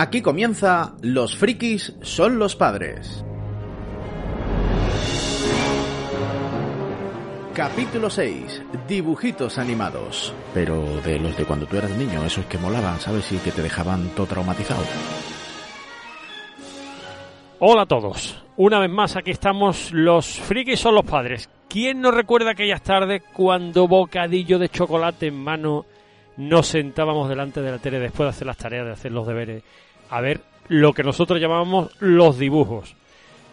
Aquí comienza Los frikis son los padres. Capítulo 6. Dibujitos animados. Pero de los de cuando tú eras niño, esos que molaban, ¿sabes? Y que te dejaban todo traumatizado. Hola a todos. Una vez más aquí estamos, los frikis son los padres. ¿Quién nos recuerda aquellas tardes cuando bocadillo de chocolate en mano nos sentábamos delante de la tele después de hacer las tareas, de hacer los deberes, a ver lo que nosotros llamábamos los dibujos?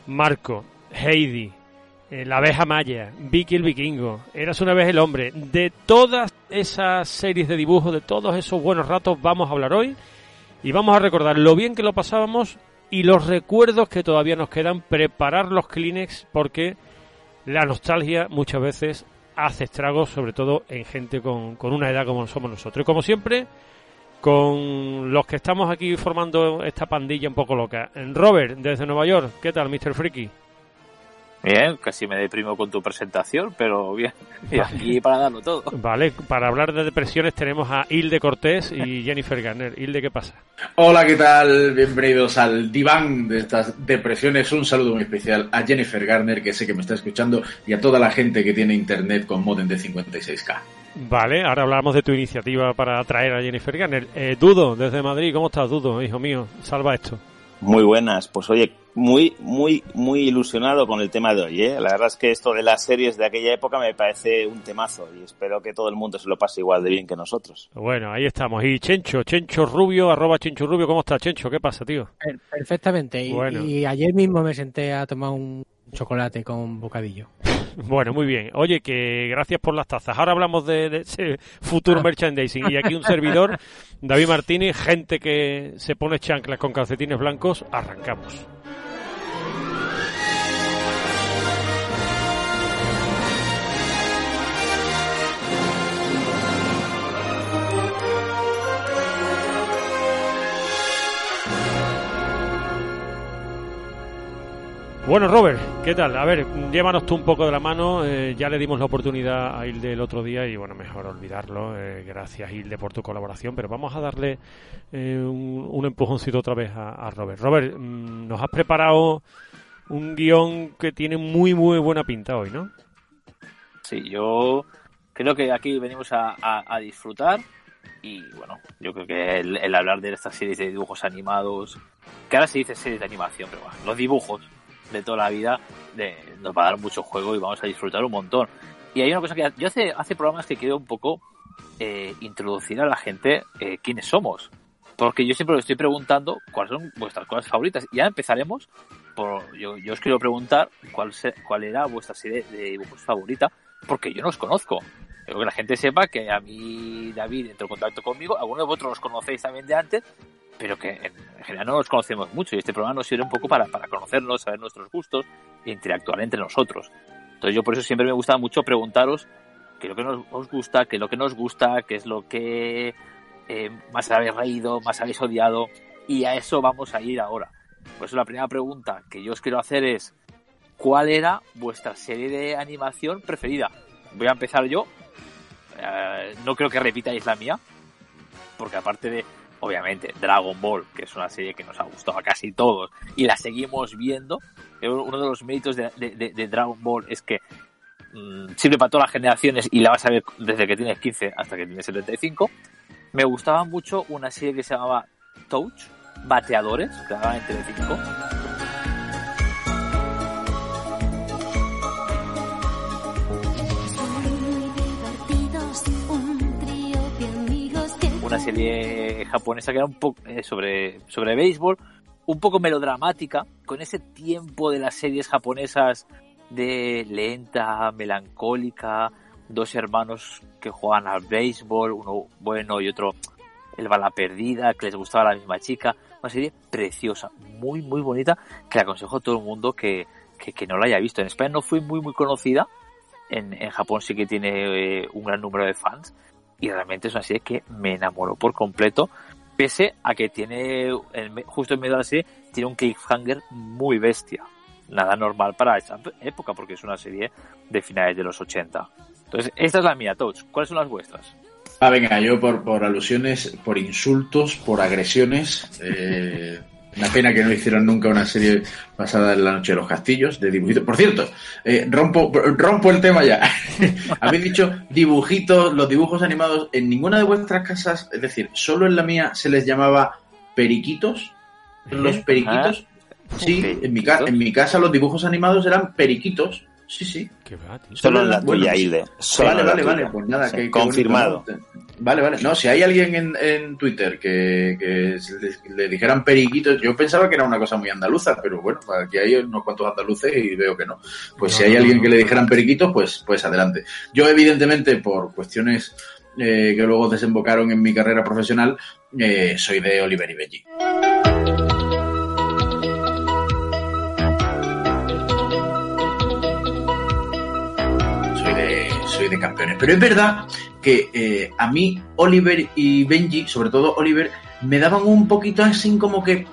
Marco, Heidi, eh, la abeja maya, Vicky el vikingo, Eras una vez el hombre. De todas esas series de dibujos, de todos esos buenos ratos, vamos a hablar hoy y vamos a recordar lo bien que lo pasábamos y los recuerdos que todavía nos quedan, preparar los Kleenex porque la nostalgia muchas veces hace estragos, sobre todo en gente con, con una edad como somos nosotros. Y como siempre, con los que estamos aquí formando esta pandilla un poco loca. Robert, desde Nueva York, ¿qué tal, Mr. Freaky? Bien, casi me deprimo con tu presentación, pero bien. Y aquí para darlo todo. Vale, para hablar de depresiones tenemos a Hilde Cortés y Jennifer Garner. Hilde, ¿qué pasa? Hola, ¿qué tal? Bienvenidos al diván de estas depresiones. Un saludo muy especial a Jennifer Garner, que sé que me está escuchando, y a toda la gente que tiene internet con modem de 56K. Vale, ahora hablamos de tu iniciativa para atraer a Jennifer Garner. Eh, Dudo, desde Madrid, ¿cómo estás, Dudo, hijo mío? Salva esto. Muy buenas, pues oye, muy, muy, muy ilusionado con el tema de hoy, ¿eh? La verdad es que esto de las series de aquella época me parece un temazo y espero que todo el mundo se lo pase igual de bien que nosotros. Bueno, ahí estamos. Y Chencho, Chencho Rubio, arroba Chencho Rubio, ¿cómo está Chencho? ¿Qué pasa, tío? Perfectamente. y ayer mismo me senté a tomar un chocolate con bocadillo. Bueno, muy bien. Oye, que gracias por las tazas. Ahora hablamos de, ese futuro ah. merchandising. Y aquí un servidor, David Martínez, gente que se pone chanclas con calcetines blancos. Arrancamos. Bueno, Robert, ¿qué tal? A ver, llévanos tú un poco de la mano. Eh, ya le dimos la oportunidad a Hilde el otro día y, bueno, mejor olvidarlo. Eh, gracias, Hilde, por tu colaboración. Pero vamos a darle eh, un, empujoncito otra vez a, Robert. Robert, mm, nos has preparado un guion que tiene muy, muy buena pinta hoy, ¿no? Sí, yo creo que aquí venimos a, disfrutar. Y, bueno, yo creo que el, hablar de estas series de dibujos animados, que ahora se dice series de animación, pero bueno, los dibujos de toda la vida de, nos va a dar mucho juego y vamos a disfrutar un montón. Y hay una cosa que yo hace, hace programas que quiero un poco eh, introducir a la gente eh, quiénes somos. Porque yo siempre le estoy preguntando cuáles son vuestras cosas favoritas. Ya empezaremos por. Yo, yo os quiero preguntar cuál, cuál era vuestra serie de dibujos favorita, porque yo no os conozco. Quiero que la gente sepa que a mí David entró en contacto conmigo, algunos de vosotros los conocéis también de antes, pero que en general no nos conocemos mucho y este programa nos sirve un poco para, para conocernos, saber nuestros gustos e interactuar entre nosotros. Entonces yo por eso siempre me gusta mucho preguntaros qué es lo que nos os gusta, qué es lo que nos gusta, qué es lo que eh, más habéis reído, más habéis odiado y a eso vamos a ir ahora. Por eso la primera pregunta que yo os quiero hacer es ¿cuál era vuestra serie de animación preferida? Voy a empezar yo eh, no creo que repitáis la mía, porque aparte de, obviamente, Dragon Ball, que es una serie que nos ha gustado a casi todos y la seguimos viendo, uno de los méritos de, Dragon Ball es que mm, sirve para todas las generaciones y la vas a ver desde que tienes 15 hasta que tienes 75. Me gustaba mucho una serie que se llamaba Touch, Bateadores, que daban en Telecinco una serie japonesa que era un poco eh, sobre, sobre béisbol, un poco melodramática, con ese tiempo de las series japonesas de lenta, melancólica, dos hermanos que juegan al béisbol, uno bueno y otro el bala perdida, que les gustaba la misma chica, una serie preciosa, muy muy bonita, que le aconsejo a todo el mundo que, que, no la haya visto. En España no fue muy muy conocida, en, en Japón sí que tiene eh, un gran número de fans, y realmente es una serie que me enamoró por completo, pese a que tiene, justo en medio de la serie, tiene un cliffhanger muy bestia. Nada normal para esa época, porque es una serie de finales de los 80. Entonces, esta es la mía, Touch. ¿Cuáles son las vuestras? Ah, venga, yo por, por alusiones, por insultos, por agresiones. Eh, una pena que no hicieron nunca una serie basada en la noche de los castillos, de dibujitos. Por cierto, eh, rompo, rompo el tema ya. Habéis dicho dibujitos, los dibujos animados. En ninguna de vuestras casas, es decir, solo en la mía se les llamaba periquitos. Los periquitos. Ah, sí, en mi, en mi casa los dibujos animados eran periquitos. Sí, sí. Solo en la tuya, vale, vale, vale. Pues nada, que, confirmado. Vale, vale. No, si hay alguien en, en Twitter que, que le, dijeran periquitos, yo pensaba que era una cosa muy andaluza, pero bueno, aquí hay unos cuantos andaluces y veo que no. Pues si hay alguien que le dijeran periquitos, pues, pues adelante. Yo, evidentemente, por cuestiones eh, que luego desembocaron en mi carrera profesional, eh, soy de Oliver y Benji. De campeones. Pero es verdad que eh, a mí Oliver y Benji, sobre todo Oliver, me daban un poquito así como que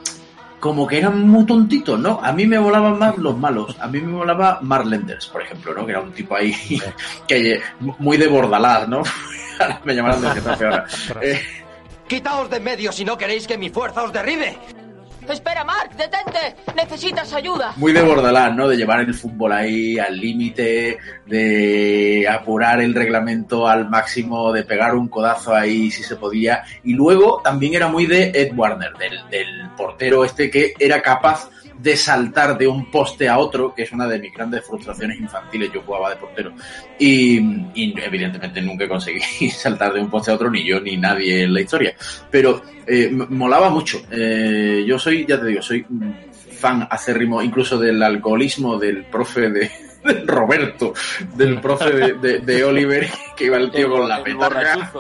como que eran muy tontitos, ¿no? A mí me volaban más los malos. A mí me volaba Marlenders, por ejemplo, ¿no? Que era un tipo ahí que muy de bordalás, ¿no? me llamaron de ahora. Eh, Quitaos de medio si no queréis que mi fuerza os derribe. Espera, Mark, detente. Necesitas ayuda. Muy de Bordalás, ¿no? De llevar el fútbol ahí al límite, de apurar el reglamento al máximo, de pegar un codazo ahí si se podía. Y luego también era muy de Ed Warner, del, del portero este que era capaz de saltar de un poste a otro, que es una de mis grandes frustraciones infantiles. Yo jugaba de portero y, evidentemente nunca conseguí saltar de un poste a otro, ni yo ni nadie en la historia. Pero eh, molaba mucho. Eh, yo soy, ya te digo, soy fan acérrimo incluso del alcoholismo del profe de, Roberto, del profe de, Oliver, que iba el tío con la petarga.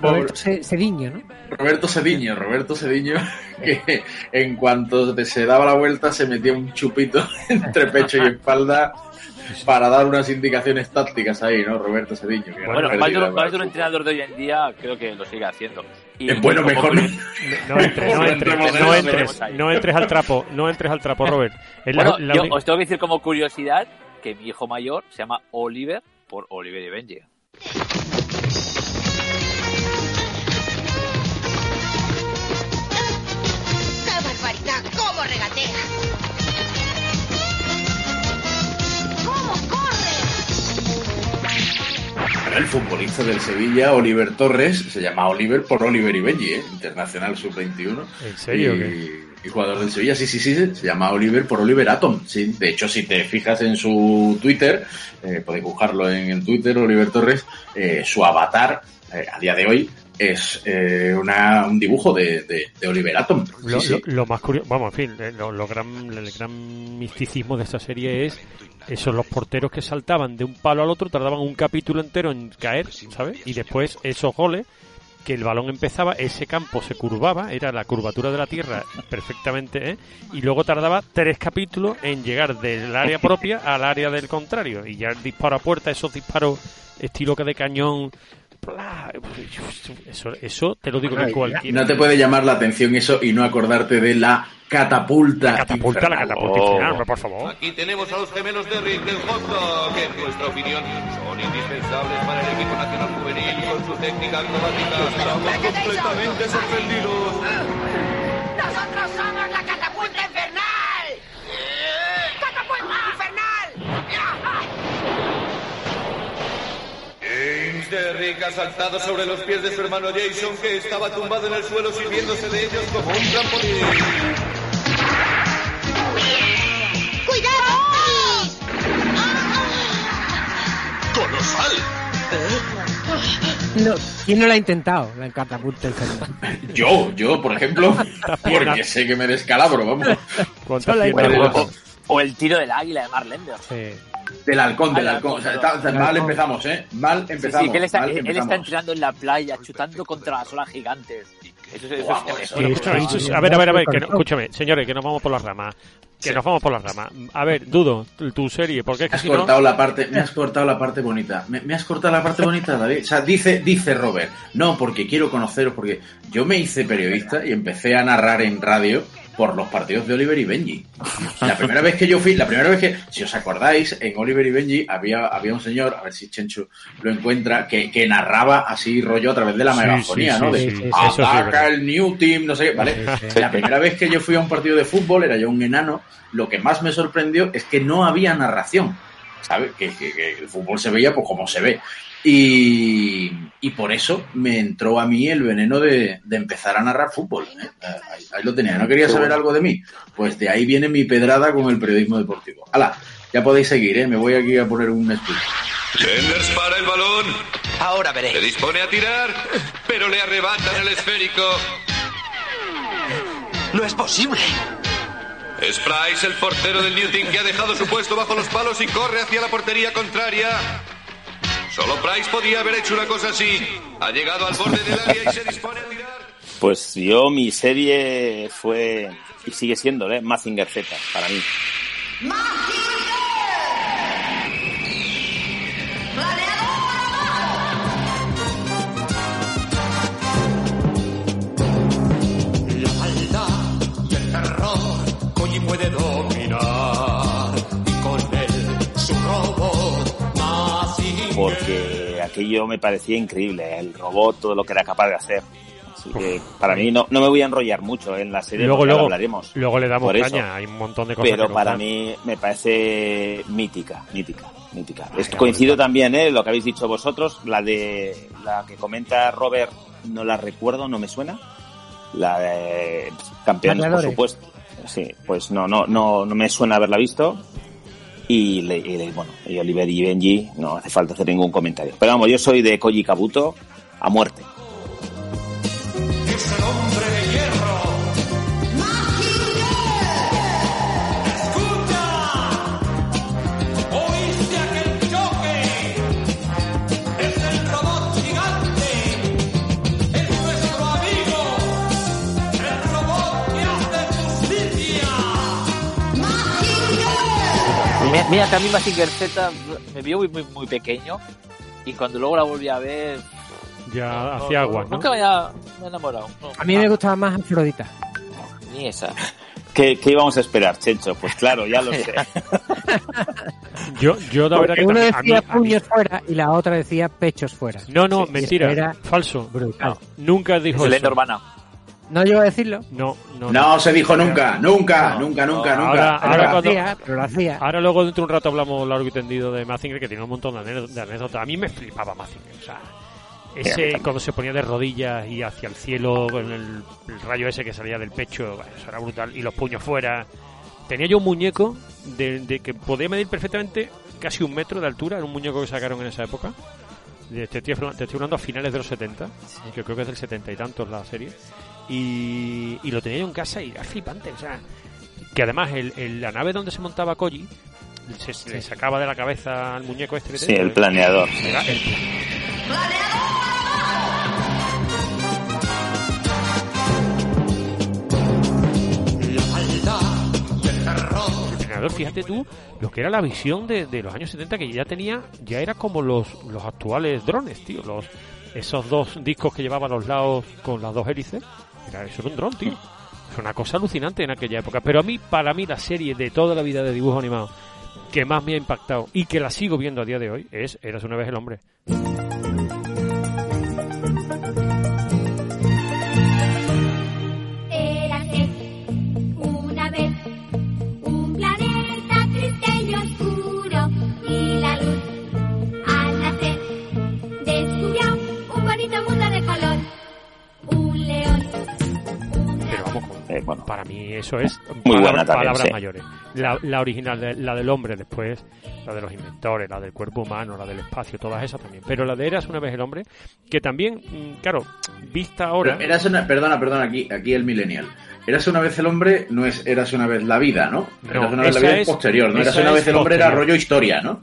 Roberto, Cediño, ¿no? Roberto Cediño, Roberto Cediño, que en cuanto se daba la vuelta se metía un chupito entre pecho y espalda para dar unas indicaciones tácticas ahí, ¿no? Roberto Cediño. bueno, más de un entrenador de hoy en día creo que lo sigue haciendo. Y bueno, mejor no. No entres, no entres, no entres, no entres al trapo, no entres al trapo, Robert. bueno, yo os tengo que decir como curiosidad que mi hijo mayor se llama Oliver por Oliver y Benji. ¡Cómo regatea! El futbolista del Sevilla, Oliver Torres, se llama Oliver por Oliver y Benji, ¿eh? internacional sub-21. ¿En serio? Y, jugador del Sevilla, sí, sí, sí, se llama Oliver por Oliver Atom. Sí, de hecho, si te fijas en su Twitter, eh, podéis buscarlo en el Twitter, Oliver Torres, eh, su avatar eh, a día de hoy es eh, una, un dibujo de, de, Oliver Atom. Lo, más curioso, vamos, en fin, eh, lo, gran, el gran misticismo de esta serie es esos los porteros que saltaban de un palo al otro, tardaban un capítulo entero en caer, ¿sabes? Y después esos goles, que el balón empezaba, ese campo se curvaba, era la curvatura de la tierra perfectamente, ¿eh? y luego tardaba tres capítulos en llegar del área propia al área del contrario, y ya el disparo a puerta, esos disparos estilo que de cañón eso, eso te lo digo que cualquiera. No te puede llamar la atención eso y no acordarte de la catapulta. La catapulta, la catapulta oh. por favor. Aquí tenemos a los gemelos de Rick del Hot que en nuestra opinión son indispensables para el equipo nacional juvenil con su técnica acrobática. Estamos completamente sorprendidos. ¡Nosotros somos la catapulta infernal! ¡Catapulta infernal! Derrick ha saltado sobre los pies de su hermano Jason, que estaba tumbado en el suelo sirviéndose de ellos como un trampolín. ¡Cuidado! ¡Colosal! No, ¿Quién no lo ha intentado? La catapulta Yo, yo, por ejemplo, porque sé que me descalabro, vamos. O, el tiro del águila de Marlender. Sí. Del halcón, del halcón. O sea, mal empezamos, ¿eh? Mal empezamos. Sí, él, está, él está entrenando en la playa, chutando contra las olas gigantes. Eso, es, a ver, a ver, a ver, que escúchame, señores, que nos vamos por las ramas. Que nos vamos por las ramas. A ver, dudo, tu serie, porque es que has cortado la parte, me has cortado la parte bonita. ¿Me, has cortado la parte bonita, David. O sea, dice, dice Robert, no, porque quiero conoceros, porque yo me hice periodista y empecé a narrar en radio por los partidos de Oliver y Benji. La primera vez que yo fui, la primera vez que, si os acordáis, en Oliver y Benji había, había un señor, a ver si Chenchu lo encuentra, que, que narraba así rollo a través de la megafonía, ¿no? de ataca el New Team, no sé qué, ¿vale? La primera vez que yo fui a un partido de fútbol, era yo un enano, lo que más me sorprendió es que no había narración. ¿Sabes? Que, que, el fútbol se veía pues como se ve. Y, y, por eso me entró a mí el veneno de, de empezar a narrar fútbol. ¿eh? Ahí, lo tenía. ¿No quería saber algo de mí? Pues de ahí viene mi pedrada con el periodismo deportivo. ¡Hala! Ya podéis seguir, ¿eh? Me voy aquí a poner un speech. Sanders para el balón. Ahora veré. Se dispone a tirar, pero le arrebatan el esférico. No es posible. Es Price, el portero del Newton, que ha dejado su puesto bajo los palos y corre hacia la portería contraria. Solo Price podía haber hecho una cosa así. Ha llegado al borde del área y se dispone a tirar. Pues yo, mi serie fue, y sigue siendo, ¿eh? Mazinger Z, para mí. Puede dominar y con él su robot más Porque aquello me parecía increíble, el robot, todo lo que era capaz de hacer. Así que para mí no, no me voy a enrollar mucho en la serie, luego, luego hablaremos. Luego le damos caña, hay un montón de cosas. Pero para mí me parece mítica, mítica, mítica. coincido también, ¿eh? Lo que habéis dicho vosotros, la de la que comenta Robert, no la recuerdo, no me suena. La de campeones, por supuesto sí, pues no, no, no, no me suena haberla visto. Y, bueno, y Oliver y Benji, no hace falta hacer ningún comentario. Pero vamos, yo soy de Koji Kabuto a muerte. Mira, que a mí Mazinger Z me vio muy, muy, muy pequeño y cuando luego la volví a ver... Ya hacía agua, ¿no? Nunca me haya enamorado. a mí me gustaba más Afrodita. Ni esa. ¿Qué, ¿Qué, íbamos a esperar, Chencho? Pues claro, ya lo sé. yo, yo la verdad que uno decía puños fuera y la otra decía pechos fuera. No, no, mentira. Era falso. Brutal. nunca dijo es eso. urbana. ¿No llego a decirlo? No, no. No, se dijo nunca, nunca, nunca, nunca, nunca. Ahora, cuando, hacía, pero lo hacía. ahora luego dentro de un rato hablamos largo y tendido de Mazinger, que tiene un montón de anécdotas. A mí me flipaba Mazinger, o sea... Ese, cuando se ponía de rodillas y hacia el cielo con el, rayo ese que salía del pecho, eso era brutal. Y los puños fuera. Tenía yo un muñeco de, que podía medir perfectamente casi un metro de altura, era un muñeco que sacaron en esa época. Te estoy, te estoy hablando a finales de los 70, que creo que es del 70 y tantos la serie. Y, y, lo tenía yo en casa y era flipante. O sea, que además el, la nave donde se montaba Koji se, le sacaba de la cabeza al muñeco este que Sí, el planeador. Era el planeador. fíjate tú lo que era la visión de, de, los años 70 que ya tenía, ya era como los, los actuales drones, tío, los esos dos discos que llevaba a los lados con las dos hélices eso era un dron, tío. Es una cosa alucinante en aquella época. Pero a mí, para mí, la serie de toda la vida de dibujo animado que más me ha impactado y que la sigo viendo a día de hoy es Eras una vez el hombre. Para mí eso es Muy palabras mayores. La, original, la del hombre, después la de los inventores, la del cuerpo humano, la del espacio, todas esas también. Pero la de Eras una vez el hombre, que también, mm, claro, vista ahora. eras una, perdona, perdona, aquí, aquí el millennial. Eras una vez el hombre, no es Eras una vez la vida, ¿no? eras una vez la vida es, posterior, ¿no? Eras una vez el hombre era rollo historia, ¿no?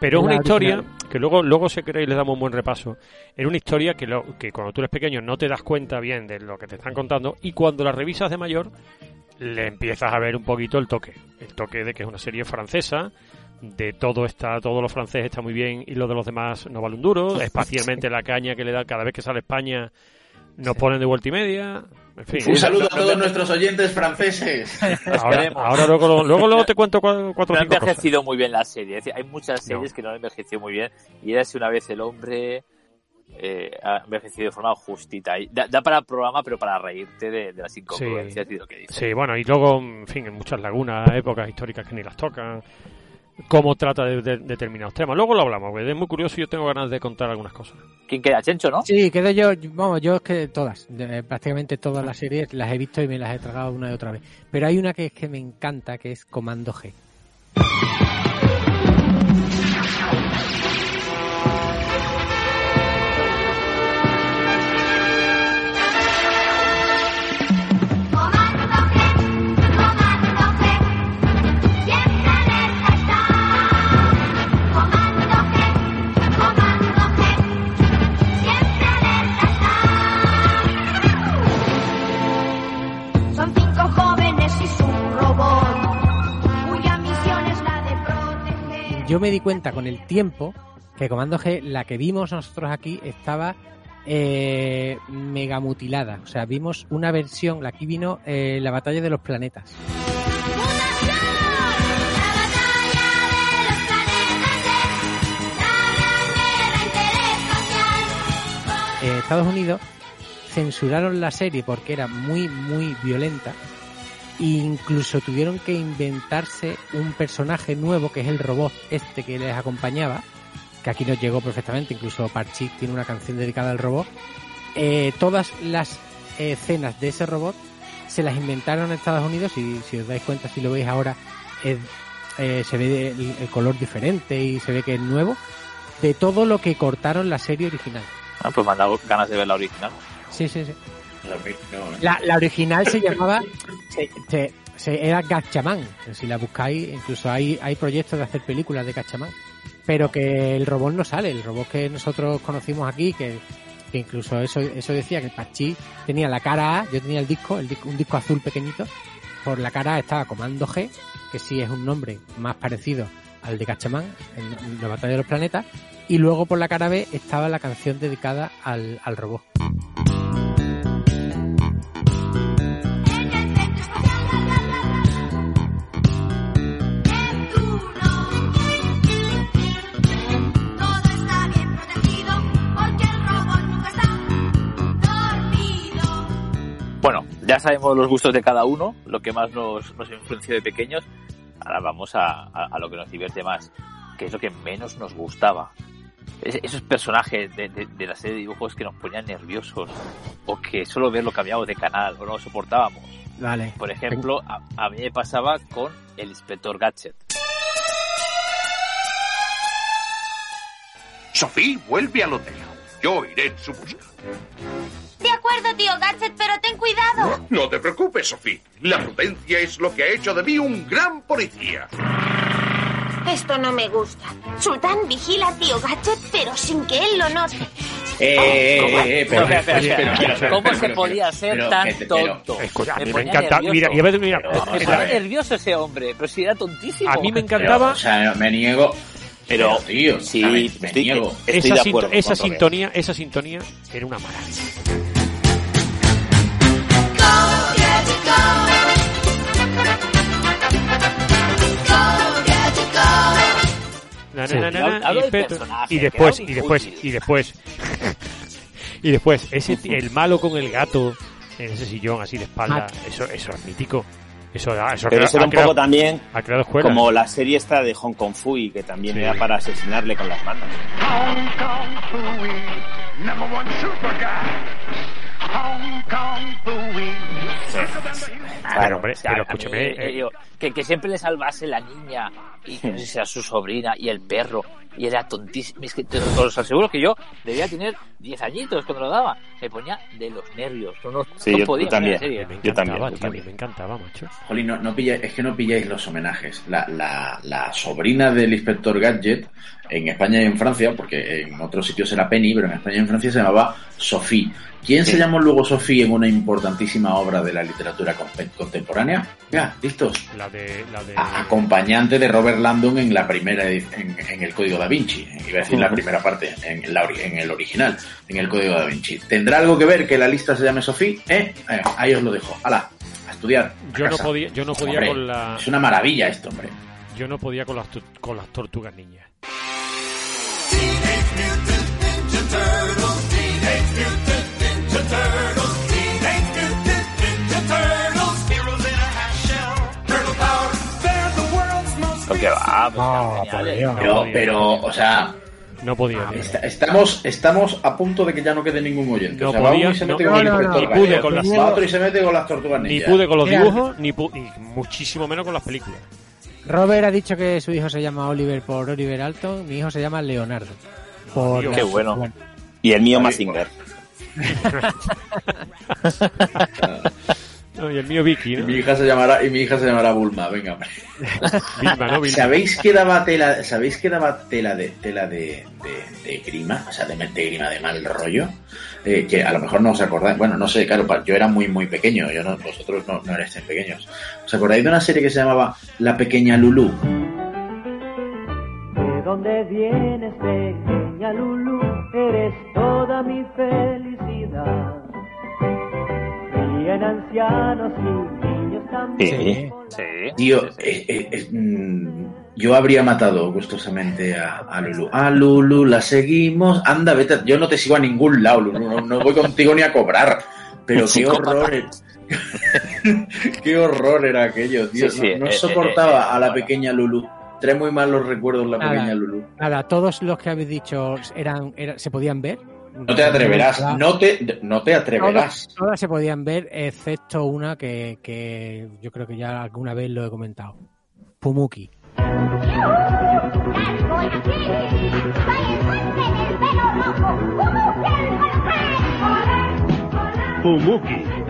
Pero es una historia que luego, luego si queréis le damos un buen repaso. Era una historia que, lo, que cuando tú eres pequeño no te das cuenta bien de lo que te están contando y cuando la revisas de mayor le empiezas a ver un poquito el toque. El toque de que es una serie francesa, de todo está, todo lo francés está muy bien y lo de los demás no vale un duro. Espacialmente la caña que le da cada vez que sale España nos ponen de vuelta y media. En fin. Un saludo a todos nuestros oyentes franceses. Ahora, ahora luego, luego, luego te cuento cuatro, No ha cosas. envejecido muy bien la serie. Hay muchas series que no han envejecido muy bien. Y era si una vez el hombre eh, ha envejecido de forma justita. Y da, da para programa, pero para reírte de, de las incongruencias y de lo que dice. Sí, bueno, y luego, en fin, en muchas lagunas, épocas históricas que ni las tocan, cómo trata de, de- determinados temas. Luego lo hablamos, porque es muy curioso y yo tengo ganas de contar algunas cosas. ¿Quién queda? Chencho, ¿no? Sí, quedo yo, vamos, yo es que todas, eh, prácticamente todas las series las he visto y me las he tragado una y otra vez. Pero hay una que es que me encanta, que es Comando G. Yo me di cuenta con el tiempo que Comando G, la que vimos nosotros aquí, estaba eh, mega mutilada. O sea, vimos una versión, aquí vino eh, la batalla de los planetas. Eh, Estados Unidos censuraron la serie porque era muy, muy violenta. E incluso tuvieron que inventarse un personaje nuevo que es el robot este que les acompañaba, que aquí nos llegó perfectamente, incluso Parchik tiene una canción dedicada al robot. Eh, todas las escenas de ese robot se las inventaron en Estados Unidos y si os dais cuenta, si lo veis ahora, es- eh, se ve el, el color diferente y se ve que es nuevo, de todo lo que cortaron la serie original. Ah, pues me han dado ganas de ver la original. Sí, sí, sí. La, original se llamaba, era Gatchaman. Si la buscáis, incluso hay, hay proyectos de hacer películas de Gatchaman. Pero que el robot no sale, el robot que nosotros conocimos aquí, que, incluso eso, eso decía que el Pachi tenía la cara A, yo tenía el disco, el un disco azul pequeñito, por la cara A estaba Comando G, que sí es un nombre más parecido al de Gatchaman en, en la batalla de los planetas, y luego por la cara B estaba la canción dedicada al, al robot. Ya sabemos los gustos de cada uno, lo que más nos, nos influenció de pequeños. Ahora vamos a, a- a lo que nos divierte más, que es lo que menos nos gustaba. Es- esos personajes de, de- de la serie de dibujos que nos ponían nerviosos o que solo verlo cambiamos de canal o no lo soportábamos. Vale. Por ejemplo, a, a mí me pasaba con el inspector Gadget. Sofía vuelve al hotel. Yo iré en su busca. De acuerdo, tío Gadget, pero ten cuidado. No te preocupes, Sofía. La prudencia es lo que ha hecho de mí un gran policía. Esto no me gusta. Sultán vigila a tío Gadget, pero sin que él lo note. Eh, eh, eh, pero, ¿Cómo se podía ser pero tan pero- tonto? Escucha, a mí me ponía encanta. nervioso. Mira, y a ver, mira, Me ponía nervioso ese hombre, pero si era tontísimo. a mí me Pero, encantaba o sea, me niego. Pero, tío, sí, me estoy- niego. estoy esa, de sintonía, esa sintonía era una maravilla. Na, na, na, y, después, y después, y después, y después, ese, el malo con el gato en ese sillón así de espalda, eso, eso es mítico. Eso, da- eso Pero crea- eso era un creado- poco también ha creado escuelas. como la serie esta de Hong Kong Fui, que también Sí. era para asesinarle con las manos. Hong Kong Fooey, number one super guy. Hombre, O sea, pero mí, eh, digo, que, que siempre le salvase la niña y que no sé si era su sobrina y el perro y era tontísimo. Es que te os aseguro que yo debía tener 10 añitos cuando lo daba. Me ponía de los nervios. No, no, Sí, no yo- podía yo también. en serio. me yo también, yo tío, también. me encantaba, macho. Jolín, no, no pilla- es que no pilláis los homenajes. La, la, la sobrina del inspector Gadget, en España y en Francia, porque en otros sitios era Penny, pero en España y en Francia se llamaba Sophie. ¿Quién se llamó luego Sophie en una importantísima obra de la literatura con- contemporánea? Ya, listos. La de, la de... Acompañante de Robert Landon en la primera en, en el Código da Vinci. Iba a decir la primera parte, en, la ori- en el original, en el Código da Vinci. ¿Tendrá algo que ver que la lista se llame Sophie? ¿Eh? Ahí os lo dejo. Hala, a estudiar. a Yo no podía, yo no podía Hombre, con la, Es una maravilla esto, hombre. yo no podía con las, con las tortugas niñas. Porque va, pues, No. Dios. Pero, o sea, No podía. Está- estamos, estamos a punto de que ya no quede ningún oyente. No o sea, podía, y se no- mete no, con no, no, ni pude con las- otro y se mete con las tortugas Ni ninja. pude con los dibujos, ni, pu- y muchísimo menos con las películas. Robert ha dicho que su hijo se llama Oliver por Oliver Alton, mi hijo se llama Leonardo. Por Dios, Qué bueno. Y el mío. Mazinger. No, y el mío Vicky, Y ¿no? mi hija se llamará, y mi hija se llamará Bulma, venga, hombre. Vilma, ¿no? Vilma. ¿Sabéis que daba tela, sabéis que daba tela de tela de, de, de grima? O sea, de, de grima de mal rollo. Eh, que a lo mejor no os acordáis. Bueno, no sé, claro, yo era muy, muy pequeño. Yo no, vosotros no, no erais tan pequeños. ¿Os acordáis de una serie que se llamaba La Pequeña Lulú? ¿De dónde vienes, pequeña Lulu? Eres toda mi felicidad. Ríen ancianos y niños también. Sí. Tío, eh, eh, eh, mm, yo habría matado gustosamente a, a Lulu. A Lulu la seguimos. Anda, vete. Yo no te sigo a ningún lado, Lulu. No, no voy contigo ni a cobrar. Pero qué horror. qué horror era aquello, tío. Sí, sí, no no eh, soportaba eh, eh, a la bueno. pequeña Lulu. Trae muy mal los recuerdos la Nada. pequeña Lulu. Nada, todos los que habéis dicho eran, era- se podían ver. No te atreverás, no te, no te atreverás. Todas, todas se podían ver, excepto una que, que yo creo que ya alguna vez lo he comentado. Pumuki. Pumuki.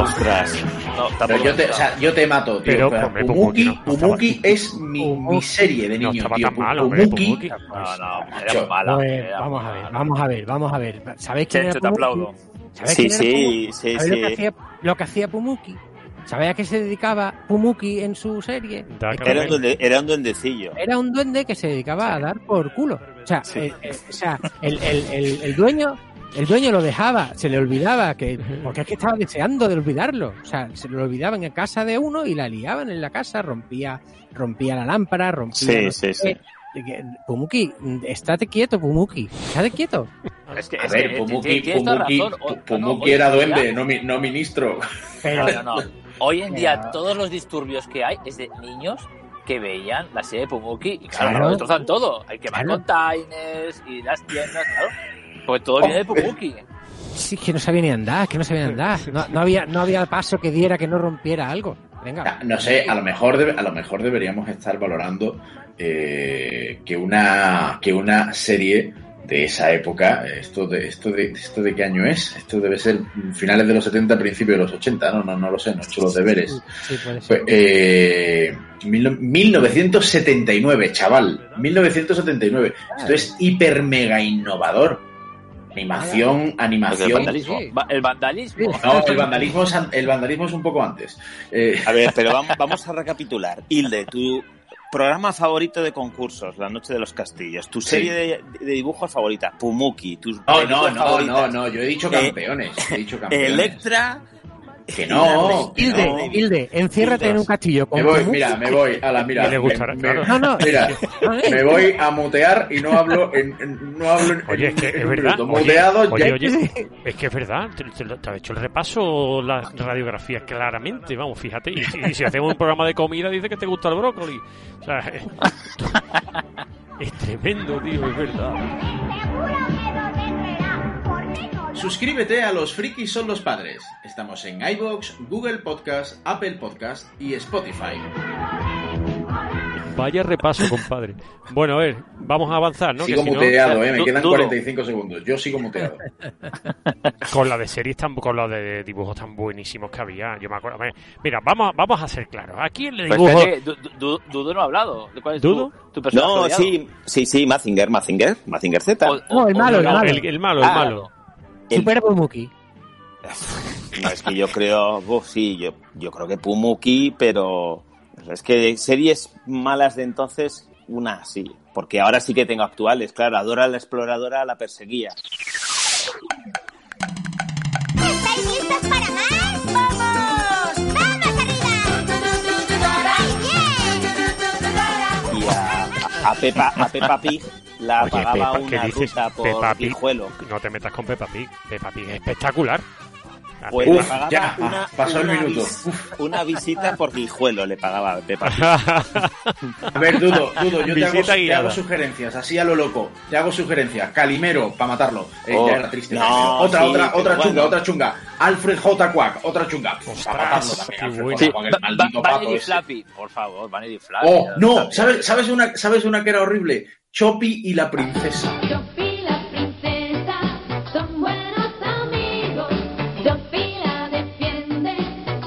Ostras. No, Pero tampoco yo te, o sea, yo te mato, tío. Pero, Pumuki, Pumuki no- no Pumuki estaba- es mi, mi serie de No niño, estaba tío. tan mal, hombre, Pumuki, Pumuki. No, no, Macho, era mala. Pues, era vamos a mala. ver, vamos a ver, vamos a ver. ¿Sabéis quién te Pumuki? aplaudo. ¿Sabéis Sí, sí, sí, ¿Sabéis Lo, que sí. hacía, lo que hacía Pumuki? ¿Sabéis a qué se dedicaba Pumuki en su serie? Era un, duende- era un duendecillo. era un duende que se dedicaba a dar por culo. O sea, Sí. eh, eh, o sea el, el- el- el dueño el dueño lo dejaba, se le olvidaba, que porque es que estaba deseando de olvidarlo. O sea, se lo olvidaban en casa de uno y la liaban en la casa, rompía rompía la lámpara, rompía... Sí, no sí. Que- Pumuki, estate quieto, Pumuki, estate quieto. Es que, A es ver, que, Pumuki, Pumuki, razón. O- no, no, Pumuki hoy era duende, no, mi- no ministro. Pero, No, no, no. Hoy en día Pero- todos los disturbios que hay es de niños que veían la serie de Pumuki y claro, Claro. lo destrozan todo. Hay que Claro. van containers y las tiendas, claro. Porque todo viene de Pumuki. Sí, que no sabía ni andar, que no sabía ni andar. No, no había, no había paso que diera que no rompiera algo. Venga. Ah, No sé, a lo mejor, debe- a lo mejor deberíamos estar valorando eh, que una que una serie de esa época, esto de esto de esto de qué año es, esto debe ser finales de los 70, principios de los 80, no, no, no lo sé, no he hecho los deberes. Sí, puede Fue, ser. eh, mil- 1979, chaval. 1979. Esto es hiper mega innovador. Animación, El animación. Va- El vandalismo. No, el vandalismo, es, an- el vandalismo es un poco antes. Eh, A ver, pero vamos, vamos a recapitular. Hilde, tu programa favorito de concursos, La Noche de los Castillos. Tu serie de, de dibujos favorita, Pumuki. Tus no, no, no, favoritas, no, no, yo he dicho Eh, campeones. He dicho campeones. Electra. Que no, que Hilde, no. Hilde, enciérrate en un castillo con Me voy, mira, me voy, a la mira. Gustará, me- claro. No, no. Mira, me voy a mutear y no hablo en, en- no hablo en, Oye, es que en es verdad. Oye, Muteado oye, ya. oye, es que es verdad. Te, te- te ha hecho el repaso la radiografía claramente. Vamos, fíjate. Y, si- y si hacemos un programa de comida, dice que te gusta el brócoli. O sea, es, es tremendo, tío, es verdad. Suscríbete a Los Frikis son los padres. Estamos en iBox, Google Podcast, Apple Podcast y Spotify. Vaya repaso, compadre. Bueno, a ver, vamos a avanzar, ¿no? Sigo Que si no- muteado, eh, me Du- quedan dudo. 45 segundos. Yo sigo muteado. Con la de series tan, con la de dibujos tan buenísimos que había. Yo me acuerdo. Mira, vamos, a- vamos a ser claros. ¿A quién le Pues dibujo? espérate, Du- Du- Du- Dudo no ha hablado. ¿De ¿Cuál es ¿Dudo? Tu, tu personaje No, odiado? sí, sí, sí, Mazinger, Mazinger, Mazinger Z. No, el malo, el No, malo. el, el malo, el Ah, malo. Super Pumuki. No, es que yo creo, uf, sí, yo, yo creo que Pumuki, pero es que series malas de entonces, una sí, porque ahora sí que tengo actuales, claro, Adora la exploradora la perseguía. ¿Estáis listos para más? ¡Vamos! ¡Vamos arriba! Y a, a Pepa, a Peppa Pig la Oye, pagaba Pepa, ¿qué una dices? ruta por Peppa Pig. Pijuelo. No te metas con Peppa Pig. Peppa Pig es espectacular. La Pues Peppa- le pagaba ya, una, pasó el una minuto. vis- una visita por Guijuelo le pagaba a Peppa Pig. A ver, Dudo, Dudo, yo te hago, Visita te guiada. hago sugerencias, así a lo loco. Te hago sugerencias. Calimero, para matarlo. Eh, Oh, ya era triste. no, Calimero. otra, sí, otra, pero otra chunga, bueno. otra chunga. Alfred J. Quack, otra chunga. para matarlo también. qué Alfred bueno. J. Sí, Quack, el Va- maldito Va- pato Vanity ese. Flappy, por favor, Vanity Flappy. Oh, no. ¿sabes, sabes, una, ¿sabes una que era horrible? Choppy y la princesa. Sophie la princesa son buenos amigos. Sophie la defiende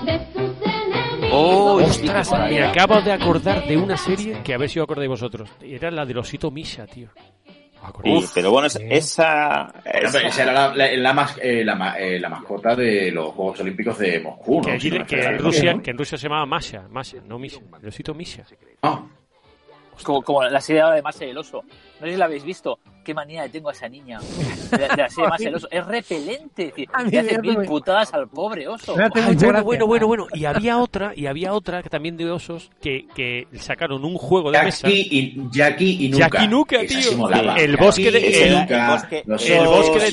de sus enemigos. Oh, Ostras, me acabo de acordar de una serie que a ver si os acordáis vosotros. Era la del osito Misha, tío. Sí, pero bueno, es- esa, Pero, esa- esa era la, la, la mas- eh, la ma- eh, la mascota de los Juegos Olímpicos de Moscú, ¿no? Que, Si no en Rusia, que en Rusia se llamaba Masha, Masha, no Misha, el osito Misha. Ah, Como, como la serie ahora de Mase el Oso. No sé si la habéis visto. Qué manía le tengo a esa niña. De, de la serie Mase el Oso. Es repelente. tío. Le hace me- mil putadas al pobre oso. Bueno, gracia. bueno, bueno, bueno. Y había otra, y había otra que también de osos que, que sacaron un juego de mesa. Jackie y, Jackie y Nuka. Jackie Nuka, tío. sí. El Jackie bosque de- y el- Nuka, el bosque- los el bosque de.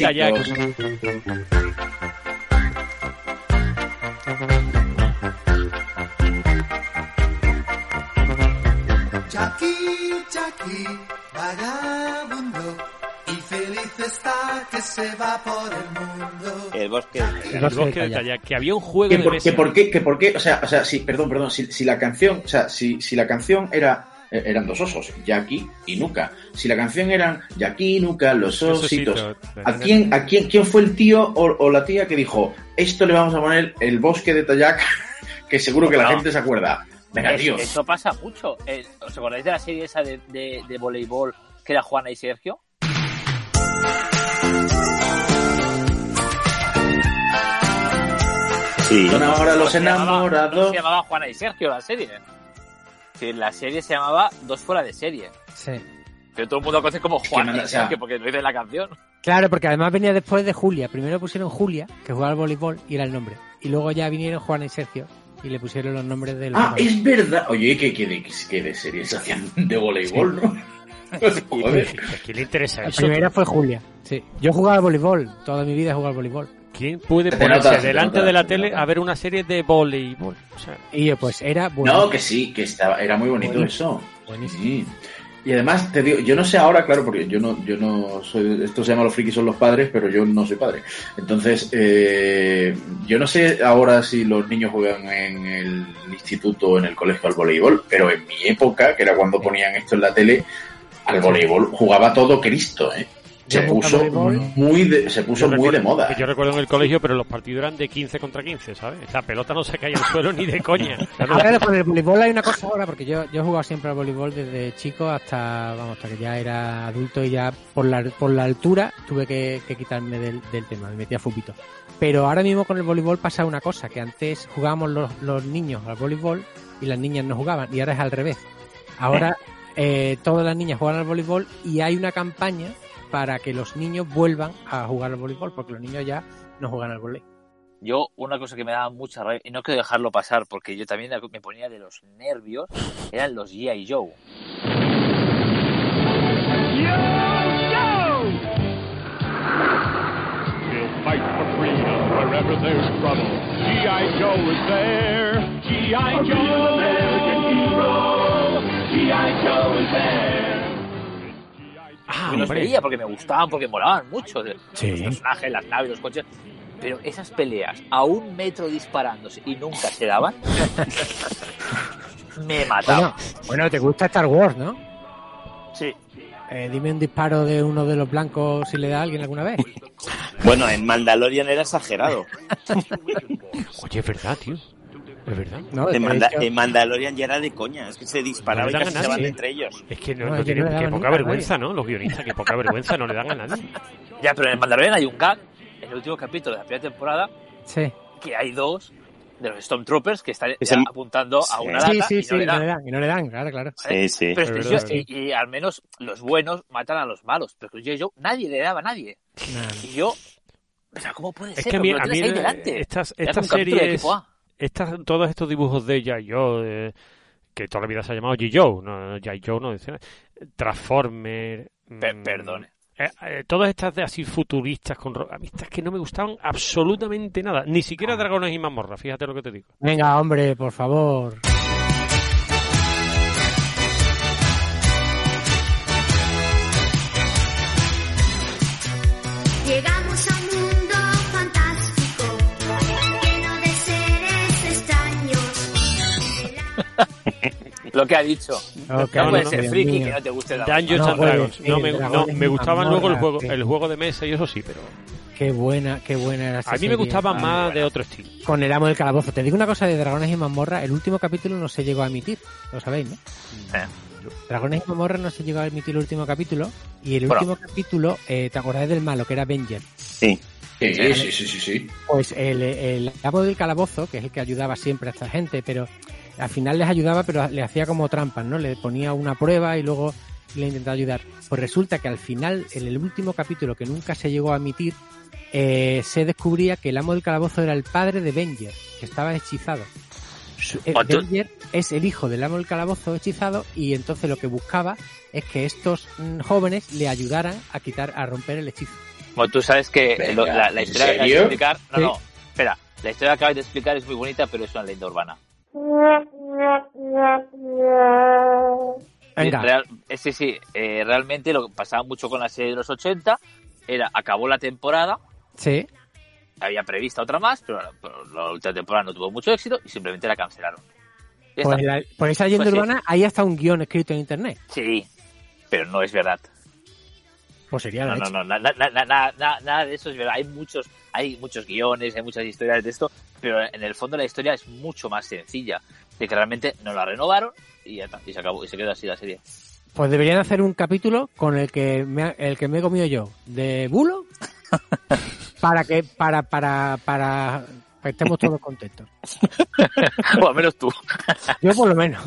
Vagabundo, y feliz está que se va por el mundo. el bosque. El bosque bosque de de Tayak. Tayak, que había un juego que de por, mesa. que por qué, que por qué, o sea, o sea, sí, perdón, perdón, si, si la canción, o sea, si, si la canción era, eh, eran dos osos, Jackie y Nuka, si la canción eran Jackie y Nuka, los ositos, ositos. ¿a quién, a quién, quién fue el tío o, o la tía que dijo, esto le vamos a poner el bosque de Tayak, que seguro que la No. gente se acuerda? Venga, Es- tío. Eso pasa mucho. Eh, ¿Os acordáis de la serie esa de, de, de voleibol que era Juana y Sergio? Sí. Son ahora los Se llamaba- no enamorados. se llamaba Juana y Sergio la serie. Sí, la serie se llamaba Dos fuera de serie. Sí. Pero todo el mundo conoce como Juana y Sergio porque lo dice la canción. Claro, porque además venía después de Julia. Primero pusieron Julia, que jugaba al voleibol, y era el nombre. Y luego ya vinieron Juana y Sergio, y le pusieron los nombres del... Ah, es verdad. Oye, que, que, de, que de series hacían de voleibol, ¿no? Joder. ¿A quién le interesa La eso? primera fue Julia. Sí. Yo jugaba al voleibol. Toda mi vida he jugado al voleibol. ¿Quién puede ponerse notas, te delante notas, de la te tele a ver una serie de voleibol? O sea, Y yo, pues era bueno. No, que sí, que estaba, era muy bonito eso. Buenísimo. Sí. Y además, te digo, yo no sé ahora, claro, porque yo no, yo no soy, esto se llama los frikis son los padres, pero yo no soy padre. Entonces, eh, yo no sé ahora si los niños juegan en el instituto o en el colegio al voleibol, pero en mi época, que era cuando ponían esto en la tele, al voleibol jugaba todo Cristo, ¿eh? Se puso voleibol. muy de, se puso muy recuerdo- de moda. Yo recuerdo en el colegio, pero los partidos eran de 15 contra 15, ¿sabes? La pelota no se caía al suelo ni de coña. Claro, Ahora con el voleibol hay una cosa ahora, porque yo, yo he jugado siempre al voleibol desde chico hasta, vamos, hasta que ya era adulto y ya por la, por la altura tuve que, que quitarme del, del tema, me metí a fupito. Pero ahora mismo con el voleibol pasa una cosa, que antes jugábamos los, los niños al voleibol y las niñas no jugaban, y ahora es al revés. Ahora eh, todas las niñas juegan al voleibol y hay una campaña para que los niños vuelvan a jugar al voleibol, porque los niños ya no juegan al voleibol. Yo, una cosa que me daba mucha rabia, y no quiero dejarlo pasar porque yo también me ponía de los nervios, eran los G.I. Joe. We'll fight for freedom wherever there's trouble. G.I. Joe is there. Ah, los veía porque me gustaban, porque molaban mucho. Sí. Los personajes, las naves, los coches. Pero esas peleas a un metro disparándose y nunca se daban. me. Bueno, bueno, te gusta Star Wars, ¿no? Sí. Eh, dime un disparo de uno de los blancos si le da a alguien alguna vez. Bueno, en Mandalorian era exagerado. Oye, es verdad, tío. Es verdad. No, en, de Manda- en Mandalorian ya era de coña, es que se disparaba y No le casi dan a se van nadie. entre ellos. Es que no, No, no es que tienen- no le qué daban poca a vergüenza, ¿no? Los guionistas, que poca vergüenza no le dan a nadie. Ya, pero en el Mandalorian hay un gag, en el último capítulo de la primera temporada, Sí. que hay dos de los Stormtroopers que están Es el- apuntando a Sí. una Sí, lata sí, y sí, no le dan. Y no le dan, claro, claro. Sí, sí. Pero es que verdad, yo- y, y al menos los buenos matan a los malos. Pero que yo, yo nadie le daba a nadie. Y yo. O sea, ¿cómo puede Es ser? que a mí, Porque a lo mí tienes ahí delante. estas, estas series, A. estas, todos estos dibujos de G.I. Joe, de- que toda la vida se ha llamado G. Joe, no, G.I. Joe no dice Transformer. Per- mm, perdone. eh, eh, todas estas de así futuristas con ro- a mí estas que no me gustaban absolutamente nada, ni Ah. siquiera Dragones y Mazmorra, fíjate lo que te digo. Venga, hombre, por favor. Lo que ha dicho. No no, puede no, ser Dios friki mío. que no te guste la Dungeons No and Dragons. No, me, no, me gustaban luego el juego, sí. el juego de mesa y eso sí, pero Qué buena, qué buena era esa a mí me serie. gustaba Ah, más de otro estilo. Con el amo del calabozo. Te digo una cosa de Dragones y Mazmorra. El último capítulo no se llegó a emitir. Lo sabéis, ¿no? Eh. Dragones y Mazmorra no se llegó a emitir el último capítulo. Y el Bueno. último capítulo, eh, ¿te acordás del malo que era Avenger? Sí. Sí, sí, sí, sí, sí. Pues el, el amo del calabozo, que es el que ayudaba siempre a esta gente, pero al final les ayudaba, pero le hacía como trampas, ¿no? Le ponía una prueba y luego le intentaba ayudar. Pues resulta que al final, en el último capítulo que nunca se llegó a emitir, eh, se descubría que el amo del calabozo era el padre de Venger, que estaba hechizado. Su- eh, tú- Venger es el hijo del amo del calabozo hechizado y entonces lo que buscaba es que estos mm, jóvenes le ayudaran a quitar, a romper el hechizo. Bueno, tú sabes que Venga, lo- la, la ¿en historia que acabas de explicar. No, Sí. no, espera. La historia que acabas de explicar es muy bonita, pero es una leyenda urbana. Venga. Real- eh, sí, sí. eh, realmente lo que pasaba mucho con la serie de los 80 era acabó la temporada, Sí. había prevista otra más, pero, pero la última temporada no tuvo mucho éxito y simplemente la cancelaron. Pues, por esa leyenda Pues sí. urbana hay hasta un guion escrito en internet. Sí, pero no es verdad. Pues sería la No, no, no, na- na- na- na- na- nada de eso es verdad. Hay muchos, hay muchos guiones, hay muchas historias de esto, pero en el fondo la historia es mucho más sencilla. De que realmente no la renovaron y ya está, y se acabó, y se quedó así la serie. Pues deberían hacer un capítulo con el que me, ha- el que me he comido yo de bulo para que para para para que estemos todos contentos. o al menos tú. Yo por lo menos.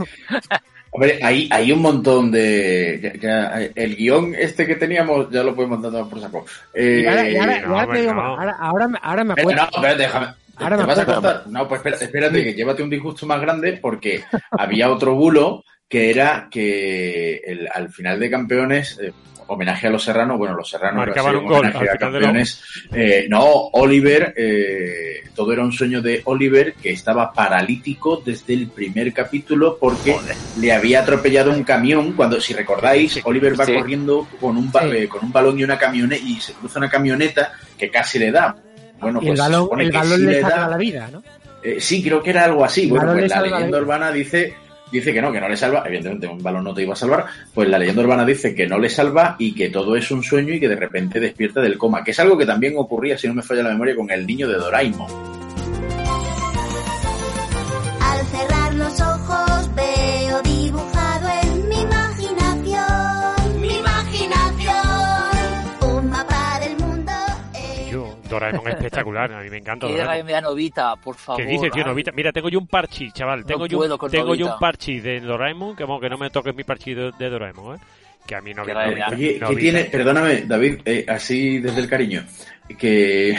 Hombre, hay, hay un montón de... ya- ya, el guion este que teníamos ya lo podemos dar por saco. Eh, Y ahora, y ahora- no, ahora te digo hombre, más, no. ahora, ahora, me- ahora me Espera, acuerdo. no, espérate, déjame. Ahora ¿Te vas a contar? No, pues espera- espérate, que llévate un disgusto más grande porque había otro bulo que era que el- al final de campeones, eh, homenaje a los serranos, bueno, los serranos era Marcaban así, un gol a campeones. Eh, no, Oliver, eh, todo era un sueño de Oliver que estaba paralítico desde el primer capítulo porque le había atropellado un camión. Cuando, si recordáis, Oliver va Sí. corriendo con un, ba- Sí. eh, con un balón y una camioneta y se cruza una camioneta que casi le da. Bueno, y el pues balón, el balón sí le salva da. la vida, ¿no? Eh, sí, creo que era algo así. Bueno, pues la leyenda urbana dice, dice que no, que no le salva. Evidentemente, un balón no te iba a salvar. Pues la leyenda urbana dice que no le salva y que todo es un sueño y que de repente despierta del coma. Que es algo que también ocurría, si no me falla la memoria, con el niño de Doraemon. Doraemon es espectacular, a mí me encanta. Doraemon. a Novita, por favor. ¿Qué dices, tío, ay. Novita? Mira, tengo yo un parchís, chaval. No Tengo, yo, puedo un- con tengo yo un parchís de Doraemon, que, vamos, que no me toques mi parchís de, de Doraemon, ¿eh? Que a mí no Que. Perdóname, David, eh, así desde el cariño. Que,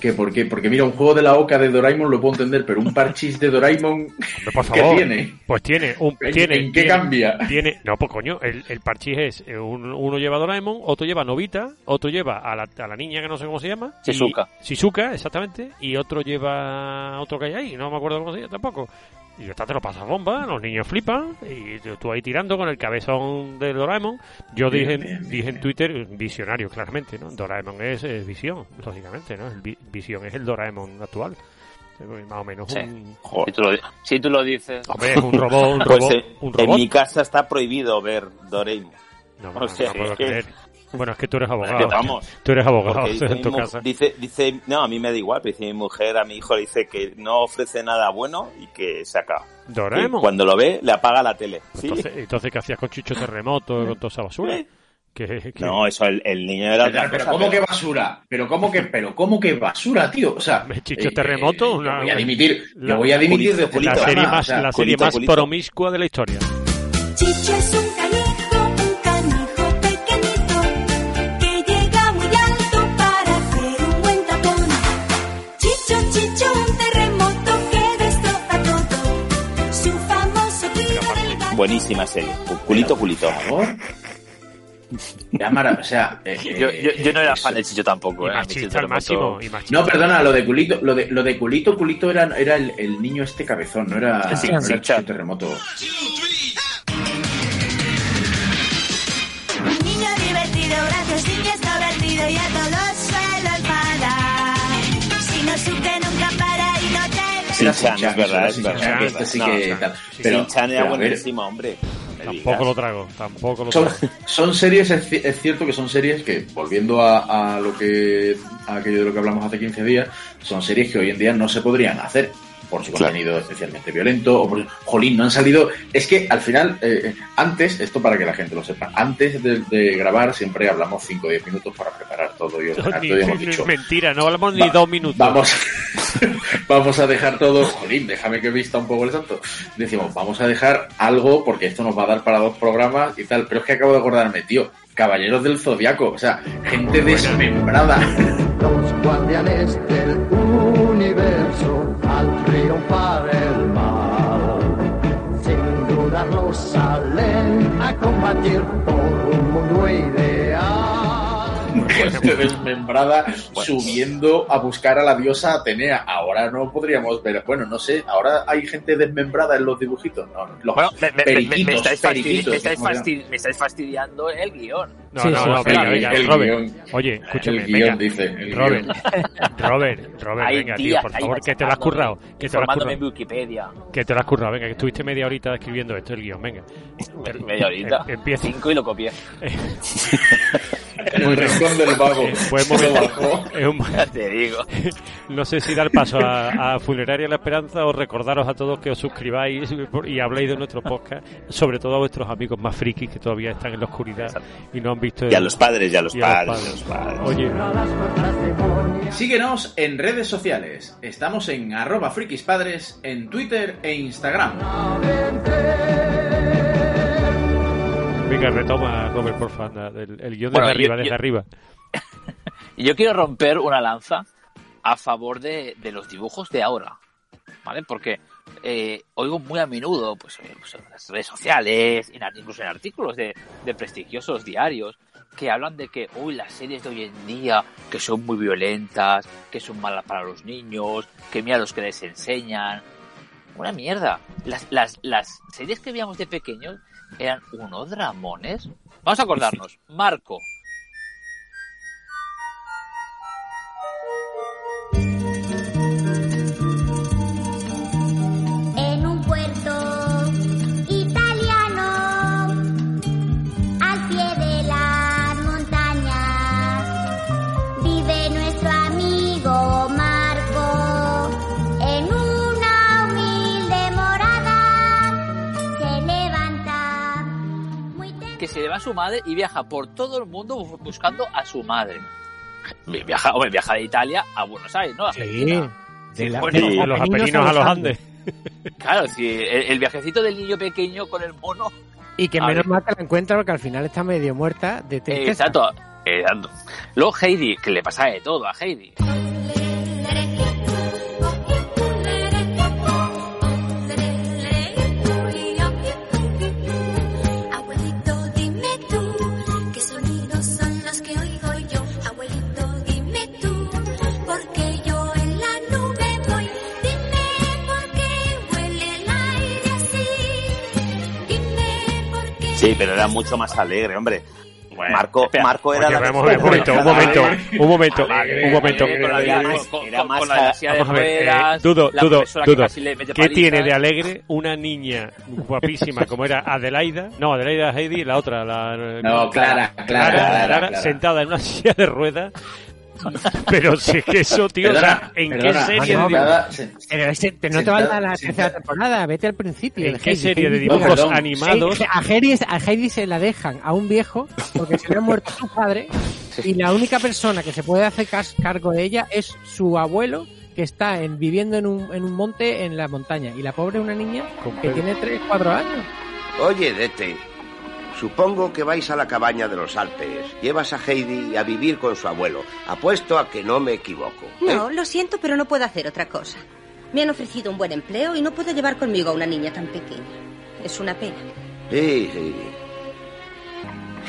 que porque, porque mira, un juego de la oca de Doraemon lo puedo entender, pero un parchís de Doraemon, por ¿qué tiene? Pues tiene un ¿En- tiene, en qué tiene- cambia? Tiene, no, pues coño, el, el parchís es eh, un- uno lleva a Doraemon, otro lleva a Novita, otro lleva a la, a la niña que no sé cómo se llama, y- Shizuka. Shizuka, exactamente, y otro lleva otro que hay ahí, no me acuerdo cómo se llama tampoco. Y está te lo pasas bomba, los niños flipan y tú- ahí tirando con el cabezón de Doraemon. Yo Bien, dije, bien, bien, dije en. Twitter, visionario claramente, ¿no? Doraemon es, visión, lógicamente, ¿no? El vi- visión es el Doraemon actual. Más o menos Sí. un... Si tú, lo, si tú lo dices. Hombre, es un robot, un Pues, robot, eh, un en robot. mi casa está prohibido ver Doraemon. No, O no, sea, no puedo creer. Bueno, es que tú eres abogado. vamos. Tú eres abogado dice en tu casa. Dice, dice, no, a mí me da igual, pero dice mi mujer, a mi hijo le dice que no ofrece nada bueno y que se acaba. Doraemon. Y cuando lo ve, le apaga la tele. ¿sí? Entonces, entonces, ¿qué hacías con Chicho Terremoto, con toda esa basura? No, eso, el, el niño era Pero, pero cosa, ¿cómo pero- que basura? Pero ¿cómo que, pero cómo que basura, tío? O sea, Chicho eh, Terremoto, eh, una- yo voy a dimitir, la- voy a dimitir Culito, de la serie más, o sea, la serie culito, más culito. promiscua de la historia. Chicho es un Buenísima serie. Culito, culito. o sea, eh, Yo, yo, yo no era eso- fan de Chicho tampoco. Y eh, a mí machista Chicho al máximo. Terremoto- Y machista. No, perdona, lo de culito, lo de, lo de culito, culito era, era el, el niño este cabezón, no era, Sí, no sí, era Chan. Chicho terremoto. Niño divertido, graciosito y extrovertido y a Chan, es verdad, es verdad. que es este sí verdad. que No, tal. Pero, Shin-chan era buenísimo, hombre. Tampoco lo trago, tampoco lo son, trago. son series, es, ci- es cierto que son series que, volviendo a, a lo que a aquello de lo que hablamos hace 15 días, son series que hoy en día no se podrían hacer por su Claro. contenido especialmente violento o por jolín, no han salido. Es que al final, eh, antes, esto para que la gente lo sepa, antes de, de grabar siempre hablamos 5 o 10 minutos para preparar todo y ordenar Ni- todo y hemos ni- dicho, mentira, no hablamos ni Va- dos minutos. Vamos, vamos a dejar todo. Jolín, déjame que vista un poco el santo. Decimos, vamos a dejar algo porque esto nos va a dar para dos programas y tal. Pero es que acabo de acordarme, tío. Caballeros del Zodiaco, o sea, gente desmembrada. Los guardianes del a Desmembrada subiendo a buscar a la diosa Atenea. Ahora no podríamos ver. Bueno, no sé, ahora hay gente desmembrada en los dibujitos. No, los Bueno, me, me- me- me- periquitos, me estáis, fastidi- periquitos, me estáis fastidiando el guion. No, Sí, no, sí, no, sí, venga, el- venga, el Robert. guion. Oye, escúchame, El guion, venga. dice, el Robert. Robert, Robert, venga, tío, por favor, que te lo has currado. Que te lo has en currado. Wikipedia. Que te lo has currado, venga, que estuviste media horita escribiendo esto, el guion, venga. Media horita. Em- Empieza. Cinco y lo copié. El rincón del vago. Eh, buen momento. bajó. Es un- Ya te digo. No sé si dar paso a, a Funeraria La Esperanza o recordaros a todos que os suscribáis y habléis de nuestro podcast, sobre todo a vuestros amigos más frikis que todavía están en la oscuridad y no han visto. Y a el- los padres, y a los y padres, y a los padres. Oye, Síguenos en redes sociales. Estamos en arroba frikispadres en Twitter e Instagram. Venga, retoma, Robert, porfa, anda, el, el guion Bueno, desde yo- arriba, desde yo- arriba. Yo quiero romper una lanza a favor de, de los dibujos de ahora, ¿vale? Porque eh, oigo muy a menudo, pues, pues, en las redes sociales, en, incluso en artículos de, de prestigiosos diarios, que hablan de que, uy, las series de hoy en día, que son muy violentas, que son malas para los niños, que mira los que les enseñan. Una mierda. Las, las, las series que veíamos de pequeños eran unos dramones. Vamos a acordarnos. Marco, se le va a su madre y viaja por todo el mundo bu- buscando a su madre. Viaja, hombre, viaja de Italia a Buenos Aires, ¿no? A Sí, de, la- bueno, de De los Apeninos a los Andes. Claro, sí, el, el viajecito del niño pequeño con el mono. Y que menos mal que la encuentra porque al final está medio muerta de Eh, tristeza. exacto, exacto. Luego Heidi, que le pasa de todo a Heidi. Sí, pero era mucho más alegre, hombre. Marco, espera. Marco era la un momento, un momento, un momento, un momento. Con Era más- con- era con- más con la de la silla de Vamos a ver, eh, ruedas, Dudo, la Dudo, ¿Qué tiene de alegre una niña guapísima como era Adelaida? No, Adelaida Heidi, la otra, la... No, Clara, Clara, Clara, Clara. sentada en una silla de ruedas. Pero si es que eso, tío, o sea, Perdona, ¿en qué perdona, serie de sentada- dibujos, sen- Pero ese, te- no te Sentada- falta la tercera temporada, vete al principio. ¿En de qué Heidi. serie de dibujos animados? Sí, a, Heidi, a Heidi se la dejan a un viejo porque se le han muerto sus padres y la única persona que se puede hacer cargo de ella es su abuelo que está en, viviendo en un, en un monte en la montaña y la pobre es una niña que tiene 3, 4 años. Oye, Dete, supongo que vais a la cabaña de los Alpes. Llevas a Heidi a vivir con su abuelo. Apuesto a que no me equivoco. No, lo siento, pero no puedo hacer otra cosa. Me han ofrecido un buen empleo y no puedo llevar conmigo a una niña tan pequeña. Es una pena. Sí, sí.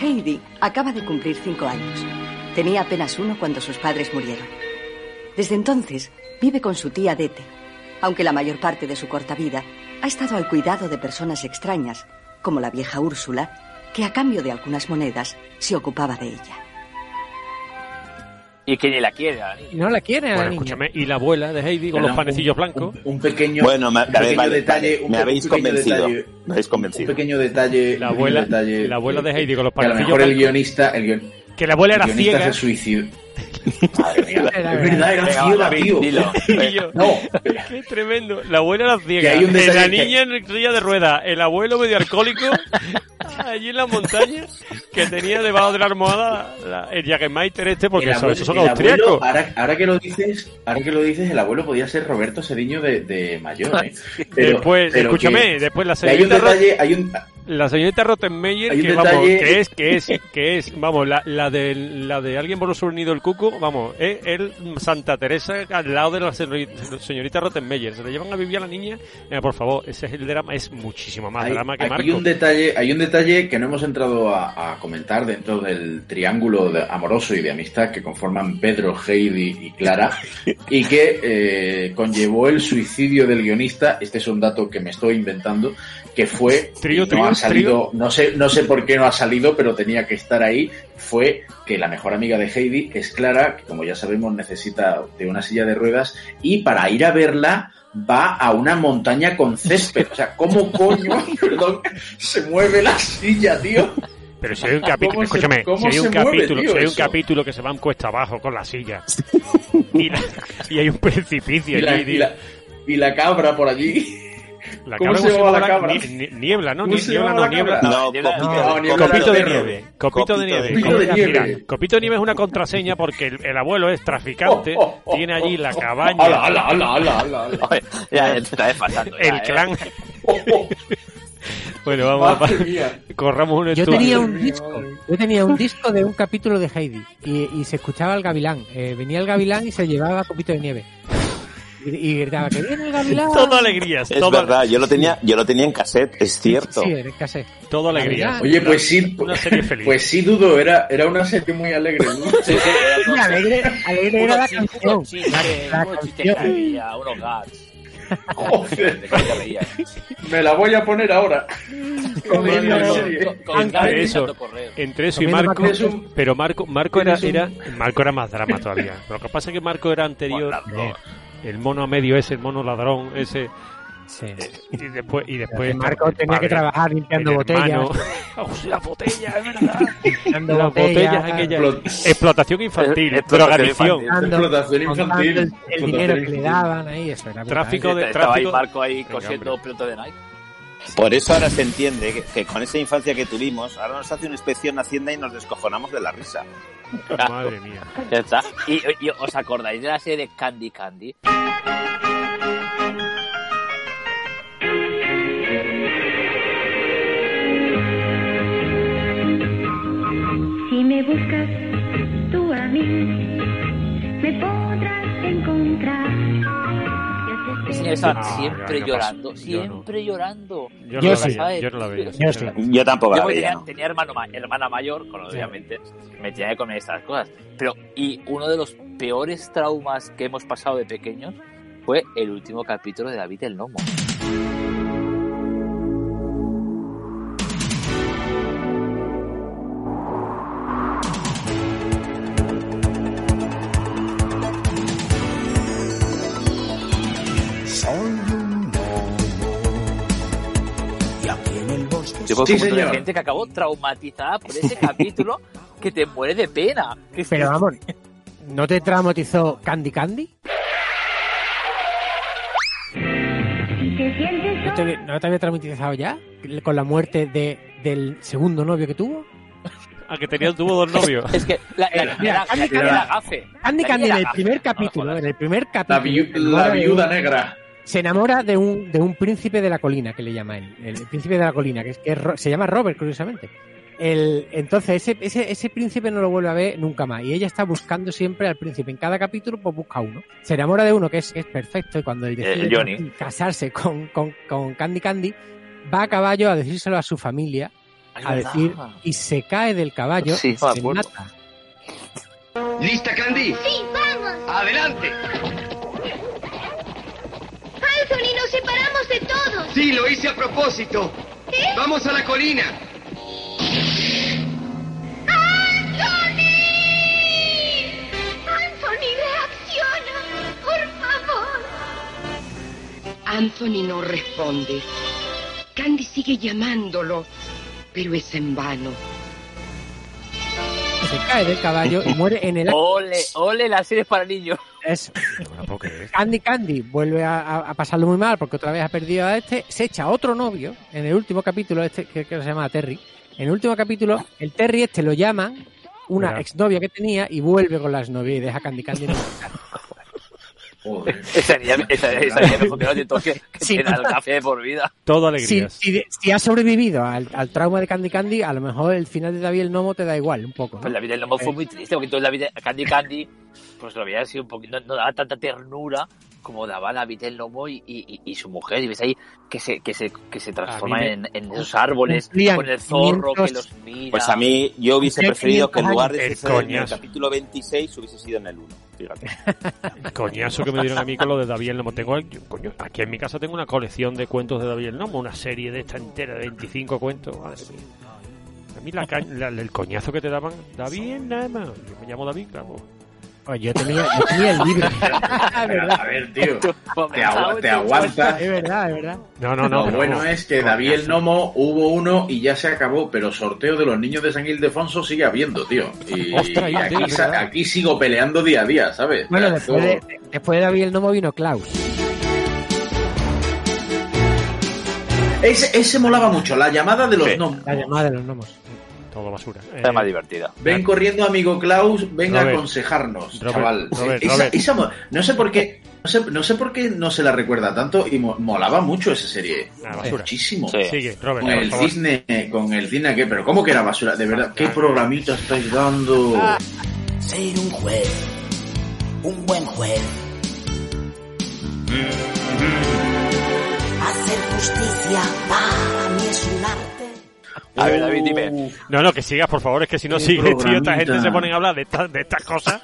Heidi acaba de cumplir cinco años. Tenía apenas uno cuando sus padres murieron. Desde entonces vive con su tía Dete, aunque la mayor parte de su corta vida ha estado al cuidado de personas extrañas, como la vieja Úrsula, que a cambio de algunas monedas se ocupaba de ella. Y que ni la quiere a la niña. No la quiere a la Bueno, niña. escúchame, y la abuela de Heidi con los panecillos un- blancos. Un, un pequeño, Bueno, me, un pequeño vale, detalle. vale, un me habéis un pequeño convencido. detalle- Me habéis Un convencido. pequeño detalle. La un abuela- detalle la abuela de Heidi con los que a lo panecillos mejor el blancos. guionista. El, guion- Que la abuela el era guionista ciega. se suicidó. Madre mía, Era es verdad, era ciega, tío. yo, No, Qué tremendo. La abuela era ciega. Hay un la niña en silla de ruedas. El abuelo medio alcohólico. allí en la montaña. Que tenía debajo de la almohada la- el Jägermeister este. Porque el eso, abuelo- esos son el austriacos. abuelo, ahora, ahora que lo dices, ahora que lo dices, el abuelo podía ser Roberto Cediño de, de mayor, ¿eh? Pero- después, pero escúchame, que- después la que hay un detalle, hay un, la señorita Rottenmeier, que vamos, detalle- que es, que es, que es, vamos, la, la de, la de alguien por los unido el cuco, vamos, es el Santa Teresa al lado de la señorita, Rottenmeier. Se le llevan a vivir a la niña, Eh, por favor, ese es el drama, es muchísimo más hay, drama que hay Marco. un detalle, hay un detalle que no hemos entrado a, a comentar dentro del triángulo de- amoroso y de amistad que conforman Pedro, Heidi y Clara y que eh, conllevó el suicidio del guionista. Este es un dato que me estoy inventando que fue Trío, no ha salido, no sé, no sé por qué no ha salido, pero tenía que estar ahí. Fue que la mejor amiga de Heidi, que es Clara, que como ya sabemos necesita de una silla de ruedas y para ir a verla va a una montaña con césped. O sea, ¿cómo coño, perdón, se mueve la silla, tío? Pero si hay un capítulo, ¿Cómo se- escúchame, si hay un mueve, capítulo, tío, si hay un capítulo que se van cuesta abajo con la silla y, la- y hay un precipicio Y la, allí, y la- y la cabra por allí. La ¿Cómo cabra, se llamaba la cabra? Ni- ni- niebla, ¿no? ¿Cómo niebla, no, la niebla. No, copito, no, niebla Copito de nieve, copito de nieve. Copito de Mira, nieve. Copito de nieve es una contraseña porque el, el abuelo es traficante, Oh, oh, oh, tiene allí la oh, cabaña, ala, ala, ala, ala, ala, ala. Oye, ya, te está desfasando. el ¿eh? clan. Bueno, vamos madre a mía. corramos un Yo estudio. tenía un disco, yo tenía un disco de un capítulo de Heidi y, y se escuchaba el gavilán. Eh, venía el gavilán y se llevaba copito de nieve. Y, gritaba que viene el gavilán. Todo alegrías, Es todo, verdad, yo lo tenía, yo lo tenía en cassette, es cierto. Sí, en cassette. todo alegrías. Oye, pues sí, Una serie feliz. pues sí, dudo, era, era una serie muy alegre. ¿no? Sí, sí, era todo- alegre, alegre era la canción. La, unos. Joder, me la voy a poner ahora. Entre eso, entre eso y Marco, pero Marco, Marco era, era, Marco era más drama todavía. Lo que pasa es que Marco era anterior, Bueno, el mono a medio ese, el mono ladrón ese, Sí. y después, y después Marco tenía que trabajar limpiando el botellas. hermano. Oh, la botella, es verdad. Limpiando Las botellas botellas. Explot- Explotación infantil, Explotación drogadicción, Explotación infantil. el, dinero que le daban ahí, eso era brutal. Tráfico de- Estaba ahí tráfico- Marco ahí Venga, cosiendo pelota de Nike. Por eso ahora se entiende que, que con esa infancia que tuvimos, ahora nos hace una inspección Hacienda y nos descojonamos de la risa. Madre mía. Ya está. Y, y os acordáis de la serie de Candy Candy. Si me buscas tú a mí, Estaba No, siempre yo llorando, paso, yo no. siempre llorando. Yo, Yo no sí. la veía, yo no la veía. Yo sí. Yo tampoco Yo la veía. tenía, ¿no? tenía hermano ma- hermana mayor, con obviamente me tenía que comer estas cosas. Pero, y uno de los peores traumas que hemos pasado de pequeños fue el último capítulo de David el Nomo. Yo conozco Sí, un montón de señor. gente que acabó traumatizada por ese capítulo que te muere de pena. Pero vamos, ¿no te traumatizó Candy Candy? ¿No te, había- no te había traumatizado ya? Con la muerte de, del segundo novio que tuvo. A que tenía, tuvo dos novios. Es que la, la, la, Mira, la- Candy la- Candy- la gafe. Candy en el primer capítulo, en el primer La, capítulo. la viuda negra. Se enamora de un, de un príncipe de la colina, que le llama él. El, príncipe de la colina, que, es, que es se llama Robert, curiosamente. El, entonces, ese, ese, ese príncipe no lo vuelve a ver nunca más. Y ella está buscando siempre al príncipe. En cada capítulo, pues busca uno. Se enamora de uno que es, es perfecto. Y cuando él decide Eh, Johnny. casarse con, con, con Candy Candy, va a caballo a decírselo a su familia. A decir, y se cae del caballo Sí, y se mata. ¿Lista, Candy? Sí, vamos. ¡Adelante! Anthony, nos separamos de todos. Sí, lo hice a propósito. ¿Qué? ¡Vamos a la colina! ¡Anthony! Anthony, reacciona. Por favor. Anthony no responde. Candy sigue llamándolo, pero es en vano. Se cae del caballo y muere en el. Ole, ole, las series para niños. Eso. Candy Candy vuelve a, a- pasarlo muy mal porque otra vez ha perdido a este. Se echa otro novio en el último capítulo, este que, que se llama Terry. En el último capítulo, el Terry este lo llaman una Mira. exnovia que tenía y vuelve con la exnovia y deja a Candy Candy en el Joder. Esa niña, esa, esa niña mejor que no te toque, que Sí. te da el café de por vida. Todo si, alegrías. si, si has sobrevivido al, al trauma de Candy Candy, a lo mejor el final de David el Gnomo te da igual, un poco. ¿no? Pues la vida del lomo fue muy triste, porque toda la vida Candy Candy, pues lo había sido un poquito, no, no daba tanta ternura como daba la vida del lomo y, y, y su mujer. Y ves ahí que se, que se, que se transforman me- en, en esos árboles, Cumplían con el zorro que 500 los mira. Pues a mí, yo hubiese preferido que en 500 lugar de años. ser en el capítulo 26 hubiese sido en el 1. Fíjate. El coñazo que me dieron a mí con lo de David el Nomo. Tengo, yo, coño, aquí en mi casa tengo una colección de cuentos de David el Nomo, una serie de esta entera de 25 cuentos. Madre mía. A mí la, la- el coñazo que te daban, David el Nomo. Yo me llamo David, claro. Pues yo tenía, yo tenía el libro. Pero, verdad, a ver, tío. Te, agua- chavo, te tío. aguanta. es verdad, es verdad. No, no, no. Lo bueno es que David el. Nomo hubo uno y ya se acabó, pero sorteo de los niños de San Ildefonso sigue habiendo, tío. Y, Ostras, y ya, tío, aquí, sigo peleando día a día, ¿sabes? Bueno, después de, después de David el Gnomo vino Klaus. ese, ese molaba mucho, la llamada de los Sí. gnomos. La llamada de los gnomos. Todo basura. Está Eh, más divertida. Ven corriendo, amigo Klaus, ven a Robert. aconsejarnos, Robert, chaval. Robert, Esa- Robert. esa mo- no sé por qué, no sé, no sé por qué no se la recuerda tanto y mo- molaba mucho esa serie. Basura. Muchísimo. Sí. Sigue, Robert, Con el cisne, con el cisne que, pero ¿cómo que era basura? De verdad, ¿qué programita estáis dando? Ser un juez, un buen juez. Hacer justicia para mí es un arte. A ver, David, dime. No, no, que sigas, por favor, es que si no Qué sigue, tío, esta gente se ponen a hablar de, estas de estas cosas.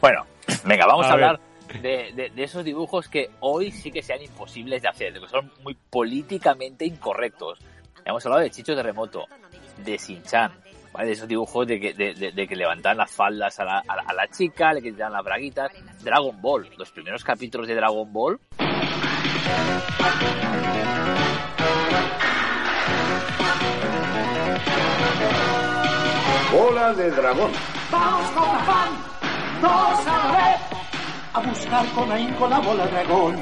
Bueno, venga, vamos A hablar de, de- de esos dibujos que hoy sí que sean imposibles de hacer, que son muy políticamente incorrectos. Hemos hablado de Chicho Terremoto, de Sinchan, ¿vale? de esos dibujos de que, de, de- de que levantan las faldas a la, a la- a la chica, le quitan las braguitas. Dragon Ball, los primeros capítulos de Dragon Ball. Bola de dragón. Vamos con afán, todos a la vez, a buscar con ahínco la bola dragón.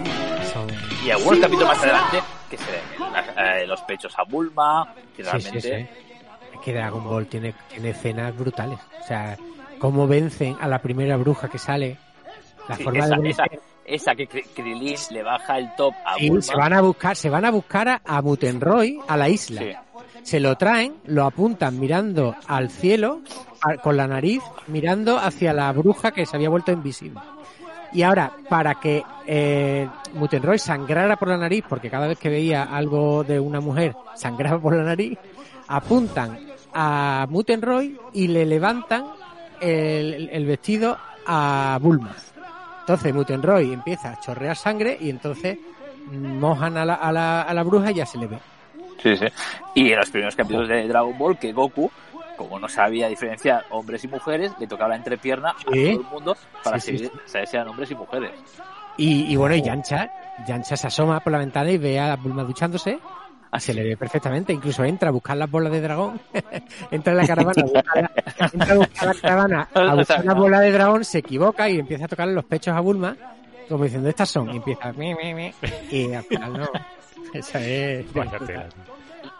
Y algunos capítulos más adelante que se ven las- eh, los pechos a Bulma, que Sí, realmente... sí, sí. Es que Dragon Ball tiene, tiene escenas brutales. O sea, cómo vencen a la primera bruja que sale. La Sí, forma esa, de esa, vencer. esa que Kri- Krilin le baja el top a Sí, Bulma. se van a buscar, se van a buscar a, a Mutenroy a la isla. Se lo traen, lo apuntan mirando al cielo, con la nariz, mirando hacia la bruja que se había vuelto invisible. Y ahora, para que eh, Mutenroy sangrara por la nariz, porque cada vez que veía algo de una mujer sangraba por la nariz, apuntan a Mutenroy y le levantan el, vestido a Bulma. Entonces Mutenroy empieza a chorrear sangre y entonces mojan a la, a la, a la bruja y ya se le ve. Sí, sí. Y en los primeros capítulos de Dragon Ball, que Goku, como no sabía diferenciar hombres y mujeres, le tocaba la entrepierna a todo el mundo para Sí, sí, seguir- saber si eran hombres y mujeres. Y, y bueno, y Yancha, Yancha se asoma por la ventana y ve a Bulma duchándose. Y se le ve perfectamente. Incluso entra a buscar las bolas de dragón. entra en la caravana, a buscar la- entra a buscar la caravana, a buscar las bolas de dragón, se equivoca y empieza a tocarle los pechos a Bulma, como diciendo, estas son. Y empieza, "Mi, mi, mi", y al final no. Esa es.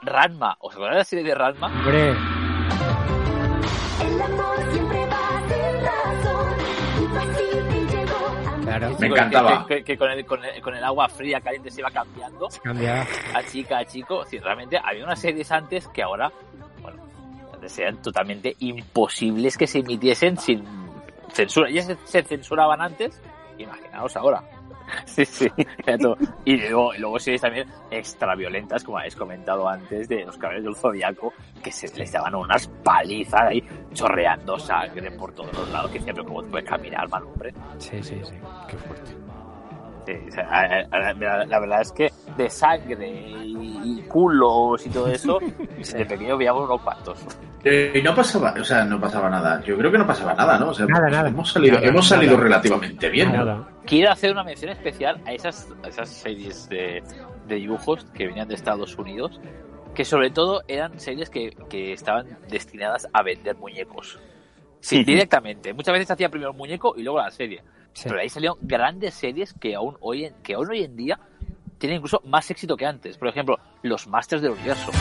Ranma, ¿os acordáis de la serie de Ranma? Hombre, claro. Me encantaba. Que, que- que con, el, con, el, con el agua fría caliente se iba cambiando Cambia. a chica a chico. Sí, realmente había unas series antes que ahora, bueno, sean totalmente imposibles que se emitiesen sin censura. Ya se, se censuraban antes, imaginaos ahora. Sí, sí. era todo. Y luego, luego series también extra violentas, como habéis comentado antes, de los caballeros del zodiaco, que se les daban unas palizas ahí, chorreando sangre por todos los lados, que siempre como puedes caminar, mal hombre. Sí, sí, sí. Qué fuerte. Sí, o sea, la, la verdad es que de sangre y, y culos y todo eso, de pequeño veíamos unos cuantos. Eh, Y no pasaba, o sea, no pasaba nada. Yo creo que no pasaba nada, ¿no? O sea, Nada, nada. hemos salido, Nada, hemos salido nada. relativamente bien, ¿no? Quiero hacer una mención especial a esas, a esas series de, de dibujos que venían de Estados Unidos, que sobre todo eran series que, que estaban destinadas a vender muñecos. Sí, directamente. Muchas veces hacía primero el muñeco y luego la serie. Sí. Pero ahí salieron grandes series que aún hoy en, que aún hoy en día tienen incluso más éxito que antes. Por ejemplo, los Masters del Universo.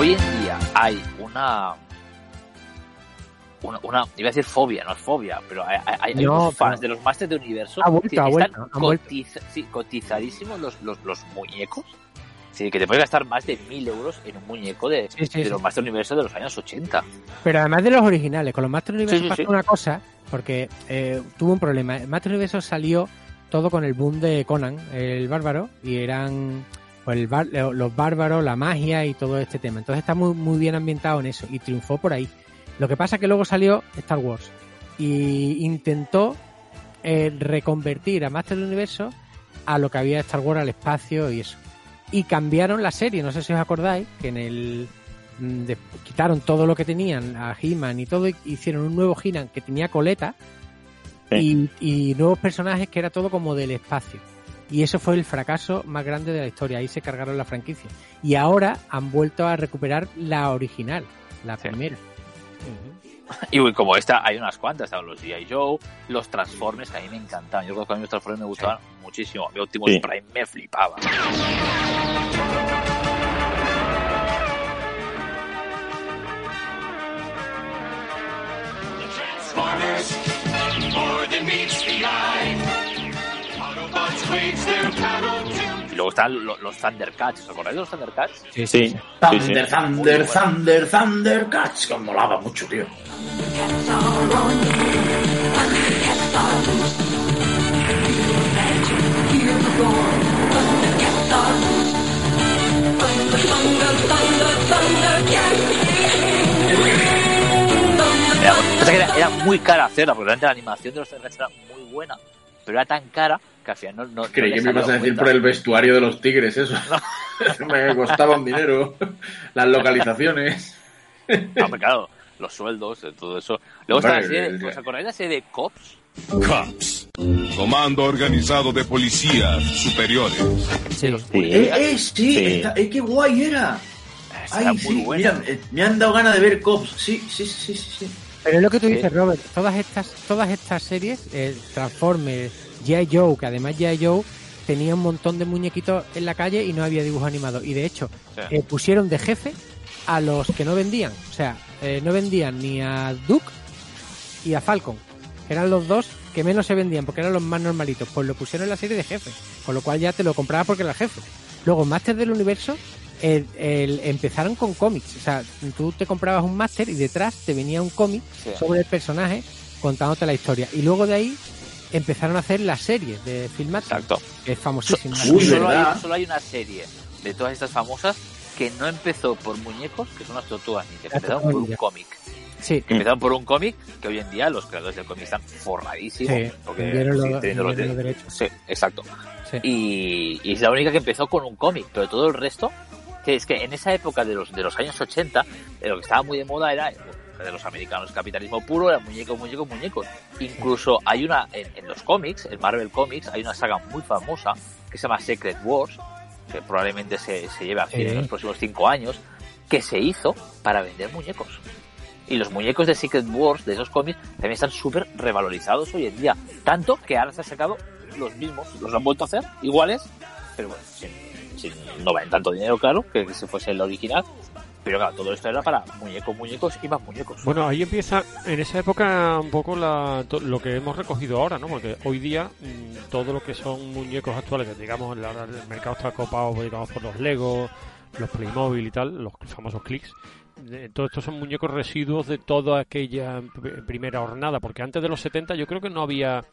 Hoy en día hay una una, una- iba a decir fobia, no es fobia, pero hay, hay- hay No, unos fans pero- de los Masters de Universo Ha vuelto, que están vuelto. cotiza- sí, cotizadísimos los, los, los muñecos. Sí, que te puedes gastar más de mil euros en un muñeco de, Sí, sí, de sí. los Masters de Universo de los años 80. Pero además de los originales, con los Master Universo pasó una cosa, porque eh, tuvo un problema. El Master Universo salió todo con el boom de Conan, el bárbaro, y eran pues el bar- los bárbaros, la magia y todo este tema. Entonces está muy, muy bien ambientado en eso y triunfó por ahí. Lo que pasa es que luego salió Star Wars y intentó eh, reconvertir a Master del Universo a lo que había de Star Wars al espacio y eso. Y cambiaron la serie, no sé si os acordáis, que en el mm, de- quitaron todo lo que tenían a He-Man y todo, y hicieron un nuevo He-Man que tenía coleta y, y nuevos personajes que era todo como del espacio. Y eso fue el fracaso más grande de la historia. Ahí se cargaron la franquicia. Y ahora han vuelto a recuperar la original, la primera. Y como esta, hay unas cuantas, estaban los G.I. Joe, los Transformers, que a mí me encantaban. Yo creo que a mí los Transformers me gustaban muchísimo. A mí Optimus Sí. Prime me flipaba. Transformers, more than meets the eye. Y luego están lo- los Thundercats. ¿Os acordáis de los Thundercats? Sí, Sí. Thunder, Thunder, Thunder, Thundercats, que molaba mucho, tío. Era, pasa que era, era muy cara hacerla, porque realmente la animación de los Thundercats era muy buena. Pero era tan cara final no. no Creí no que me ibas a decir cuenta. por el vestuario de los tigres, eso. me costaba un dinero. Las localizaciones. No, hombre, claro, los sueldos, eh, todo eso. Luego está la serie, ¿os acordáis de la serie de Cops? COPS. Comando Organizado de Policías Superiores. Sí. Eh, eh, sí, Sí. está- eh, qué guay era. Ay, muy sí, buena. mira, eh, me han dado ganas de ver Cops. Sí, sí, sí, sí, sí. Pero es lo que tú dices, Robert. Todas estas, todas estas series, eh, Transformers, G.I. Joe, que además G.I. Joe tenía un montón de muñequitos en la calle y no había dibujos animados. Y de hecho, Sí. eh, pusieron de jefe a los que no vendían. O sea, eh, no vendían ni a Duke y a Falcon. Eran los dos que menos se vendían porque eran los más normalitos. Pues lo pusieron en la serie de jefe. Con lo cual ya te lo comprabas porque era jefe. Luego, Master del Universo, el- el- empezaron con cómics. O sea, tú te comprabas un Master y detrás te venía un cómic Sí. sobre el personaje contándote la historia. Y luego de ahí empezaron a hacer las series de Filmatic, Exacto. que es famosísima. solo, hay, solo hay una serie de todas estas famosas que no empezó por muñecos, que son las tortugas ninja, que empezaron por un cómic. Sí. Que empezaron por un cómic que hoy en día los creadores del cómic están forradísimos. Sí, porque sí, teniendo los vendieron los derechos. derechos. Sí, exacto. Sí. Y, y es la única que empezó con un cómic, pero todo el resto, que es que en esa época de los, de los años 80, eh, lo que estaba muy de moda era de los americanos, capitalismo puro, eran muñecos, muñecos, muñecos. Incluso hay una, en, en los cómics, en Marvel Comics, hay una saga muy famosa que se llama Secret Wars, que probablemente se, se lleve a fin en los próximos cinco años, que se hizo para vender muñecos. Y los muñecos de Secret Wars, de esos cómics, también están súper revalorizados hoy en día. Tanto que ahora se han sacado los mismos, los han vuelto a hacer, iguales, pero bueno, sin, sin- no valen tanto dinero, claro, que si fuese el original. Pero claro, todo esto era para muñecos, muñecos y más muñecos. Bueno, ahí empieza en esa época un poco la, lo que hemos recogido ahora, ¿no? Porque hoy día mm, todo lo que son muñecos actuales, digamos el, mercado está copado por los Lego, los Playmobil y tal, los famosos clics. De- Todo esto son muñecos residuos de toda aquella pr- primera hornada, porque antes de los 70 yo creo que no había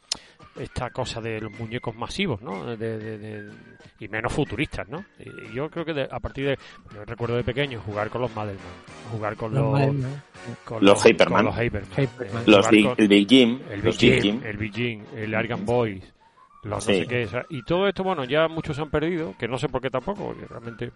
esta cosa de los muñecos masivos, ¿no? De, de- de- y menos futuristas, ¿no? Y yo creo que de- a partir de, yo recuerdo de pequeño jugar con los Madelman, jugar con Los los, Madelman. con Los Hyperman. con los Hyperman, Hyperman. eh, Los jugar Big- con- el Big Jim, el los Big Jim, Jim. el Big Jim, el Argan Boys, los Sí. no sé qué, y todo esto, bueno, ya muchos se han perdido, que no sé por qué tampoco, porque realmente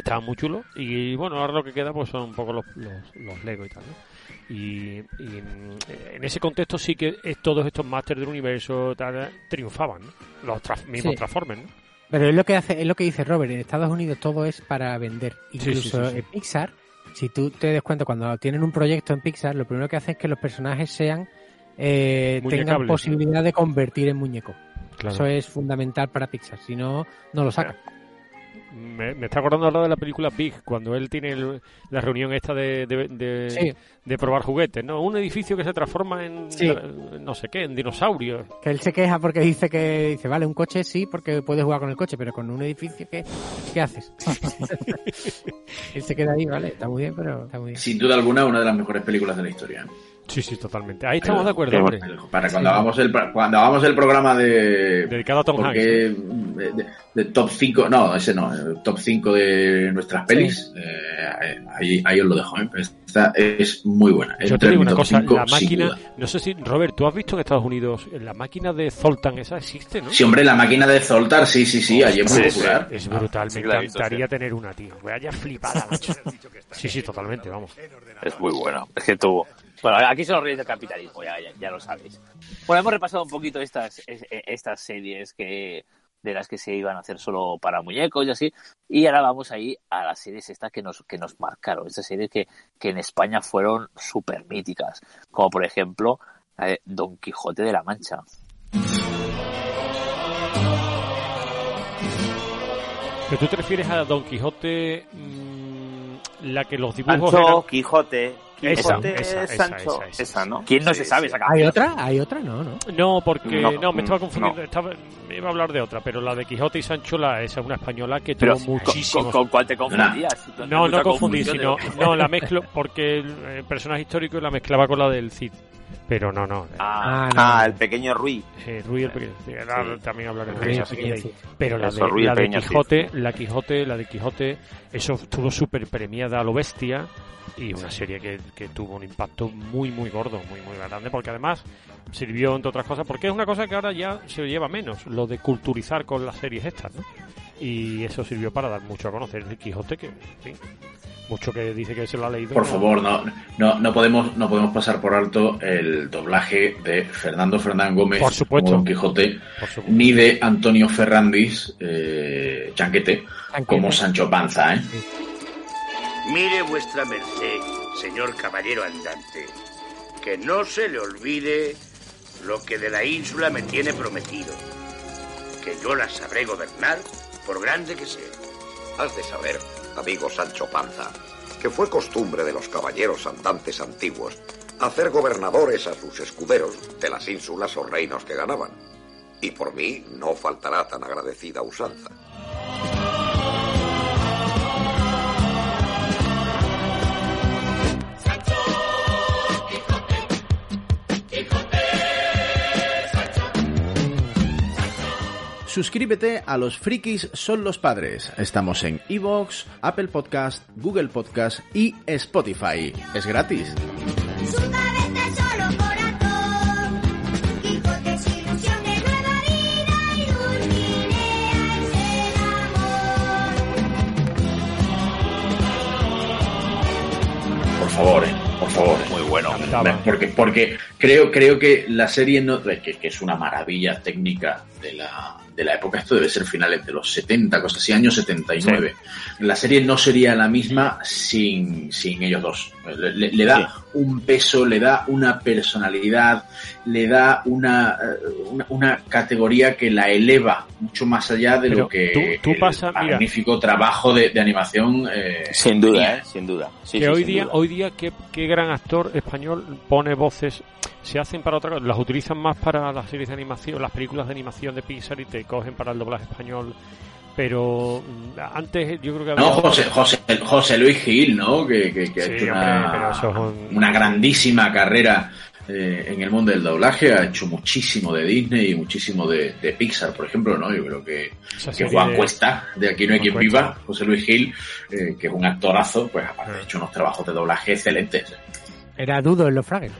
estaban muy chulos, y bueno, ahora lo que queda pues son un poco los, los, los Lego y tal, ¿no? Y, y, mm, en ese contexto sí que todos estos Masters del Universo tal, triunfaban, ¿no? Los tra- mismos Sí. Transformers, ¿no? Pero es lo que hace, es lo que dice Robert, en Estados Unidos todo es para vender. Incluso sí, sí. en Pixar, si tú te des cuenta, cuando tienen un proyecto en Pixar, lo primero que hacen es que los personajes sean eh, tengan posibilidad de convertir en muñeco. Claro. Eso es fundamental para Pixar, si no, no lo sacan. Me, me está acordando ahora de la película Big, cuando él tiene el- la reunión esta de, de, de- Sí. de probar juguetes, ¿no? Un edificio que se transforma en Sí. no sé qué, en dinosaurio. Que él se queja porque dice que, dice, vale, un coche sí, porque puedes jugar con el coche, pero con un edificio, ¿qué, qué haces? él se queda ahí, vale, está muy bien, pero está muy bien. Sin duda alguna, una de las mejores películas de la historia. Sí, sí, totalmente. Ahí estamos de acuerdo, hombre. Para cuando hagamos el cuando hagamos el programa de Dedicado a Tom porque, de, de- de top 5, no, ese no, el top 5 de nuestras pelis, eh, ahí, ahí os lo dejo, ¿eh? Esta es muy buena. Yo te digo una top cosa, 5, la máquina, no sé si, Robert, tú has visto en Estados Unidos, la máquina de Zoltan esa existe, ¿no? Sí, hombre, la máquina de Zoltar, sí, sí, sí, allí es muy Sí, popular. Es brutal, sí, me claro, encantaría sí. tener una, tío. Vaya flipada, macho. Sí, sí, totalmente, vamos. Es muy bueno. Es que tuvo. Bueno, aquí son los reyes del capitalismo, ya, ya, ya lo sabéis. Bueno, hemos repasado un poquito estas, es- eh, estas series que de las que se iban a hacer solo para muñecos y así. Y ahora vamos ahí a las series estas que nos, que nos marcaron. Estas series que, que en España fueron súper míticas. Como por ejemplo, Don Quijote de la Mancha. Pero tú te refieres a Don Quijote, mm, la que los dibujos Sancho, eran... Quijote. Esa, Quijote, esa, esa, Sancho. esa, esa. Esa, ¿no? ¿Quién no se sabe sí. esa ¿Hay otra? ¿Hay otra? No, no. No, porque No, no, me estaba confundiendo. no. Estaba, me iba a hablar de otra, pero la de Quijote y Sancho, la, esa es una española que tuvo ¿con, muchísimos. con, con cuál te confundías? no, no confundí, sino de- no la mezclo porque el, eh, personaje histórico la mezclaba con la del Cid. Pero no, no. Ah, Ah, no. Ah, el pequeño Rui. Eh, Ruy el pequeño. sí, también hablaremos de sí. Pero la Eso, de, Ruy el la de. Quijote, la Quijote, la de Quijote, eso estuvo súper premiada a lo bestia y una serie que, que tuvo un impacto muy, muy gordo, muy, muy grande, porque además sirvió, entre otras cosas, porque es una cosa que ahora ya se lleva menos, lo de culturizar con las series estas, ¿no? Y eso sirvió para dar mucho a conocer el Quijote, que, en fin, mucho que dice que se lo ha leído. Por favor, no, no, no podemos, no podemos pasar por alto el doblaje de Fernando Fernán Gómez Por supuesto. como Don Quijote, Por ni de Antonio Ferrandis, eh, Chanquete, Chanquete. como Sancho Panza, ¿eh? Mire vuestra merced, señor caballero andante, que no se le olvide lo que de la ínsula me tiene prometido, que yo la sabré gobernar por grande que sea. Has de saber, amigo Sancho Panza, que fue costumbre de los caballeros andantes antiguos hacer gobernadores a sus escuderos de las ínsulas o reinos que ganaban. Y por mí no faltará tan agradecida usanza. Suscríbete a Los Frikis son los padres. Estamos en Evox, Apple Podcast, Google Podcast y Spotify. Es gratis. Por favor, ¿eh? Por favor. ¿eh? bueno, Captaba. porque, porque creo, creo que la serie no, que, que es una maravilla técnica de la, de la época, esto debe ser finales de los 70, cosas así, años 79. La serie no sería la misma sin, sin ellos dos. Le, da un peso, le da una personalidad, le da una, eh, una, una categoría que la eleva mucho más allá de Pero lo que tú- tú el pasa- mira. magnífico trabajo de, de animación. eh, Sin duda. ¿eh? Sin duda. Sí, que sí, hoy sin día, duda. hoy día qué, qué gran actor español pone voces, se hacen para otra cosa, las utilizan más para las series de animación, las películas de animación de Pixar y te cogen para el doblaje español. Pero mm, antes yo creo que No, había- José, José, José Luis Gil, ¿no? Que, que- que ha hecho hombre, una, pero eso es un- una grandísima carrera eh, en el mundo del doblaje. Ha hecho muchísimo de Disney y muchísimo de, de Pixar, por ejemplo, ¿no? Yo creo que, que Juan de- Cuesta, de Aquí no hay Juan quien Cuesta. viva, José Luis Gil, eh, que es un actorazo, pues aparte ha hecho unos trabajos de doblaje excelentes. Era dudo en los Fraggles.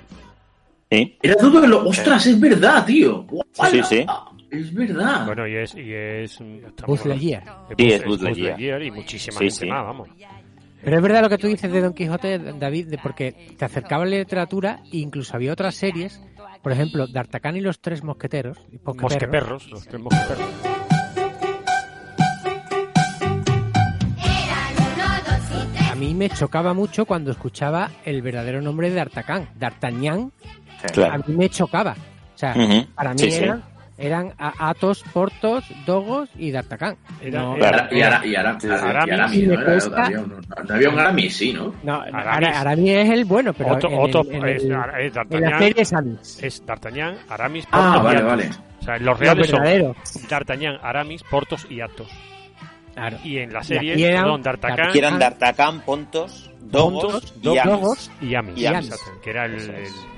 Sí. Era todo lo... ¡Ostras, es verdad, tío! Sí, sí. Es verdad. Bueno, y es. Y es Buzz Lightyear. Sí, es Buzz- Lightyear. Y muchísima Sí, gente sí. más, vamos. Pero es verdad lo que tú dices de Don Quijote, David, de porque te acercaba a la literatura e incluso había otras series, por ejemplo, D'Artagnan y los tres mosqueteros. Mosqueperros. Mosqueperros, los tres mosqueperros. A mí me chocaba mucho cuando escuchaba el verdadero nombre de D'Artagnan, D'Artagnan. Claro. A mí me chocaba. O sea, Ujú. para mí Sí, sí. eran, Atos, Portos, Dogos y D'Artagnan. Era- No- Y y y y. Aramis, Y ¿no? había, un, Aramis, sí, ¿no? No, Aramis. Ara- Aramis es el bueno, pero Otto- en, Otto en el- es en la D'Artagnan. serie es Aramis. Es D'Artagnan, Aramis, Ah, Portos y vale, vale. O sea, los reales son verdadero. D'Artagnan, Aramis, Portos y Athos. Claro. Y en la Y serie, eran perdón, D'Artagnan, Aquí eran D'Artagnan, Pontos, Dogos Pontos, y Amis. Dogos y Amis, Y Amis. exacto, que era el, Eso es. el-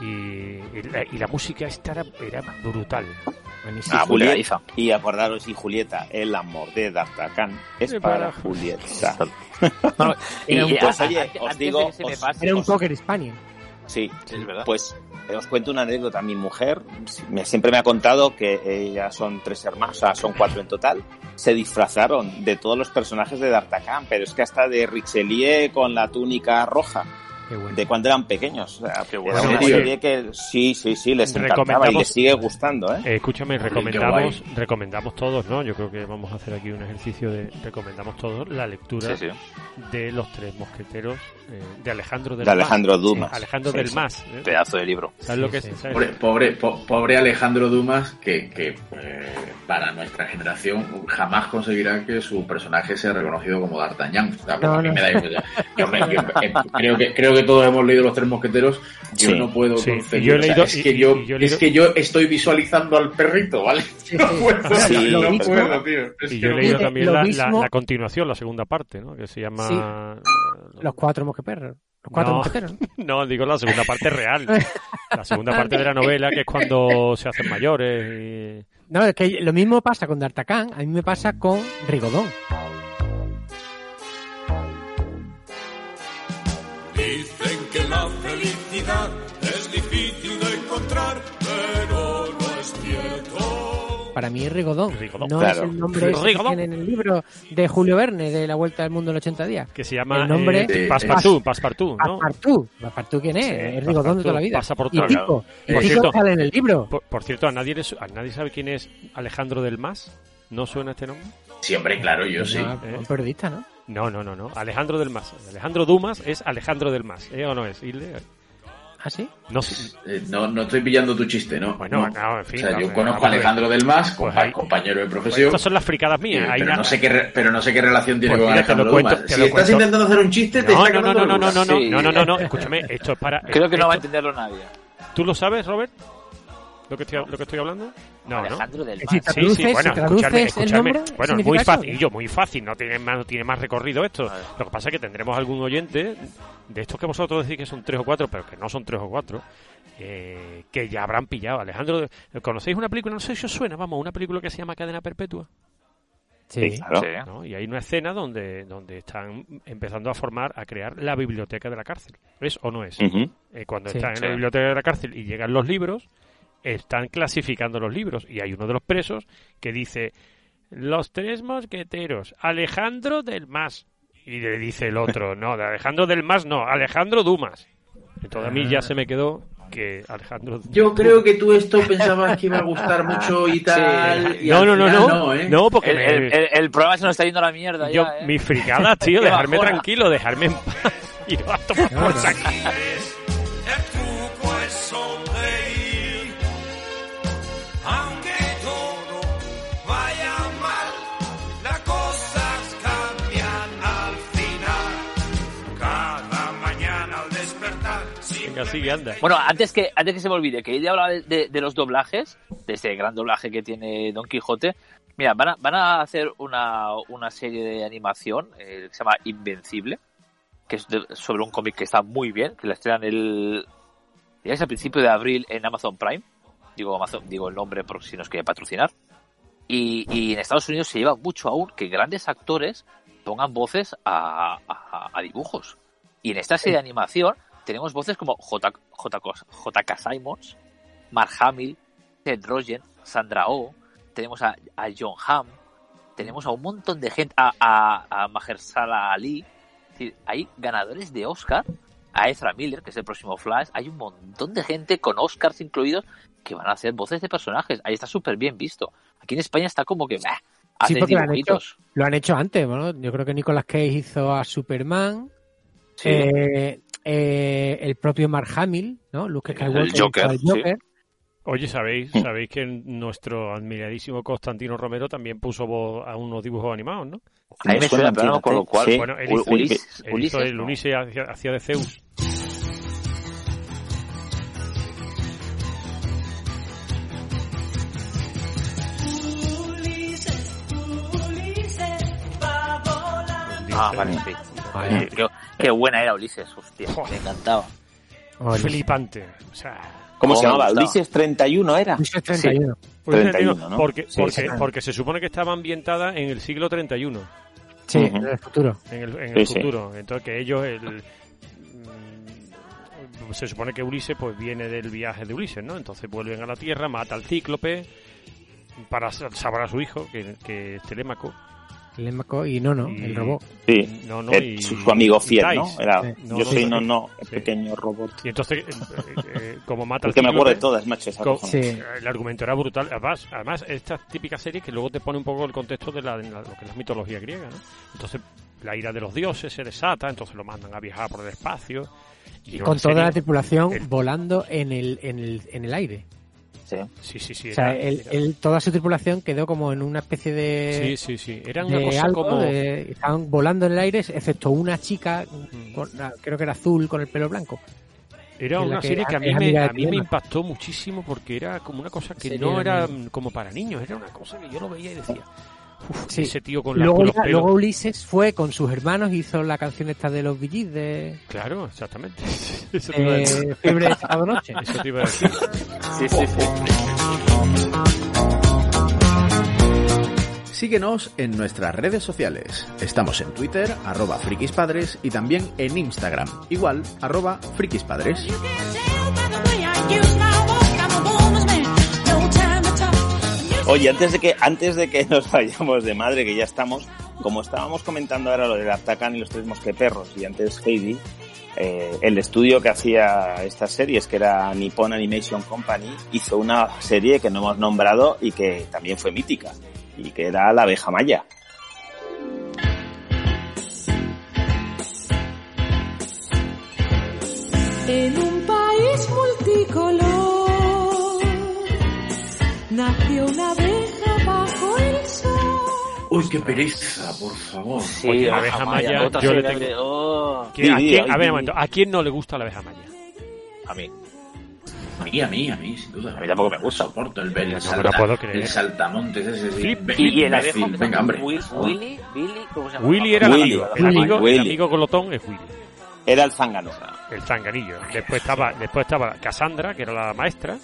y, y la, y la música esta era, era brutal. Ah, Julieta, y acordaros, y Julieta, el amor de D'Artagnan es para para- Julieta. Y, pues, oye, antes- os digo, os- pase, Era un Cocker Spaniel. Sí, Sí, es verdad. pues eh, os cuento una anécdota. Mi mujer me- siempre me ha contado que ellas son tres hermanos, o sea, son cuatro en total. Se disfrazaron de todos los personajes de D'Artagnan, pero es que hasta de Richelieu con la túnica roja, bueno. de cuando eran pequeños. O sea, Qué era bueno. una ¿En serio? serie que sí, sí, sí, les encantaba y les sigue gustando, ¿eh? Eh, escúchame, recomendamos, recomendamos todos, ¿no? Yo creo que vamos a hacer aquí un ejercicio de recomendamos todos la lectura Sí, sí. de los tres mosqueteros eh, de Alejandro del De Alejandro Mas. Dumas. Sí, Alejandro Sí, del. Mas. ¿eh? Pedazo de libro. ¿Sabes lo que Sí, es? sí. ¿sabes? Pobre, pobre, po- pobre Alejandro Dumas, que, que eh, para nuestra generación jamás conseguirá que su personaje sea reconocido como D'Artagnan. O sea, porque No, no. me da igual. Yo me- yo, creo, que, creo que todos hemos leído Los Tres Mosqueteros. Yo Sí. no puedo Sí, yo he o sea, leído- es, y- que y- yo, y yo he leído- es que yo estoy visualizando al perrito, ¿vale? No puedo, Sí. no Lo puedo, mismo- tío. Es Y que yo he leído también la, la- mismo- la continuación, la segunda parte, ¿no? Que se llama... Sí. Los cuatro mosqueperros. Los cuatro No. mosqueteros. No, digo la segunda parte real. La segunda parte de la novela, que es cuando se hacen mayores y... No, es que lo mismo pasa con D'Artagnan, a mí me pasa con Rigodón. Para mí es Rigodón. Rigodón, no claro. es el nombre que tiene en el libro de Julio Verne de La Vuelta al Mundo en 80 días. Que se llama El nombre- eh, Sí, Passepartout, Passepartout, ¿no? Passepartout. Passepartout, ¿quién es? Sí, es Rigodón de toda la vida. pasa por y todo, Pico. Y Y por cierto- sale en el libro. Por, por cierto, ¿a nadie, le su- ¿a nadie sabe quién es Alejandro del Mas? ¿No suena este nombre? Sí, hombre, claro, yo sí. Ah, eh. un periodista, ¿no? No, no, no, no. Alejandro del Mas. Alejandro Dumas es Alejandro del Mas. ¿Eh o no es? Ile- ¿Ah, sí? No. Eh, no, no estoy pillando tu chiste, ¿no? Bueno, no. en fin, O sea, yo conozco a. Alejandro del Mas, Pues compa- ahí- compañero de Pues profesión. estas son las fricadas mías. Eh, Hay pero, una- no sé qué re- pero no sé qué relación tiene Pues con Alejandro cuento, Si estás cuento. intentando hacer un chiste, te No, está no, no, no, no, no, no, no, Sí. no, no, no, no, escúchame, esto es para... Creo que no va a entenderlo nadie. ¿Tú lo sabes, Robert? ¿Lo que estoy, lo que estoy hablando? No, ¿no? Alejandro del Mar. Sí, traduces, sí, bueno, si escuchadme, traduces el escuchadme. nombre, Bueno, es muy fácil, muy fácil, no tiene más, no tiene más recorrido esto. Lo que pasa es que tendremos algún oyente de estos que vosotros decís que son tres o cuatro, pero que no son tres o cuatro, eh, que ya habrán pillado. Alejandro, ¿conocéis una película? No sé si os suena, vamos, una película que se llama Cadena Perpetua. Sí. Claro. Sí. ¿no? Y hay una escena donde, donde están empezando a formar, a crear la biblioteca de la cárcel. ¿Es o no es? Eh, cuando Sí. están en la biblioteca de la cárcel y llegan los libros, están clasificando los libros. Y hay uno de los presos que dice, los tres mosqueteros, Alejandro del Mas. Y le dice el otro, no, de Alejandro del Mas no, Alejandro Dumas. Entonces a mí ya se me quedó que Alejandro... Yo creo que tú esto pensabas que iba a gustar mucho y tal. y No, no, no, no. ¿eh? No, porque El, me- el- el- el programa se nos está yendo a la mierda yo, ya, ¿eh? mis fricadas, tío, dejarme bajona. tranquilo, dejarme en paz y no a tomar por saco. Venga, sigue, anda. Bueno, antes que antes que se me olvide, que ella hablaba de, de- de los doblajes, de ese gran doblaje que tiene Don Quijote. Mira, van a, van a hacer una, una serie de animación eh, que se llama Invencible, que es de- sobre un cómic que está muy bien, que la estrenan el, ya es a principio de abril en Amazon Prime. Digo Amazon, digo el nombre por si nos quiere patrocinar. Y, y en Estados Unidos se lleva mucho aún que grandes actores pongan voces a, a- a dibujos. Y en esta serie de animación tenemos voces como J, J, JK Simons, Mark Hamill, Ted Rogen, Sandra Oh, tenemos a, a John Hamm, tenemos a un montón de gente, a, a, a Mahershala Ali. Es decir, hay ganadores de Oscar, a Ezra Miller, que es el próximo Flash, hay un montón de gente con Oscars incluidos que van a hacer voces de personajes. Ahí está súper bien visto. Aquí en España está como que, bah, Sí, porque lo han, hecho, lo han hecho antes, ¿no? Yo creo que Nicolas Cage hizo a Superman. Sí. eh, eh, el propio Mark Hamill, ¿no? Luke Skywalker hizo Joker, sí. Joker. Oye, ¿sabéis, sabéis que nuestro admiradísimo Constantino Romero también puso voz a unos dibujos animados, ¿no? Ahí me suena, pero no me acuerdo cuál. Sí. Bueno, él hizo, Ulises- él hizo Ulises, el ¿no? Ulises hacía, hacía de Zeus. Ah, vale, sí. Qué, qué buena era Ulises, hostia, me encantaba. Flipante. O sea, ¿Cómo Oh, se llamaba? Ulises 31 era. Ulises 31. Pues 31, ¿no? Porque, Sí, porque, sí. porque se supone que estaba ambientada en el siglo 31, Sí, Ujú. en el futuro. en el, en Sí, el sí. futuro. Entonces que ellos, el, mm, se supone que Ulises pues viene del viaje de Ulises, ¿no? Entonces vuelven a la Tierra, mata al cíclope para sa- salvar a su hijo, que, que es Telémaco. Y no, no, Y- el robot. Sí. No, no, Eh, y- su, amigo y fiel, ¿no? Era, Sí. No, yo no, soy sí. no, no, el Sí. pequeño robot. Y entonces, eh, eh, como mata al Es que me acuerdo de todas, macho, esa Co- cosa. Sí. El argumento era brutal. Además, además esta típica serie que luego te pone un poco el contexto de la, de la- lo que es la mitología griega, ¿no? Entonces, la ira de los dioses se desata, entonces lo mandan a viajar por el espacio. Y Con toda serie- la tripulación el- volando en el, en el, en el aire. Sí. Sí, sí, sí. O sea, era- el- era- el- toda su tripulación quedó como en una especie de... sí, sí, sí. Era una de cosa algo, como... de- estaban volando en el aire, excepto una chica, Mm. con- ah, creo que era azul, con el pelo blanco. Era una que serie que a mí, me, a mí me impactó muchísimo porque era como una cosa que Serie no era mm, como para niños, era una cosa que yo lo veía y decía, "Uf, Sí. ese tío con, la, Luego, con los ya- pelos". luego Ulises fue con sus hermanos, hizo la canción esta de los VGs de Claro, exactamente. Eso te iba a decir. eh, Fiebre de Sábado Noche. Eso te iba a decir. Sí, sí, sí. Síguenos en nuestras redes sociales. Estamos en Twitter, arroba frikispadres, y también en Instagram, igual, arroba frikispadres. Oye, antes de que antes de que nos vayamos de madre, que ya estamos, como estábamos comentando ahora lo del Atacan y los tres mosqueperros y antes Heidi, eh, el estudio que hacía estas series, que era Nippon Animation Company, hizo una serie que no hemos nombrado y que también fue mítica, y que era La abeja maya. En un país multicolor nació una abeja bajo el sol. Uy, qué pereza, por favor. Sí, Oye, la Abeja Maya, maya, yo le tengo- que- oh, ¿Quién- a, Sí, quién, a ver, un momento, ¿a quién no le gusta la abeja maya? a mí. A mí, a mí, a mí, sin duda. A mí tampoco me gusta. Soporto el, el, No me salta- lo puedo creer. el saltamontes ese. sí. Y, el abejo, Venga, hombre. Will- Willy, Billy, ¿cómo se llama? Willy era el Willy, amigo. El Willy, amigo, el Willy. amigo glotón es Willy. Era el zángano. El zanganillo. Después estaba, después estaba Cassandra, que era la maestra.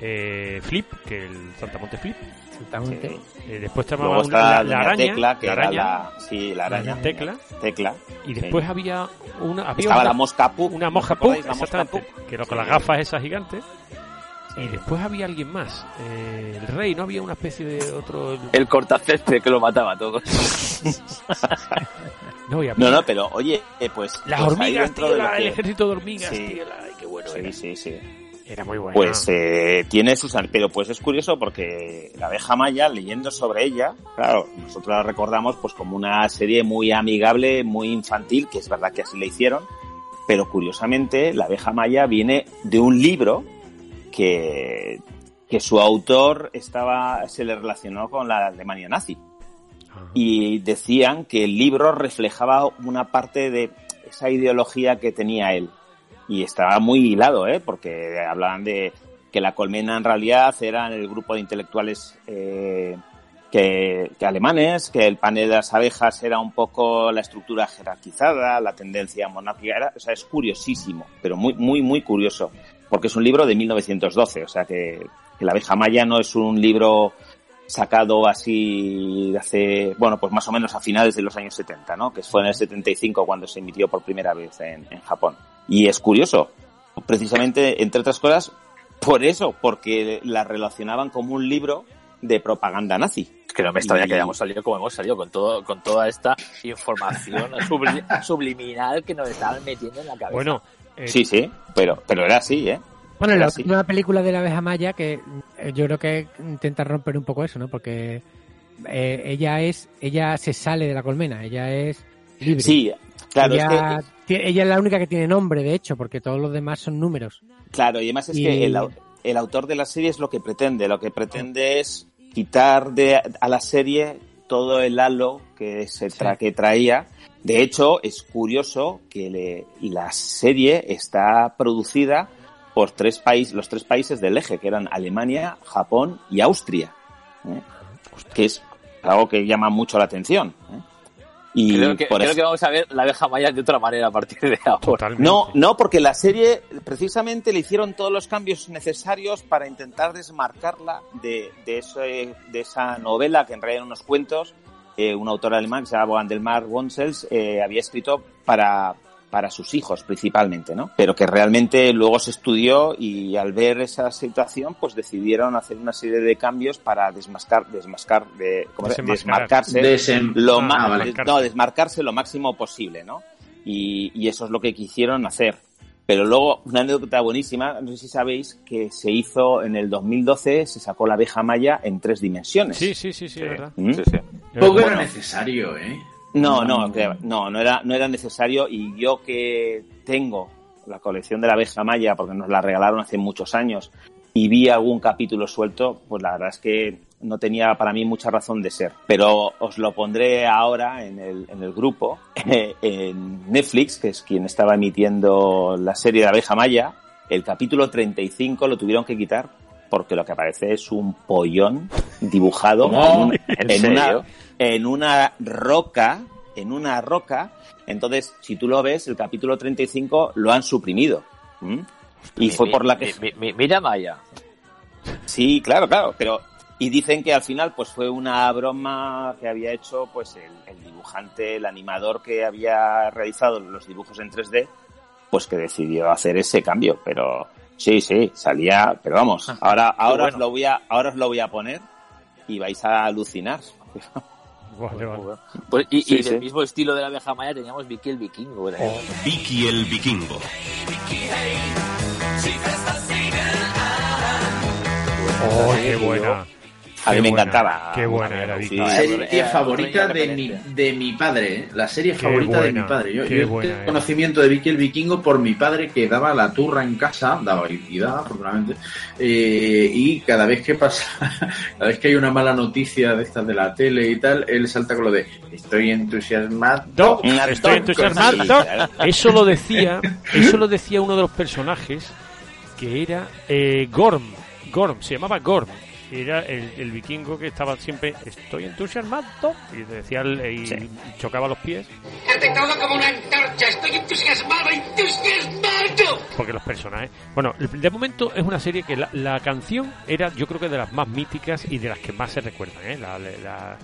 Eh, Flip, que el Santamonte Flip. Exactamente. Eh, después estaba Luego una- está la, la araña. Tecla, que la era araña, la, sí, la araña. Tecla. Tecla. Y después Sí. había una. Había Estaba una, la mosca Puck. una mosca exactamente. Puck. Que era con las gafas esas gigantes. Y después había alguien más. Eh, el rey, ¿no había una especie de otro. el- cortacésped que lo mataba a todos. No, y a mí- No, no, pero oye, eh, pues... Las pues hormigas, tío, el ejército de hormigas, Sí. tío, la- ay, qué bueno Sí, era. sí, sí. Era muy bueno. Pues eh, tiene sus... Pero pues es curioso porque la abeja maya, leyendo sobre ella, claro, nosotros la recordamos pues como una serie muy amigable, muy infantil, que es verdad que así la hicieron, pero curiosamente la abeja maya viene de un libro que, que su autor estaba se le relacionó con la Alemania nazi. Y decían que el libro reflejaba una parte de esa ideología que tenía él. Y estaba muy hilado, ¿eh? porque hablaban de que la colmena en realidad eran el grupo de intelectuales eh, que, que alemanes, que el panel de las abejas era un poco la estructura jerarquizada, la tendencia monárquica, era, o sea, es curiosísimo, pero muy, muy, muy curioso, porque es un libro de 1912, o sea que, que la abeja maya no es un libro sacado así de hace, bueno, pues más o menos a finales de los años 70, ¿no? Que fue en el 75 cuando se emitió por primera vez en, en Japón. Y es curioso, precisamente, entre otras cosas, por eso, porque la relacionaban como un libro de propaganda nazi. Es que no me extraña Y- que hayamos salido como hemos salido, con todo con toda esta información subli- subliminal que nos estaban metiendo en la cabeza. Bueno, eh, Sí, sí, pero, pero era así, ¿eh? Bueno, Era la así. última película de la abeja maya que eh, yo creo que intenta romper un poco eso, ¿no? Porque eh, ella es, ella se sale de la colmena, ella es libre. Sí, claro, es ella, que, tie- ella es la única que tiene nombre, de hecho, porque todos los demás son números. claro, y además es Y- que el autor de la serie es lo que pretende, lo que pretende es quitar de, a la serie todo el halo que se tra- que traía. De hecho, es curioso que le- la serie está producida por tres países, los tres países del eje, que eran Alemania, Japón y Austria, ¿eh? que es algo que llama mucho la atención. ¿eh? Y creo que, por creo eso- que vamos a ver la abeja maya de otra manera a partir de ahora. no, no, porque la serie precisamente le hicieron todos los cambios necesarios para intentar desmarcarla de, de, ese- de esa novela que en realidad eran unos cuentos. eh, un autor alemán que se llama Wandelmar Wonsels eh, había escrito para, para sus hijos principalmente, ¿no? Pero que realmente luego se estudió y al ver esa situación pues decidieron hacer una serie de cambios para desmascar, desmascar, de, ¿cómo se- Desenmascarar. desmarcarse Desem- lo Ah, vale. no, desmarcarse lo máximo posible, ¿no? Y, y eso es lo que quisieron hacer. Pero luego, una anécdota buenísima, no sé si sabéis, que se hizo en el 2012, se sacó la abeja maya en tres dimensiones. Sí, sí, sí, sí, es verdad. ¿Mm? Poco era necesario, ¿eh? No, no, no, no era, no era necesario y yo que tengo la colección de la abeja maya porque nos la regalaron hace muchos años y vi algún capítulo suelto, pues la verdad es que no tenía para mí mucha razón de ser. Pero os lo pondré ahora en el, en el grupo, en Netflix, que es quien estaba emitiendo la serie de abeja maya, el capítulo 35 lo tuvieron que quitar porque lo que aparece es un pollón dibujado en, un- ¿En en una, en una roca, en una roca. Entonces, si tú lo ves, el capítulo 35 lo han suprimido. ¿Mm? Y Mi- fue mi- por la que... mi- mi- mira Maya. Sí, claro, claro, pero... Y dicen que al final pues fue una broma que había hecho pues el, el dibujante, el animador que había realizado los dibujos en 3D, pues que decidió hacer ese cambio, pero sí, sí, salía, pero vamos, ahora, ahora os lo voy a, ahora os lo voy a poner y vais a alucinar. Vale, vale. Pues, y, Sí, y del sí. mismo estilo de la abeja maya teníamos Vicky el vikingo. ¿verdad? Vicky el vikingo. Oh, qué buena. A mí me buena, encantaba. Qué buena era Vicky. Sí. serie eh, favorita de mi, de mi padre, ¿eh? la serie Qué favorita de mi padre. Yo, yo tengo era. conocimiento de Vicky el Vikingo por mi padre que daba la turra en casa, daba y, y daba afortunadamente, eh, y cada vez que pasa, cada vez que hay una mala noticia de estas de la tele y tal, él salta con lo de estoy entusiasmado. Estoy entusiasmado. Eso lo decía, eso lo decía uno de los personajes que era eh, Gorm. Gorm, se llamaba Gorm. Era el, el vikingo que estaba siempre, estoy entusiasmado. Y decía el- y chocaba los pies. Detectado como una antorcha. Estoy entusiasmado, entusiasmado. Porque los personajes. Bueno, de momento es una serie que la, la canción era, yo creo que de las más míticas y de las que más se recuerdan, ¿eh? La, la,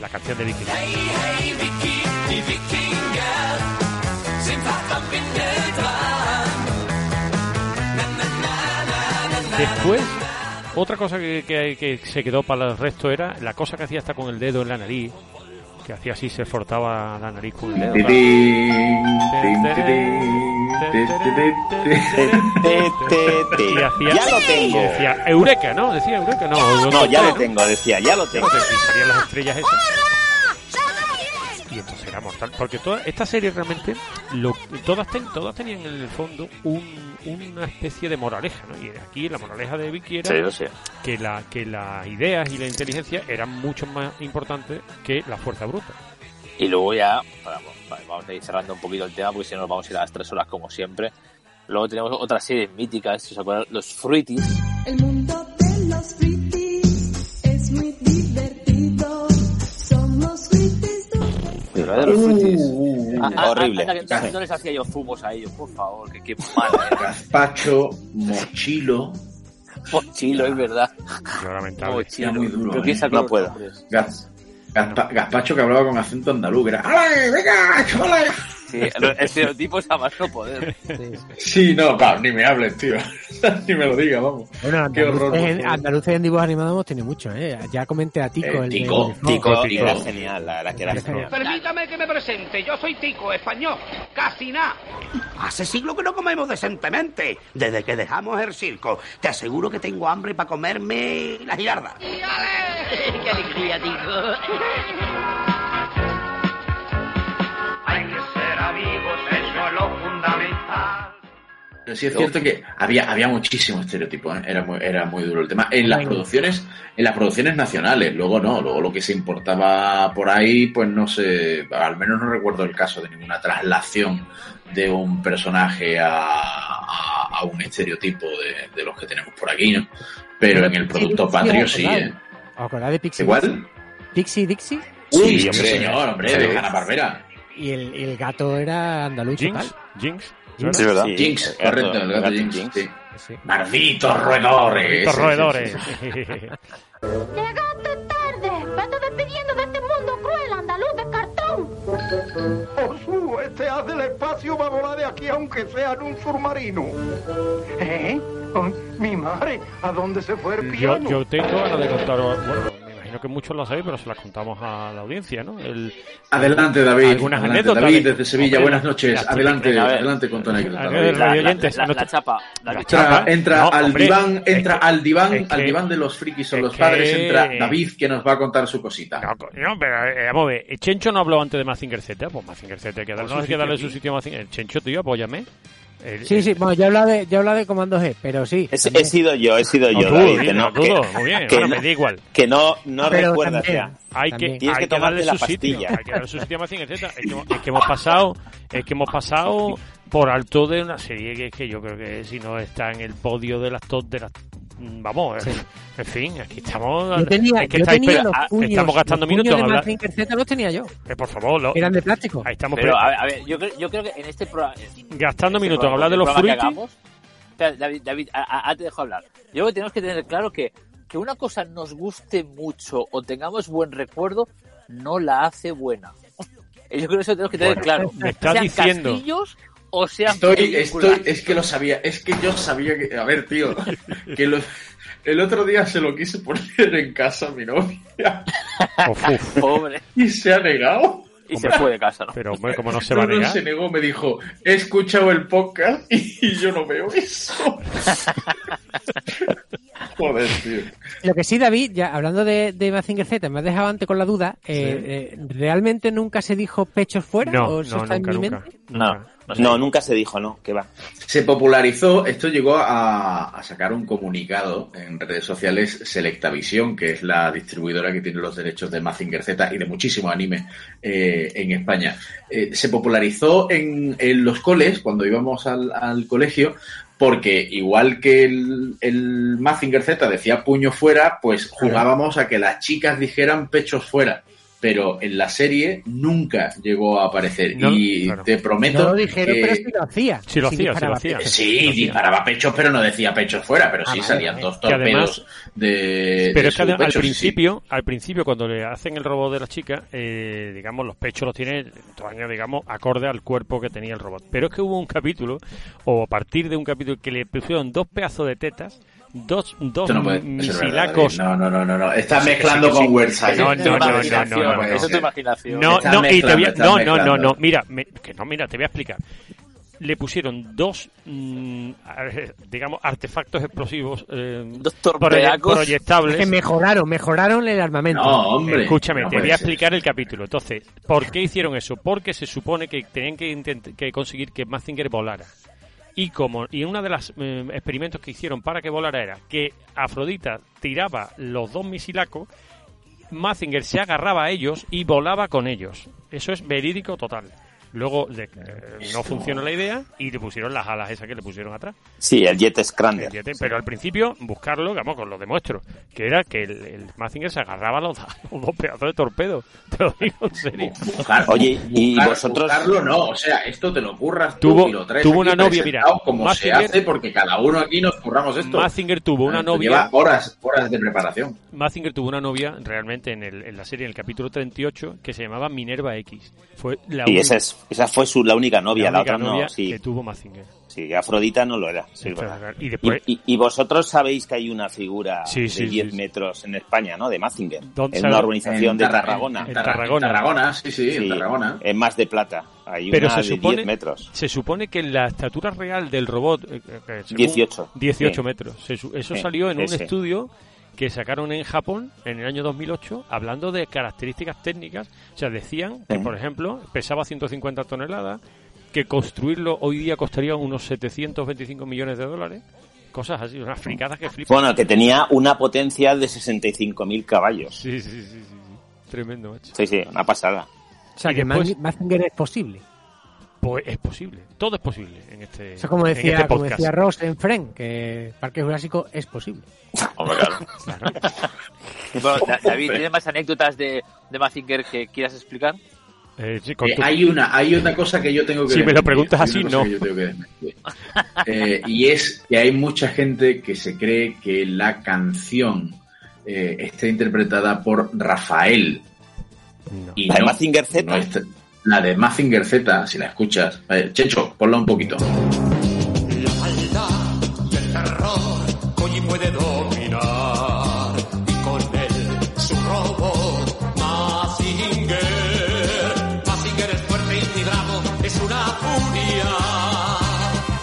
la canción de Viking. Después, otra cosa que, que- que se quedó para el resto era la cosa que hacía hasta con el dedo en la nariz, que hacía así, se fortaba la nariz con el dedo. Y hacía, Ya lo tengo. y decía, Eureka, ¿no? Decía Eureka, no. No, ya lo ¿no? tengo, decía, ya lo tengo. Y salían las estrellas esas. Y entonces era mortal. Porque toda esta serie realmente, lo, todas, ten- todas tenían en el fondo un- una especie de moraleja, ¿no? Y aquí la moraleja de Vicky era Sí, yo sé. que, la, que las ideas y la inteligencia eran mucho más importantes que la fuerza bruta. Y luego ya, vamos a ir cerrando un poquito el tema porque si no nos vamos a ir a las tres horas como siempre. Luego tenemos otras series míticas, si os acuerdan, los Fruities. El mundo de los fruities es muy De los. Uh, horrible. anda, que no- les hacía yo zumos a ellos, por favor, que qué mala era. Gazpacho, mochilo. Mochilo, es verdad. Yo lamentable. Mochilo. Era muy duro, Pero ¿eh? ¿quién sacó No puedo. nombres? Gaz- Gazpa- Gazpacho que hablaba con acento andaluz, que era ¡Ale, venga, chavales! Sí, el estereotipo es a más no poder. Sí, no, claro, ni me hables, tío. ni me lo digas, vamos. Bueno, Qué horror. andaluces, en, andaluces en dibujos animados hemos tenido muchos, ¿eh? Ya comenté a Tico. Eh, el de- Tico, Tico, Tico. era genial, la que era genial. Permítame que me presente, yo soy Tico, español, casi nada. Hace siglo que no comemos decentemente, desde que dejamos el circo. Te aseguro que tengo hambre para comerme la girarda. ¡Qué alegría, Hay amigos, eso es lo fundamental. Pero sí es cierto que había, había muchísimo estereotipo, ¿eh? era, muy, era muy duro el tema. En las producciones, en las producciones nacionales, luego no, luego lo que se importaba por ahí, pues no sé, al menos no recuerdo el caso de ninguna traslación de un personaje a, a- a un estereotipo de, de los que tenemos por aquí, ¿no? Pero en el producto Sí, patrio sí. ¿eh? ¿Os acordáis de Pixie? ¿Igual? Pixie Dixie. Sí, Sí, hombre, señor, hombre, de Hanna Barbera. Y el, y el gato era andaluz Jinx, total. Jinx. Jinx. Sí, ¿verdad? Jinx, el gato- correcto, el gato Jinx. Jinx. sí. Sí. Malditos roedores. Sí, sí, roedores. sí. Llegaste tarde. Vete despidiendo de este mundo cruel andaluz de cartón. Osu, este haz del espacio va a volar de aquí aunque sea en un submarino. ¿Eh? Mi madre, ¿a dónde se fue el Yo, piano? yo tengo ganas de contar, bueno, imagino que muchos lo sabéis, pero se las contamos a la audiencia, ¿no? El, Adelante, David. Algunas Adelante, anécdotas David, de- desde Sevilla. Hombre, Buenas noches. Adelante, ver. adelante con tu anécdota. David. La, la- la- la chapa. la chapa. Entra, No, al hombre, diván, entra que- al diván, es al que- diván de los frikis es los padres, que- entra David que nos va a contar su cosita. No, no, pero eh, vamos a ver, Chencho no habló antes de Mazinger Z, pues Mazinger Z, hay que darle, no hay su que darle sitio su sitio a Mazinger. Chencho, tío, apóyame. El- Sí, sí, bueno, yo he hablado de, yo he hablado de Comando G, pero sí. He, sido yo, he sido No, yo, tú, David, sí, que no, no, tú que, no, muy bien, que bueno, no- me da igual. que no, no Pero recuerdas también. ya. Hay que, También. Hay que que darle su sitio, hay que darle su sitio a Mazinger Z. Es que, hemos- es que hemos pasado, es que hemos pasado por alto de una serie que, que yo creo que si no está en el podio de las top de las mm, vamos, en fin, aquí estamos Yo tenía, es que yo estáis- tenía los ah, puños, estamos gastando los puños minutos en de. Mazinger Z los tenía yo. Eh, por favor, lo- Eran de plástico. ahí estamos Pero, a ver, a ver, yo creo, yo creo que en este programa. gastando este minutos hablar de el los Espera, David, David, a- a- antes te dejo hablar. Yo creo que tenemos que tener claro que, que una cosa nos guste mucho o tengamos buen recuerdo no la hace buena. Yo creo que eso tenemos que tener Bueno, claro. me estás sean diciendo- castillos o sean Estoy, estoy, es que lo sabía, es que yo sabía que, a ver, tío, que lo- el otro día se lo quise poner en casa a mi novia. Pobre. y se ha negado. Y se fue de casa, ¿no? Pero hombre, como no se va a No, no, negar. se negó, me dijo, he escuchado el podcast y yo no veo eso. Joder, tío. Lo que sí, David, ya hablando de, de Mazinger Z, me has dejado antes con la duda. eh, eh, ¿Realmente nunca se dijo pechos fuera? No, ¿O eso no, está en nunca? No. No, nunca se dijo, no, que va. Se popularizó, esto llegó a, a sacar un comunicado en redes sociales Selectavisión, que es la distribuidora que tiene los derechos de Mazinger Z y de muchísimo anime eh, en España. Eh, se popularizó en, en los coles, cuando íbamos al, al colegio, porque igual que el, el Mazinger Z decía puño fuera, pues jugábamos a que las chicas dijeran pechos fuera. Pero en la serie nunca llegó a aparecer. No, y claro. te prometo No lo dijeron, que... pero sí lo hacía. Sí lo hacía, sí lo disparaba hacía. pechos. Sí, disparaba pechos, pero no decía pechos fuera, pero Ah, sí salían vale. dos Que además- torpedos de. Pero de es que al pecho, sí, sí. principio, al principio cuando le hacen el robot de la chica, eh, digamos, los pechos los tiene digamos, acorde al cuerpo que tenía el robot. Pero es que hubo un capítulo, o a partir de un capítulo, que le pusieron dos pedazos de tetas dos, dos no puede misilacos. No, no, no, no, no. Estás mezclando Sí, sí, sí. con Versailles. No, no, no, no, no, no, Eso es tu no. imaginación. No, no, y te voy a- no, no, no, no, mira, me- que no, mira, te voy a explicar. Le pusieron dos, mm, ar- digamos, artefactos explosivos eh, proye- torpeacos. proyectables. Que mejoraron, mejoraron el armamento. Escúchame, no te voy a ser. explicar el capítulo. Entonces, ¿por qué hicieron eso? Porque se supone que tenían que, que conseguir que Mazinger volara. Y como y uno de los eh, experimentos que hicieron para que volara era que Afrodita tiraba los dos misilacos, Mazinger se agarraba a ellos y volaba con ellos. Eso es verídico total. Luego de- eh, no funcionó la idea y le pusieron las alas esas que le pusieron atrás. Sí, el Jet Scrander. El Yeti, Pero al principio, buscarlo, vamos, os lo demuestro, que era que el, el Mazinger se agarraba a los, los dos pedazos de torpedo. Te lo digo en serio. Oye, y Buscar- vosotros... buscarlo no, o sea, esto te lo curras tú Tuvo- y lo traes tuvo una novia, mira, como Mazinger- se hace porque cada uno aquí nos curramos esto. Mazinger tuvo una novia. Lleva horas, horas de preparación. Mazinger tuvo una novia realmente en, el- en la serie, en el capítulo 38, que se llamaba Minerva X. Fue la Y única- esa, es, esa fue su, la única novia, la, única otra novia no. Sí. que tuvo Mazinger. Sí, Afrodita no lo era. sí, es Esto es verdad. verdad. Y después- y, y vosotros sabéis que hay una figura Sí, de sí, 10 sí. metros en España, ¿no? De Mazinger. ¿Dónde En una urbanización En de Tarra- Tarragona. en Tarra- en Tarragona, sí, sí, en Tarragona. Es más de plata. Hay Pero una se de supone, 10 metros. se supone que la estatura real del robot... eh, eh, según- 18. 18 Sí. metros. Se eso Sí, salió en un estudio que sacaron en Japón en el año 2008 hablando de características técnicas. O sea, decían que, por ejemplo, pesaba 150 toneladas, que construirlo hoy día costaría unos 725 millones de dólares. Cosas así, unas fricadas que flipan. Bueno, que tenía una potencia de 65.000 caballos. Sí, sí, sí, sí, sí. Tremendo, macho. Sí, sí, una pasada. O sea, Y que después- Ma- Mazinger es posible. Pues es posible, todo es posible en este, Eso como decía, este como podcast. decía Ross en Friend, que Parque Jurásico es posible. Hombre, claro. Bueno, David, ¿tienes más anécdotas de, de Mazinger que quieras explicar? Eh, sí, con Eh, tu- hay una hay una cosa que yo tengo que Si me lo preguntas así, no. que yo tengo que desmentir. Eh, y es que hay mucha gente que se cree que la canción eh, está interpretada por Rafael. Y ¿La de no, Mazinger Z? no está- la de Mazinger Z, si la escuchas. Eh, Checho, ponla un poquito. La maldad y el terror Koji puede dominar y con él su robot Mazinger. Mazinger es fuerte y bravo, es una furia.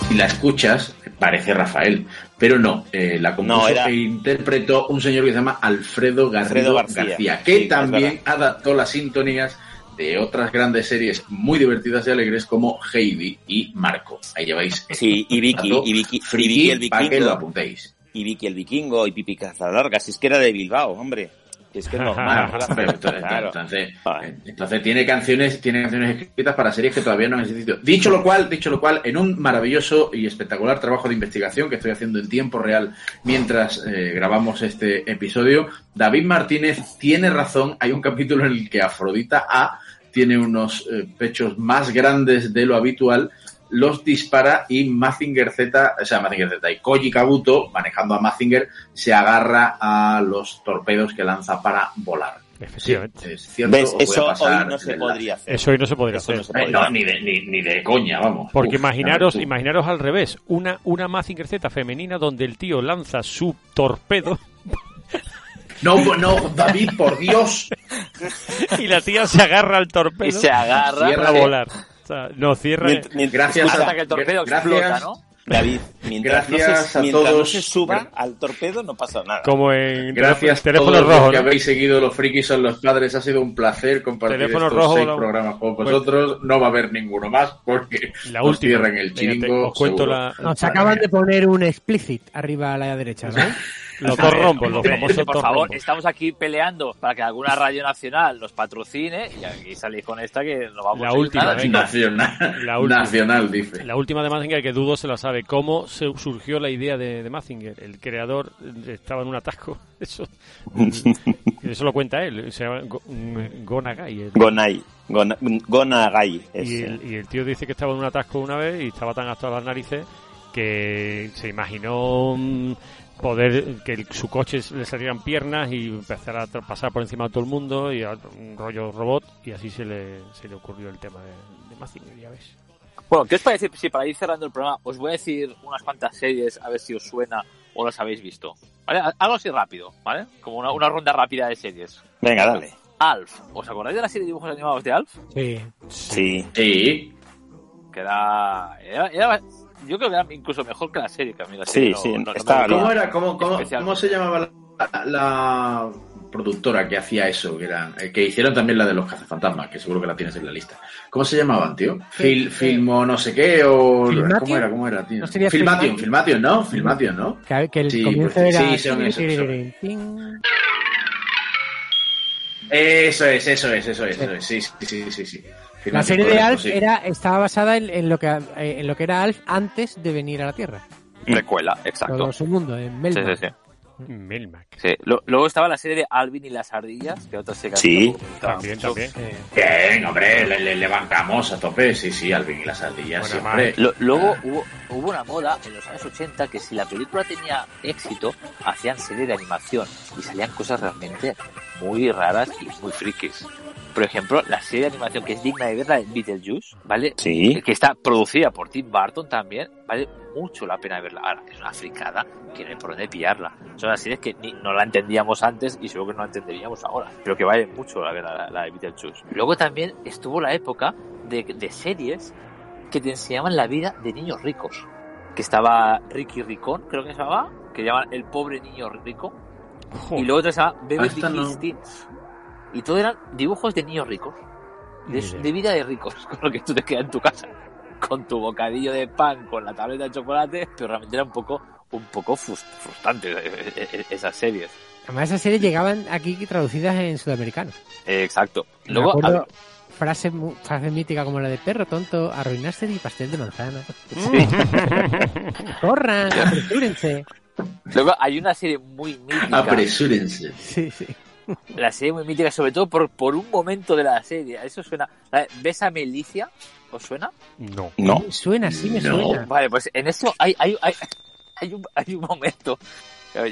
Si la escuchas, parece Rafael. Pero no, eh, la compuso No, era- e interpretó un señor que se llama Alfredo Garrido Alfredo García, García. que Sí, también adaptó las sintonías de otras grandes series muy divertidas y alegres como Heidi y Marco. Ahí lleváis. Sí, y Vicky, y Vicky, y Vicky el para que lo vikingo. apuntéis. Y Vicky el vikingo y Pipi Cazalarga. Si es que era de Bilbao, hombre. Es que es normal. Pero entonces, Claro. entonces, entonces tiene canciones, tiene canciones escritas para series que todavía no han existido. Dicho lo cual, dicho lo cual, en un maravilloso y espectacular trabajo de investigación que estoy haciendo en tiempo real mientras eh, grabamos este episodio, David Martínez tiene razón. Hay un capítulo en el que Afrodita A tiene unos eh, pechos más grandes de lo habitual los dispara y Mazinger Z, o sea, Mazinger Z y Koji Kabuto, manejando a Mazinger, se agarra a los torpedos que lanza para volar. Efectivamente. Es cierto, ¿Ves? Eso hoy no se podría hacer. Eso hoy no se podría Eso hacer. no se podría no, ni de, ni, ni de coña, vamos. Porque Uf, imaginaros, imaginaros al revés, una, una Mazinger Z femenina donde el tío lanza su torpedo No, no, David, por Dios. y la tía se agarra al torpedo Y se agarra. para volar. O sea, no cierra. Mient- Gracias Hasta que el torpedo gracias. explota, ¿no? David, mientras, no Gracias se, a mientras no todos. se suba al torpedo no pasa nada. Como en Gracias a teléfono todos rojo. los que ¿no? habéis seguido Los Frikis son los padres. Ha sido un placer compartir Teléfono estos rojo, seis la- programas con vosotros. No va a haber ninguno más porque La os última. cierren el chiringo. os cuento la, Nos acaban de poner un explicit arriba a la derecha, ¿no? los dos rombos, los famosos por favor, rombos. estamos aquí peleando para que alguna radio nacional nos patrocine y aquí salís con esta que no vamos La a ir última, nada, venga. Nacional, La última. nacional, dice. La última de Mazinger que dudo se la sabe. ¿Cómo se surgió la idea de, de Mazinger? El creador estaba en un atasco. Eso, eso lo cuenta él. Se llama Go- Gonagai. Gonai. Gona- Gonagai. Y el, y el tío dice que estaba en un atasco una vez y estaba tan hasta las narices que se imaginó mm, poder que el- su coche le salieran piernas y empezar a pasar por encima de todo el mundo y a- un rollo robot y así se le, se le ocurrió el tema de, de Mazinger, ya ves. Bueno, ¿qué os parece si para ir cerrando el programa os voy a decir unas cuantas series a ver si os suena o las habéis visto? ¿Vale? Algo así rápido, ¿vale? Como una, una ronda rápida de series. Venga, dale. Alf. ¿Os acordáis de la serie de dibujos animados de Alf? Sí. Sí. Sí. Que era, era, era- yo creo que era incluso mejor que la serie, que a mí la Sí, no- sí, no- no gustó. ¿Cómo era? ¿Cómo, cómo, cómo se llamaba la, la productora que hacía eso? Que, era, eh, que hicieron también la de los cazafantasmas, que seguro que la tienes en la lista. ¿Cómo se llamaban, tío? Fil, filmo no sé qué o... ¿Filmation? ¿Cómo era? ¿Cómo era, tío? ¿No sería Filmation, Filmation? Filmation, ¿no? Filmation, ¿no? Que, que el Sí, comienzo pues, era... sí, son esos, son. Eso es, eso es, eso es, eso es. Sí, sí, sí, sí. sí. La serie de Alf sí. era, estaba basada en, en lo que, eh, en lo que era Alf antes de venir a la Tierra. Precuela, exacto. Todo su mundo, en Melmac. sí, sí. Melmac. Lo- Luego estaba la serie de Alvin y las ardillas, que otra serie que Sí. También, mucho. también. Bien, hombre, le, le, le bancamos a tope. Sí, sí, Alvin y las ardillas. Lo- luego hubo, hubo una moda en los años 80 que si la película tenía éxito, hacían serie de animación y salían cosas realmente muy raras y muy frikis. Por ejemplo, la serie de animación que es digna de ver, la de Beetlejuice, ¿vale? Sí. Que está producida por Tim Burton también, vale mucho la pena verla. Ahora, es una fricada que no hay por dónde pillarla. Son las series que ni, no la entendíamos antes y seguro que no la entenderíamos ahora. Pero que vale mucho la ver la, la de Beetlejuice. Luego también estuvo la época de, de series que te enseñaban la vida de niños ricos. Que estaba Ricky Ricón, creo que se llamaba, que llaman El pobre niño rico. Y luego otra se llama Beverly esta no. Hills Teens. Y todo eran dibujos de niños ricos. De, vida de ricos, con lo que tú te quedas en tu casa. Con tu bocadillo de pan, con la tableta de chocolate, pero realmente era un poco, un poco frus- frustrante eh, eh, eh, esas series. Además, esas series llegaban aquí traducidas en sudamericano. Eh, exacto. Me Luego, acuerdo a- frase, frase mítica como la de perro tonto, arruinaste mi pastel de manzana. Corran, apresúrense. luego hay una serie muy mítica. Apresúrense. Sí, sí. La serie muy mítica, sobre todo por, por un momento de la serie. Eso suena. ¿Ves a Melicia? ¿Os suena? No. No. Me suena, sí me No. suena. Vale, pues en esto hay, hay, hay, hay, un, hay un momento,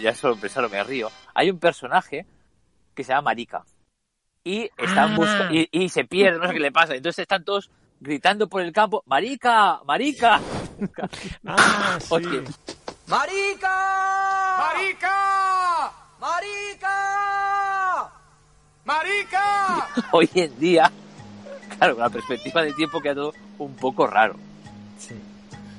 ya solo pensarlo me río, hay un personaje que se llama Marica y están Ah. busca- y, y se pierde, no sé qué le pasa, entonces están todos gritando por el campo, Marica, Marica. Ah, sí. Oye, ¡Marica! ¡Marica! ¡Marica! ¡Marica! hoy en día, claro, con la perspectiva del tiempo queda todo un poco raro.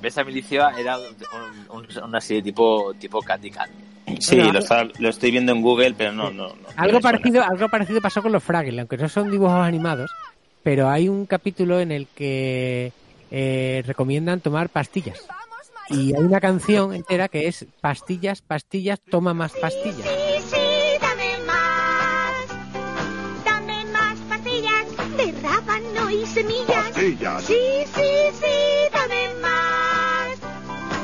¿Ves a Milicia? Era un- un- una serie tipo, tipo Candy Candy. Sí, Bueno, lo, está- lo estoy viendo en Google, pero no, no, no. Algo suena. parecido, algo parecido pasó con los Fraggles, aunque no son dibujos animados, pero hay un capítulo en el que eh, recomiendan tomar pastillas. Y hay una canción entera que es pastillas, pastillas, toma más pastillas. Sí, sí, sí, dame más.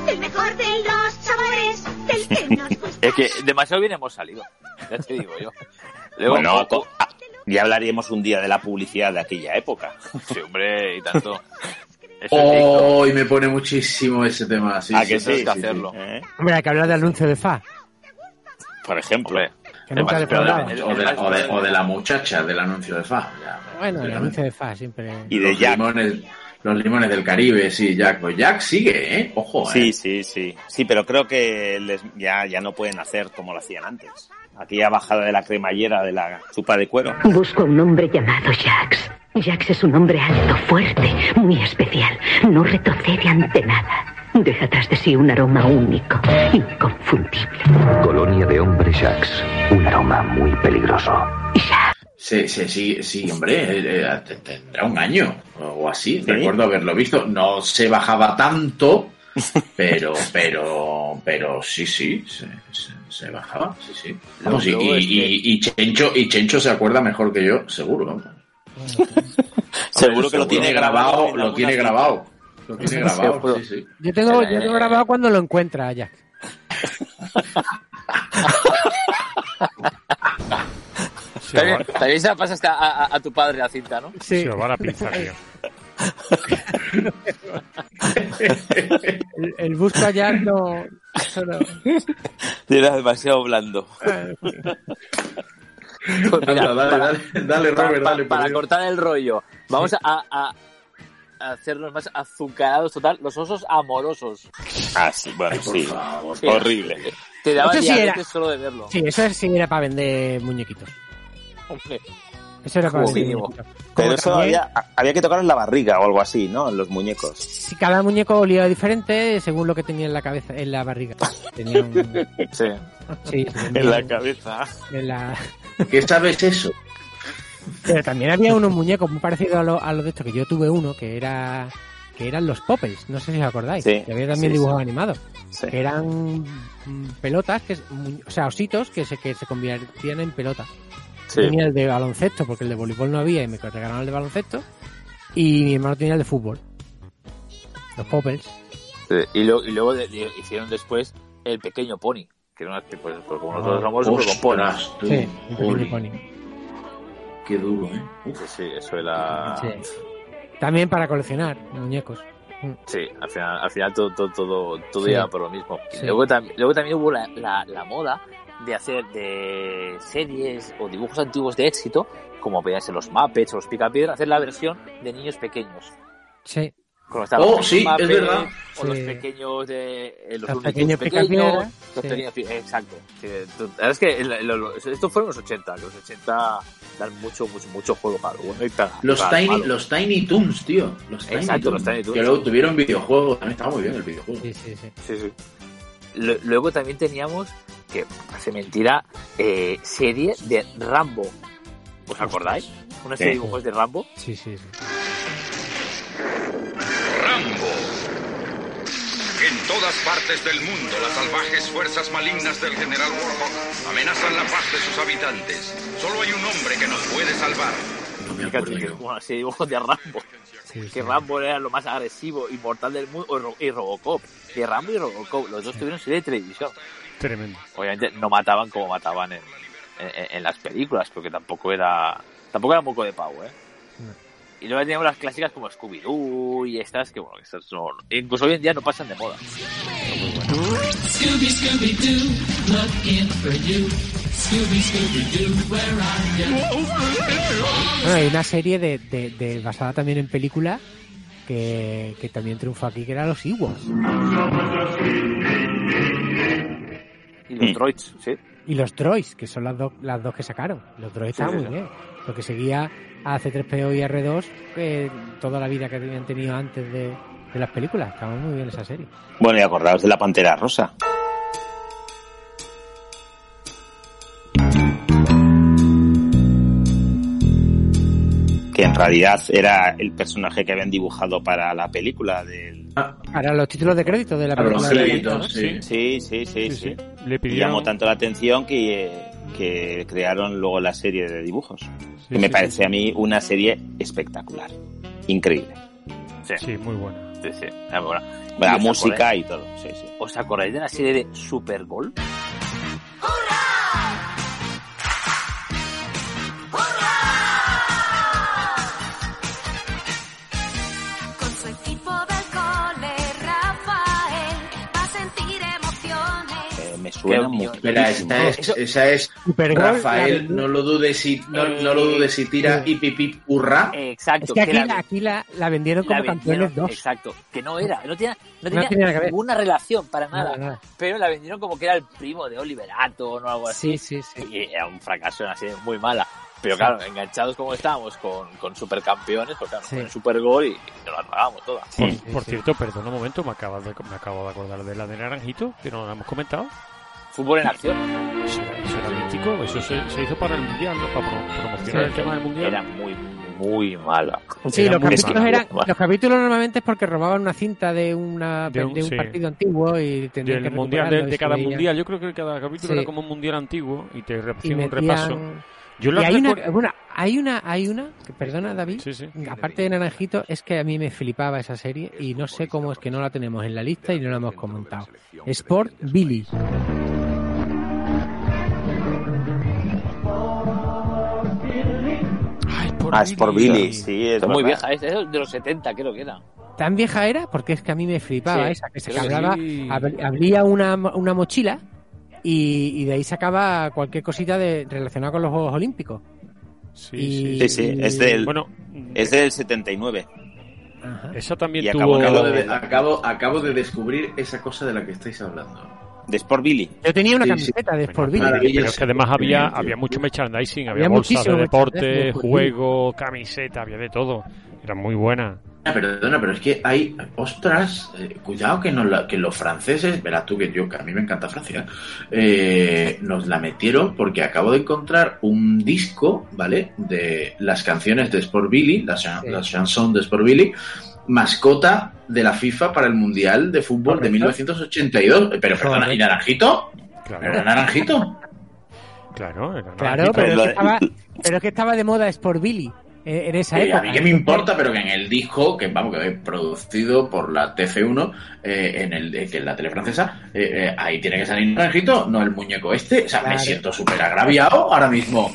El mejor de los sabores, del que nos gusta. Es que demasiado bien hemos salido, ya te digo yo. Luego, Bueno, co- ah, ya hablaríamos un día de la publicidad de aquella época. Sí, hombre, y tanto. Oh, y me pone muchísimo ese tema. Sí, ¿A sí, que sí, sí? que sí. hacerlo. ¿Eh? Hombre, hay que hablar de anuncio de Fa. Por ejemplo. Hombre, Que nunca pero- O de, la, o, de, o de la muchacha del anuncio de Fa. ya. Bueno, el anuncio de Fa siempre. Y de los Jack. Limones, los limones del Caribe, sí, Jack. Pues Jack sigue, ¿eh? Ojo, Sí, ¿eh? sí, sí. Sí, pero creo que les, ya, ya no pueden hacer como lo hacían antes. Aquella bajada de la cremallera de la chupa de cuero. Busco a un hombre llamado Jax. Jax es un hombre alto, fuerte, muy especial. No retrocede ante nada. Deja tras de sí un aroma único, inconfundible. Colonia de hombres Jacks. Un aroma muy peligroso. Sí, sí, sí, sí, hombre, eh, eh, te- tendrá un año o así. Recuerdo haberlo visto. No se bajaba tanto, pero, pero, pero sí, sí, se, se- se bajaba, sí, sí. Vamos, y, y, y- y Chencho, y Chencho se acuerda mejor que yo, seguro. Seguro que lo tiene grabado lo tiene grabado. Lo tiene grabado, sí, sí. Yo tengo, yo tengo grabado cuando lo encuentra Jack. También, también se la pasaste a, a- a tu padre la cinta, ¿no? Sí. se lo va la pinza, tío. El, el Jack no. no- Era demasiado blando. Pues mira, Anda, dale, para- dale, dale, para, Robert, dale, para cortar el rollo, vamos a, a- a hacernos más azucarados total. Los osos amorosos. Ah, sí, bueno, Ay, por sí. favor. Horrible. Te daba Eso sí diabetes era- solo de verlo. Sí, eso sí era para vender muñequitos. Hombre, Eso era Como mínimo. Pero eso también- había, había que tocar en la barriga o algo así, ¿no? En los muñecos. Si cada muñeco olía diferente según lo que tenía en la cabeza, en la barriga. Tenía un... Sí. Sí, tenía En la un- cabeza. en la- ¿Qué sabes eso? Pero también había unos muñecos muy parecidos a los a lo de esto que yo tuve uno que era que eran los Poppers, no sé si os acordáis. Sí, que había también sí, dibujos sí. animados. Sí. Que eran mm, pelotas, que, o sea, ositos que se, que se convertían en pelota. Sí. Tenía el de baloncesto, porque el de voleibol no había y me regalaron el de baloncesto. Y mi hermano tenía el de fútbol. Los Poppers. Sí, Y, luego, y luego de- de- hicieron después el pequeño pony. Que era una, pues, pues, como nosotros somos super con pony. Tú, Sí, un pequeño pony. Qué duro, ¿eh? Sí, sí, eso era. Sí. También para coleccionar muñecos. Mm. Sí, al final, al final todo, todo, todo, todo Sí. iba por lo mismo. Luego, tam- luego también hubo la, la, la moda de hacer de series o dibujos antiguos de éxito, como podían ser los Muppets o los Picapiedra, hacer la versión de niños pequeños. Sí. Como Oh, los sí, es verdad. O los pequeños de eh, los, Los pequeños pequeños. Los sí. exacto. Sí, la es que el- el- el- esto fueron los 80, que los 80 dan mucho, mucho, mucho juego para bueno y Los para Tiny, malo. los Tiny Toons, tío. Los Tiny Exacto, los Toons. Tiny Toons. Que luego tuvieron videojuegos. También estaba muy bien el videojuego. Sí, sí, sí. Sí, sí. Lu- Luego también teníamos, que parece mentira, eh, serie de Rambo. ¿Os acordáis? Una serie de dibujos de Rambo. Sí, sí, sí. Rambo. En todas partes del mundo, las salvajes fuerzas malignas del general Warhawk amenazan la paz de sus habitantes. Solo hay un hombre que nos puede salvar. Fíjate que una serie de dibujos de Rambo. que Rambo era lo más agresivo y mortal del mundo. Y Robocop. Que Rambo y Robocop, los dos tuvieron serie de televisión. Tremendo. Obviamente no mataban como mataban en, en- en las películas, porque tampoco era tampoco era moco de pavo, ¿eh? Y luego teníamos las clásicas como Scooby-Doo y estas que, bueno, estas son... Incluso hoy en día no pasan de moda. Bueno, hay una serie de, de- de- basada también en película que, que también triunfó aquí, que era Los Ewoks. Y los droids, sí. Y los droids, que son las, dos las dos que sacaron. Los droids Sí, estaban sí, muy sí. bien. Porque seguía a C3PO y R2 eh, toda la vida que habían tenido antes de, de las películas. Estaba muy bien esa serie. Bueno, y acordaos de la Pantera Rosa. Que en realidad era el personaje que habían dibujado para la película del... Ahora los títulos de crédito de la película. los créditos, sí. Sí, sí, sí, sí. Le Y pidieron- llamó tanto la atención que, que crearon luego la serie de dibujos. que sí, me parece sí. a mí una serie espectacular. Increíble. Sí, muy buena. Sí, sí. Bueno. La ¿Y os música acordáis- y todo. Sí, sí. ¿Os acordáis de la serie de Supergol? Suena Qué mucho. Espera, esa es, esa es Rafael, la- no lo dudes si, no, no lo dudes si tira y pipip hurra. Exacto. Es que aquí, la- la, aquí la, la vendieron la como vendieron- campeones 2. Exacto, que no era, no tenía, no No tenía, tenía que ver. ninguna relación para nada, Nada, nada. pero la vendieron como que era el primo de Oliver Atom o algo así. Sí, sí, sí. Y era un fracaso, una serie muy mala. Pero Sí. claro, enganchados como estábamos con, con supercampeones, pues claro, Sí. con el supergol y, y nos la pagamos todas. Por, por cierto, perdona un momento, me acabo, de, me acabo de acordar de la de Naranjito, que no la hemos comentado. Fútbol en acción. Eso era, eso era mítico, eso se, se hizo para el Mundial, ¿no? para pro- promocionar Sí. el tema del Mundial. Era muy, muy mala. Sí, Era los muy capítulos, mala. eran, los capítulos normalmente es porque robaban una cinta de, una, De de un- sí. partido antiguo y tendrían que mundial de, cada mundial, yo creo que cada capítulo Sí. era como un mundial antiguo y te hacían un repaso. Yo y hay una, bueno, hay una, hay una, que perdona David, aparte de Naranjito, es que a mí me flipaba esa serie y no sé cómo es que no la tenemos en la lista y no la hemos comentado. Sport Billy. Ah, es por Billy, sí, es Es muy verdad. vieja, es es de los 70 creo que era. Tan vieja era porque es que a mí me flipaba Sí, esa, que se hablaba, sí. abría una, una mochila y, y de ahí sacaba cualquier cosita de, relacionada con los Juegos Olímpicos. Y- Sí, sí, es del, Bueno, es del 79. Esa también Y tuvo... acabó Acabo de, acabo, acabo de descubrir esa cosa de la que estáis hablando. De Sport Billy. Yo tenía una Sí, camiseta de Sport Billy. Pero es que además había, había mucho merchandising, había, Había bolsas de deporte, juego, camiseta, había de todo. Era muy buena. Perdona, pero es que hay, ostras, eh, cuidado que, nos la- que los franceses, verás tú que yo, que a mí me encanta Francia, eh, nos la metieron porque acabo de encontrar un disco, ¿vale? De las canciones de Sport Billy, las, las chansons de Sport Billy, mascota de la FIFA para el Mundial de Fútbol de 1982. Pero perdona, ¿y Naranjito? ¿Pero era Naranjito? Claro, era Claro, pero es, que estaba, pero es que estaba de moda Sport Billy eh, en esa Eh, época. a mí que me importa, pero que en el disco, que vamos, que es producido por la TF1, eh, en el de- que es la tele francesa, eh, eh, ahí tiene que salir naranjito, no el muñeco este. O sea, me siento súper agraviado ahora mismo.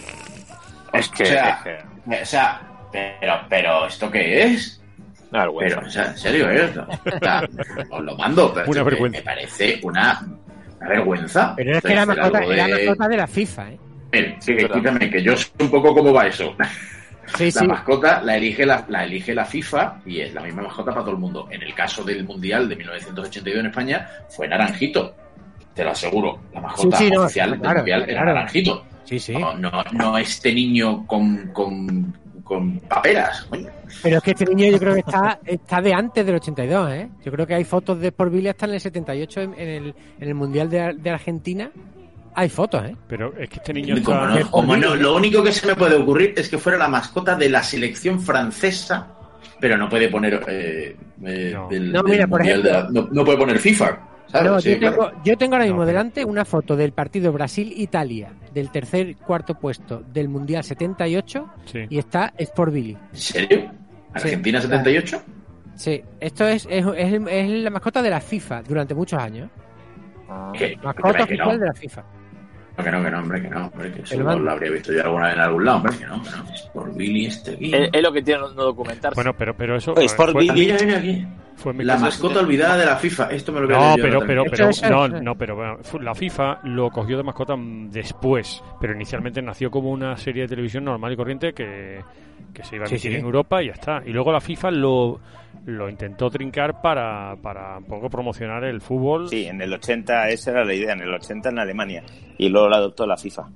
Es que. O sea, es que- o sea, pero, pero, ¿esto qué es? Una vergüenza. Pero, o sea, en serio, ¿eh? O sea, os lo mando. pero Una vergüenza. Me parece una, una vergüenza. Pero es que era mascota, era de- mascota de la FIFA, ¿eh? Eh, sí, que quítame, que yo sé un poco cómo va eso. Sí, la sí. mascota la elige la, la elige la FIFA y es la misma mascota para todo el mundo. En el caso del Mundial de 1982 en España fue Naranjito. Te lo aseguro. La mascota Sí, sí, no, oficial claro, del Mundial era. Naranjito. Sí, sí. No, no, no este niño con, con, con paperas. coño. Pero es que este niño yo creo que está, está de antes del 82, ¿eh? Yo creo que hay fotos de Sport Billy hasta en el 78 en, en el, en el Mundial de, de Argentina. Hay fotos, ¿eh? Pero es que este niño está... no, como no, lo único que se me puede ocurrir es que fuera la mascota de la selección francesa, pero no puede poner eh, eh, del, No, mira, por Mundial de la- ejemplo- no, no puede poner FIFA. ¿Sabes? No, Sí, yo, claro. tengo, yo tengo ahora mismo delante una foto del partido Brasil-Italia, del tercer cuarto puesto del Mundial 78, Sí. y está Sport Billy. ¿En serio? ¿Argentina Sí, 78? Sí, esto es, es, es- es la mascota de la FIFA durante muchos años. ¿Qué? Mascota Que no. oficial de la FIFA. No, que no, que no, hombre, que no, hombre, que eso El lo, habría visto yo alguna vez en algún lado, hombre, que no, que no. Es por Billy este aquí. Es, es lo que tiene no, no documentarse. Bueno, pero, pero eso... Es por fue- Billy. Fue mi La caso- mascota olvidada de la FIFA. Esto me lo voy a No, yo pero, pero, no, no, pero bueno, la FIFA lo cogió de mascota mm, después, pero inicialmente nació como una serie de televisión normal y corriente que, que se iba a Sí, emitir sí. en Europa y ya está. Y luego la FIFA lo, lo intentó trincar para, para un poco promocionar el fútbol Sí, en el 80 esa era la idea, en el 80 en Alemania. Y luego la adoptó la FIFA.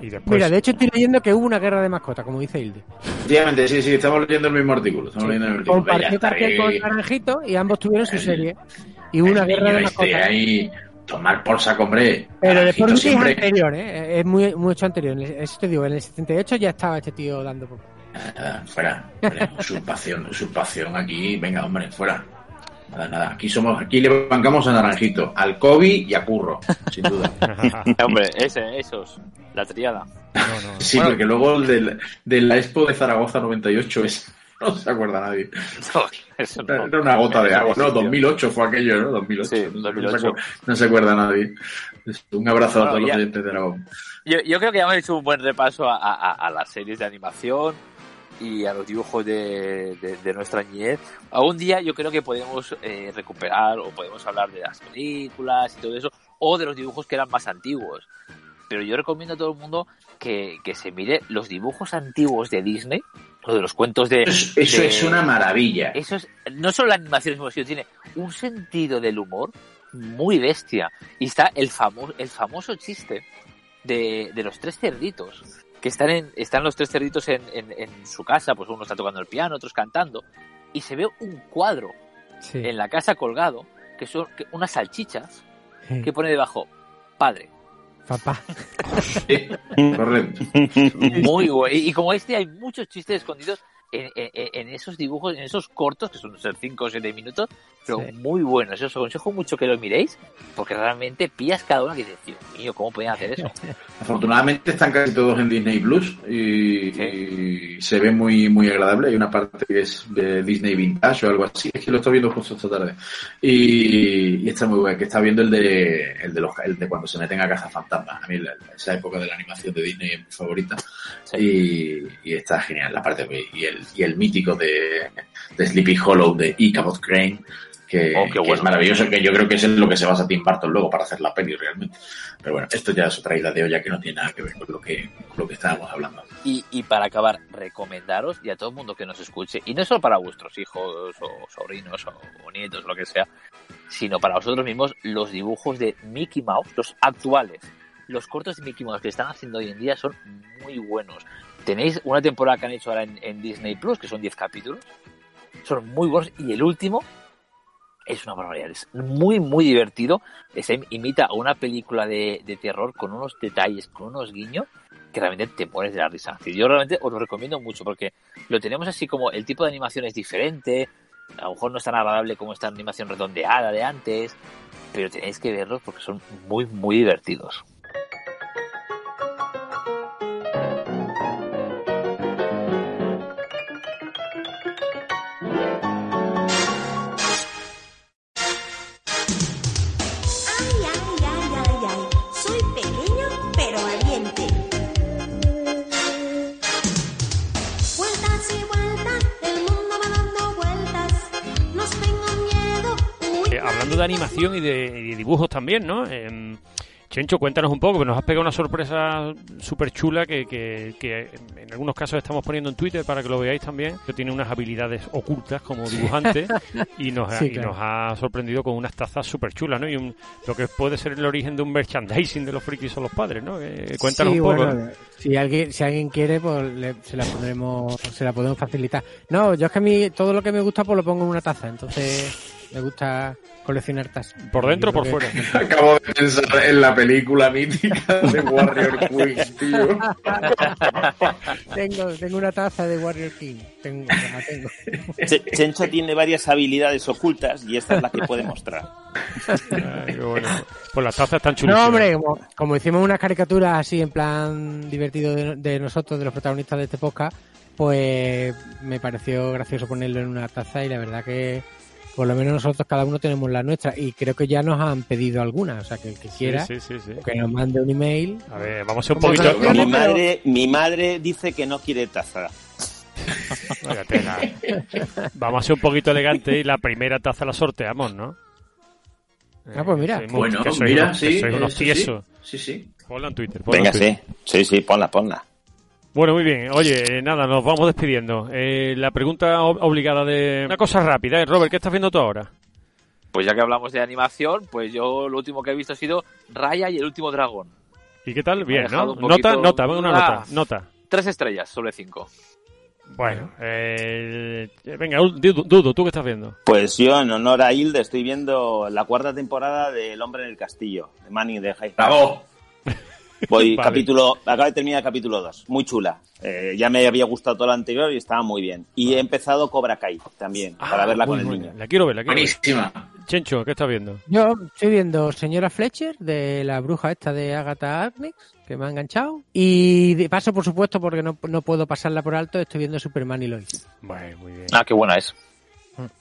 Y después... Mira, de hecho estoy leyendo que hubo una guerra de mascota, como dice Hilde. Efectivamente, sí, sí, estamos leyendo el mismo artículo. Estamos leyendo el mismo artículo. Compartió cartel con ahí. Naranjito y ambos tuvieron su serie. Y hubo una El guerra de este mascotas. ahí, tomar por saco, hombre. Pero después es siempre- anterior, ¿eh? Es muy, mucho anterior. En el- Eso te digo, en el 78 ya estaba este tío dando. por- Nada, fuera. Hombre, usurpación, usurpación aquí. Venga, hombre, fuera. Nada, nada. Aquí somos, aquí le bancamos a Naranjito, al Kobe y a Curro, sin duda. Hombre, ese, esos. La triada. Sí, Bueno. porque luego el del- de la Expo de Zaragoza 98 es. No se acuerda nadie. Eso Era una gota de agua. No, 2008 fue aquello, ¿no? 2008. Sí, No, se 2008. acuerda, no se acuerda nadie. Un abrazo a todos los oyentes de Aragón. Yo, yo creo que ya hemos hecho un buen repaso a, a- a las series de animación y a los dibujos de, de- de nuestra niñez. Algún día yo creo que podemos eh, recuperar o podemos hablar de las películas y todo eso, o de los dibujos que eran más antiguos. Pero yo recomiendo a todo el mundo que, que se mire los dibujos antiguos de Disney, o de los cuentos de... Eso, eso de- es una maravilla. eso es, no solo la animación, sino tiene un sentido del humor muy bestia. Y está el, famo el famoso chiste de, de los tres cerditos. Que están, en, están los tres cerditos en, en- en su casa, pues uno está tocando el piano, otros cantando. Y se ve un cuadro Sí. en la casa colgado, que son que- unas salchichas, Sí. que pone debajo, padre. Papá. Correcto. Muy bueno. Y, y como este hay muchos chistes escondidos en, en- en esos dibujos, en esos cortos, que son 5 o 7 minutos, pero Sí. muy buenos. Os aconsejo mucho que los miréis, porque realmente pillas cada uno que dices, Dios mío, ¿cómo pueden hacer eso? Afortunadamente están casi todos en Disney Plus y, y se ve muy muy agradable. Hay una parte que es de Disney Vintage o algo así. Es que lo estoy viendo justo esta tarde. Y, y está muy bueno. Que está viendo el de el de, los, el de cuando se meten a casa fantasma. A mí la- esa época de la animación de Disney es mi favorita. Y, y está genial la parte y el, y el mítico de, de Sleepy Hollow de Ichabod Crane. Que, Oh, que bueno. es maravilloso, que yo creo que es en lo que se basa Tim Burton luego para hacer la peli realmente. Pero bueno, esto ya es otra idea de olla que no tiene nada que ver con lo que, con lo que estábamos hablando. Y, y para acabar, recomendaros y a todo el mundo que nos escuche, y no solo para vuestros hijos o sobrinos o, o nietos, lo que sea, sino para vosotros mismos, los dibujos de Mickey Mouse, los actuales. Los cortos de Mickey Mouse que están haciendo hoy en día son muy buenos. Tenéis una temporada que han hecho ahora en, en Disney Plus, que son 10 capítulos. Son muy buenos. Y el último es una barbaridad. Es muy, muy divertido. Se imita a una película de, de terror con unos detalles, con unos guiños que realmente te mueres de la risa. Yo realmente os lo recomiendo mucho porque lo tenemos así como el tipo de animación es diferente, a lo mejor no es tan agradable como esta animación redondeada de antes, pero tenéis que verlos porque son muy, muy divertidos. De animación y de, y de dibujos también, ¿no? Em, Chencho, cuéntanos un poco, que nos has pegado una sorpresa súper chula que, que- que en algunos casos estamos poniendo en Twitter para que lo veáis también, que tiene unas habilidades ocultas como dibujante y nos, ha- Sí, y nos ha sorprendido con unas tazas súper chulas, ¿no? Y un- lo que puede ser el origen de un merchandising de los frikis o los padres, ¿no? Eh, cuéntanos Sí, un poco. bueno, si alguien, si alguien quiere, pues le- se la pondremos, se la podemos facilitar. No, yo es que a mí todo lo que me gusta, pues lo pongo en una taza. Entonces, me gusta coleccionar tazas. ¿Por dentro o por que- fuera? Acabo de pensar en la película mítica de Warrior Queen, tío. tengo, tengo una taza de Warrior King. Tengo, la tengo. Ch- Chencho tiene varias habilidades ocultas y esta es la que puede mostrar. Ay, qué bueno. Pues las tazas están chulísimas. No, hombre, como, como hicimos unas caricaturas así en plan divertido de, de nosotros, de los protagonistas de este podcast, pues me pareció gracioso ponerlo en una taza y la verdad que por lo menos nosotros cada uno tenemos la nuestra y creo que ya nos han pedido algunas, o sea que el que quiera Sí, sí, sí, sí. que nos mande un email. A ver, vamos a ser un poquito... Mi madre, mi madre dice que no quiere taza. Vaya tela. Vamos a ser un poquito elegantes y la primera taza la sorteamos, ¿no? Ah, pues mira. Bueno, que sois mira, que sí, unos eso sí. tiesos. Sí, sí. Ponla en Twitter. ponla Venga, en Twitter. sí. Sí, sí, ponla, ponla. Bueno, muy bien. Oye, nada, nos vamos despidiendo. Eh, la pregunta ob- obligada de... Una cosa rápida, ¿eh? Robert, ¿qué estás viendo tú ahora? Pues ya que hablamos de animación, pues yo lo último que he visto ha sido Raya y el último dragón. ¿Y qué tal? Bien, ¿no? Nota, poquito- nota, venga, una Ah. nota, nota. Tres estrellas sobre cinco. Bueno, eh, venga, Dudo, Dudo, ¿tú qué estás viendo? Pues yo, en honor a Hilde, estoy viendo la cuarta temporada de El hombre en el castillo, de Manny de High. ¡Bravo! Voy Vale. capítulo, acabo de terminar el capítulo 2, muy chula. Eh, ya me había gustado todo lo anterior y estaba muy bien. Y he empezado Cobra Kai también, para verla muy con el niño. La quiero ver, la quiero ver. Buenísima. Chencho, ¿qué estás viendo? Yo estoy viendo Señora Fletcher de la bruja esta de Agatha Harkness, que me ha enganchado. Y de paso, por supuesto, porque no, no puedo pasarla por alto, estoy viendo Superman y Lois. Bueno, muy bien. Ah, qué buena es.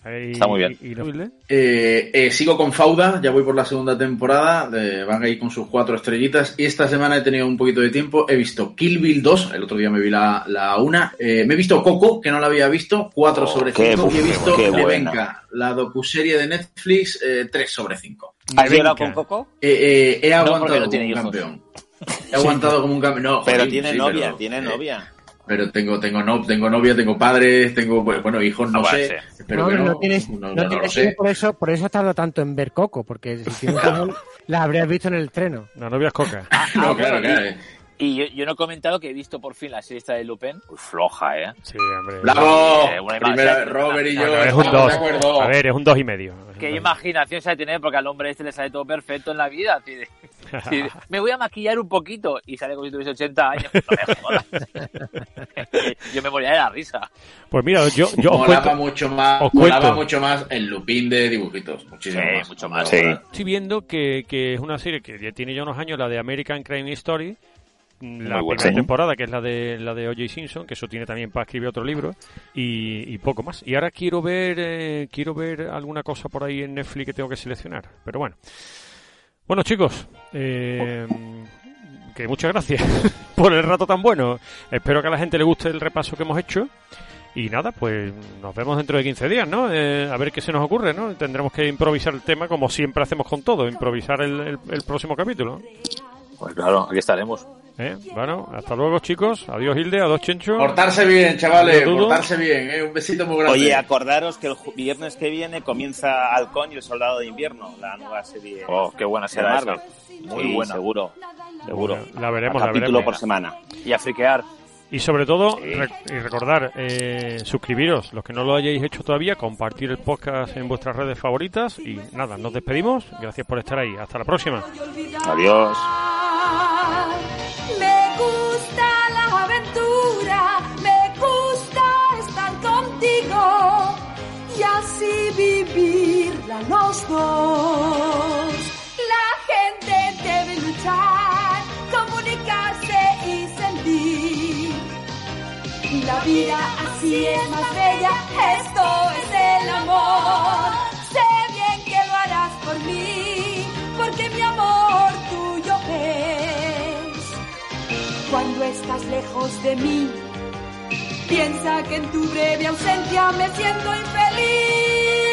Ahí- Está muy bien. ¿Y, y lo- Wilde? Eh, eh, sigo con Fauda, ya voy por la segunda temporada, de, van ahí con sus cuatro estrellitas y esta semana he tenido un poquito de tiempo, he visto Kill Bill 2, el otro día me vi la, la una, eh, me he visto Coco, que no la había visto, 4 Oh, sobre qué 5 y he visto. Levenka, la docuserie de Netflix, eh, 3 sobre 5. ¿Has Venga. con Coco? Eh, eh, he aguantado no como un hijos. campeón. He aguantado como un campeón. No, Pero tiene sí, novia, pero, tiene eh, novia. Pero tengo, tengo, no, tengo novia, tengo padres, tengo, bueno, hijos, no Ah, sé. vale, Espero no, que no. no tienes, no, no no, no tienes lo sé. hijos, por eso, por eso tarda tanto en ver Coco, porque si tienes hijos, la habrías visto en el estreno. La novia es Coca. No, Ah, claro, claro. Y yo, yo no he comentado que he visto por fin la serie esta de Lupin. Uy, floja, ¿eh? Sí, hombre. ¡Bravo! Eh, Primera, Robert y yo Bueno, es un estamos de 2. acuerdo. A ver, es un 2 y medio. Qué imaginación se ha de tener porque al hombre este le sale todo perfecto en la vida. tío. Me voy a maquillar un poquito y sale como si tuviese 80 años. No me. Yo me moría de la risa. Pues mira, yo, yo os molaba cuento, mucho más, os molaba cuento. mucho más el Lupin de dibujitos, muchísimo Sí, más. mucho más. Sí. estoy viendo que, que es una serie que ya tiene ya unos años, la de American Crime Story, la primera. Sí. temporada, que es la de la de O.J. Simpson, que eso tiene también para escribir otro libro, y, y poco más. Y ahora quiero ver eh, quiero ver alguna cosa por ahí en Netflix que tengo que seleccionar. Pero bueno. Bueno, chicos, eh, que muchas gracias por el rato tan bueno. Espero que a la gente le guste el repaso que hemos hecho. Y nada, pues nos vemos dentro de 15 días, ¿no? Eh, a ver qué se nos ocurre, ¿no? Tendremos que improvisar el tema como siempre hacemos con todo, improvisar el, el- el próximo capítulo. Pues claro, aquí estaremos. ¿Eh? Bueno, hasta luego, chicos. Adiós, Hilde. Adiós, Chencho. Portarse bien, chavales, portarse bien, ¿eh? un besito muy grande. Oye, acordaros que el viernes que viene comienza Halcón y el Soldado de Invierno, la nueva serie. Oh, qué buena será esa. Muy Sí, buena. Seguro, seguro. Bueno, la veremos, A la capítulo veremos. por semana. Y a friquear. Y sobre todo, re- y recordar, eh, suscribiros, los que no lo hayáis hecho todavía, compartir el podcast en vuestras redes favoritas. Y nada, nos despedimos. Gracias por estar ahí. Hasta la próxima. Adiós. Y así vivirla los dos. La gente debe luchar, comunicarse y sentir. La vida así es más bella, esto es el amor. Sé bien que lo harás por mí, porque mi amor tuyo es. Cuando estás lejos de mí, piensa que en tu breve ausencia me siento infeliz.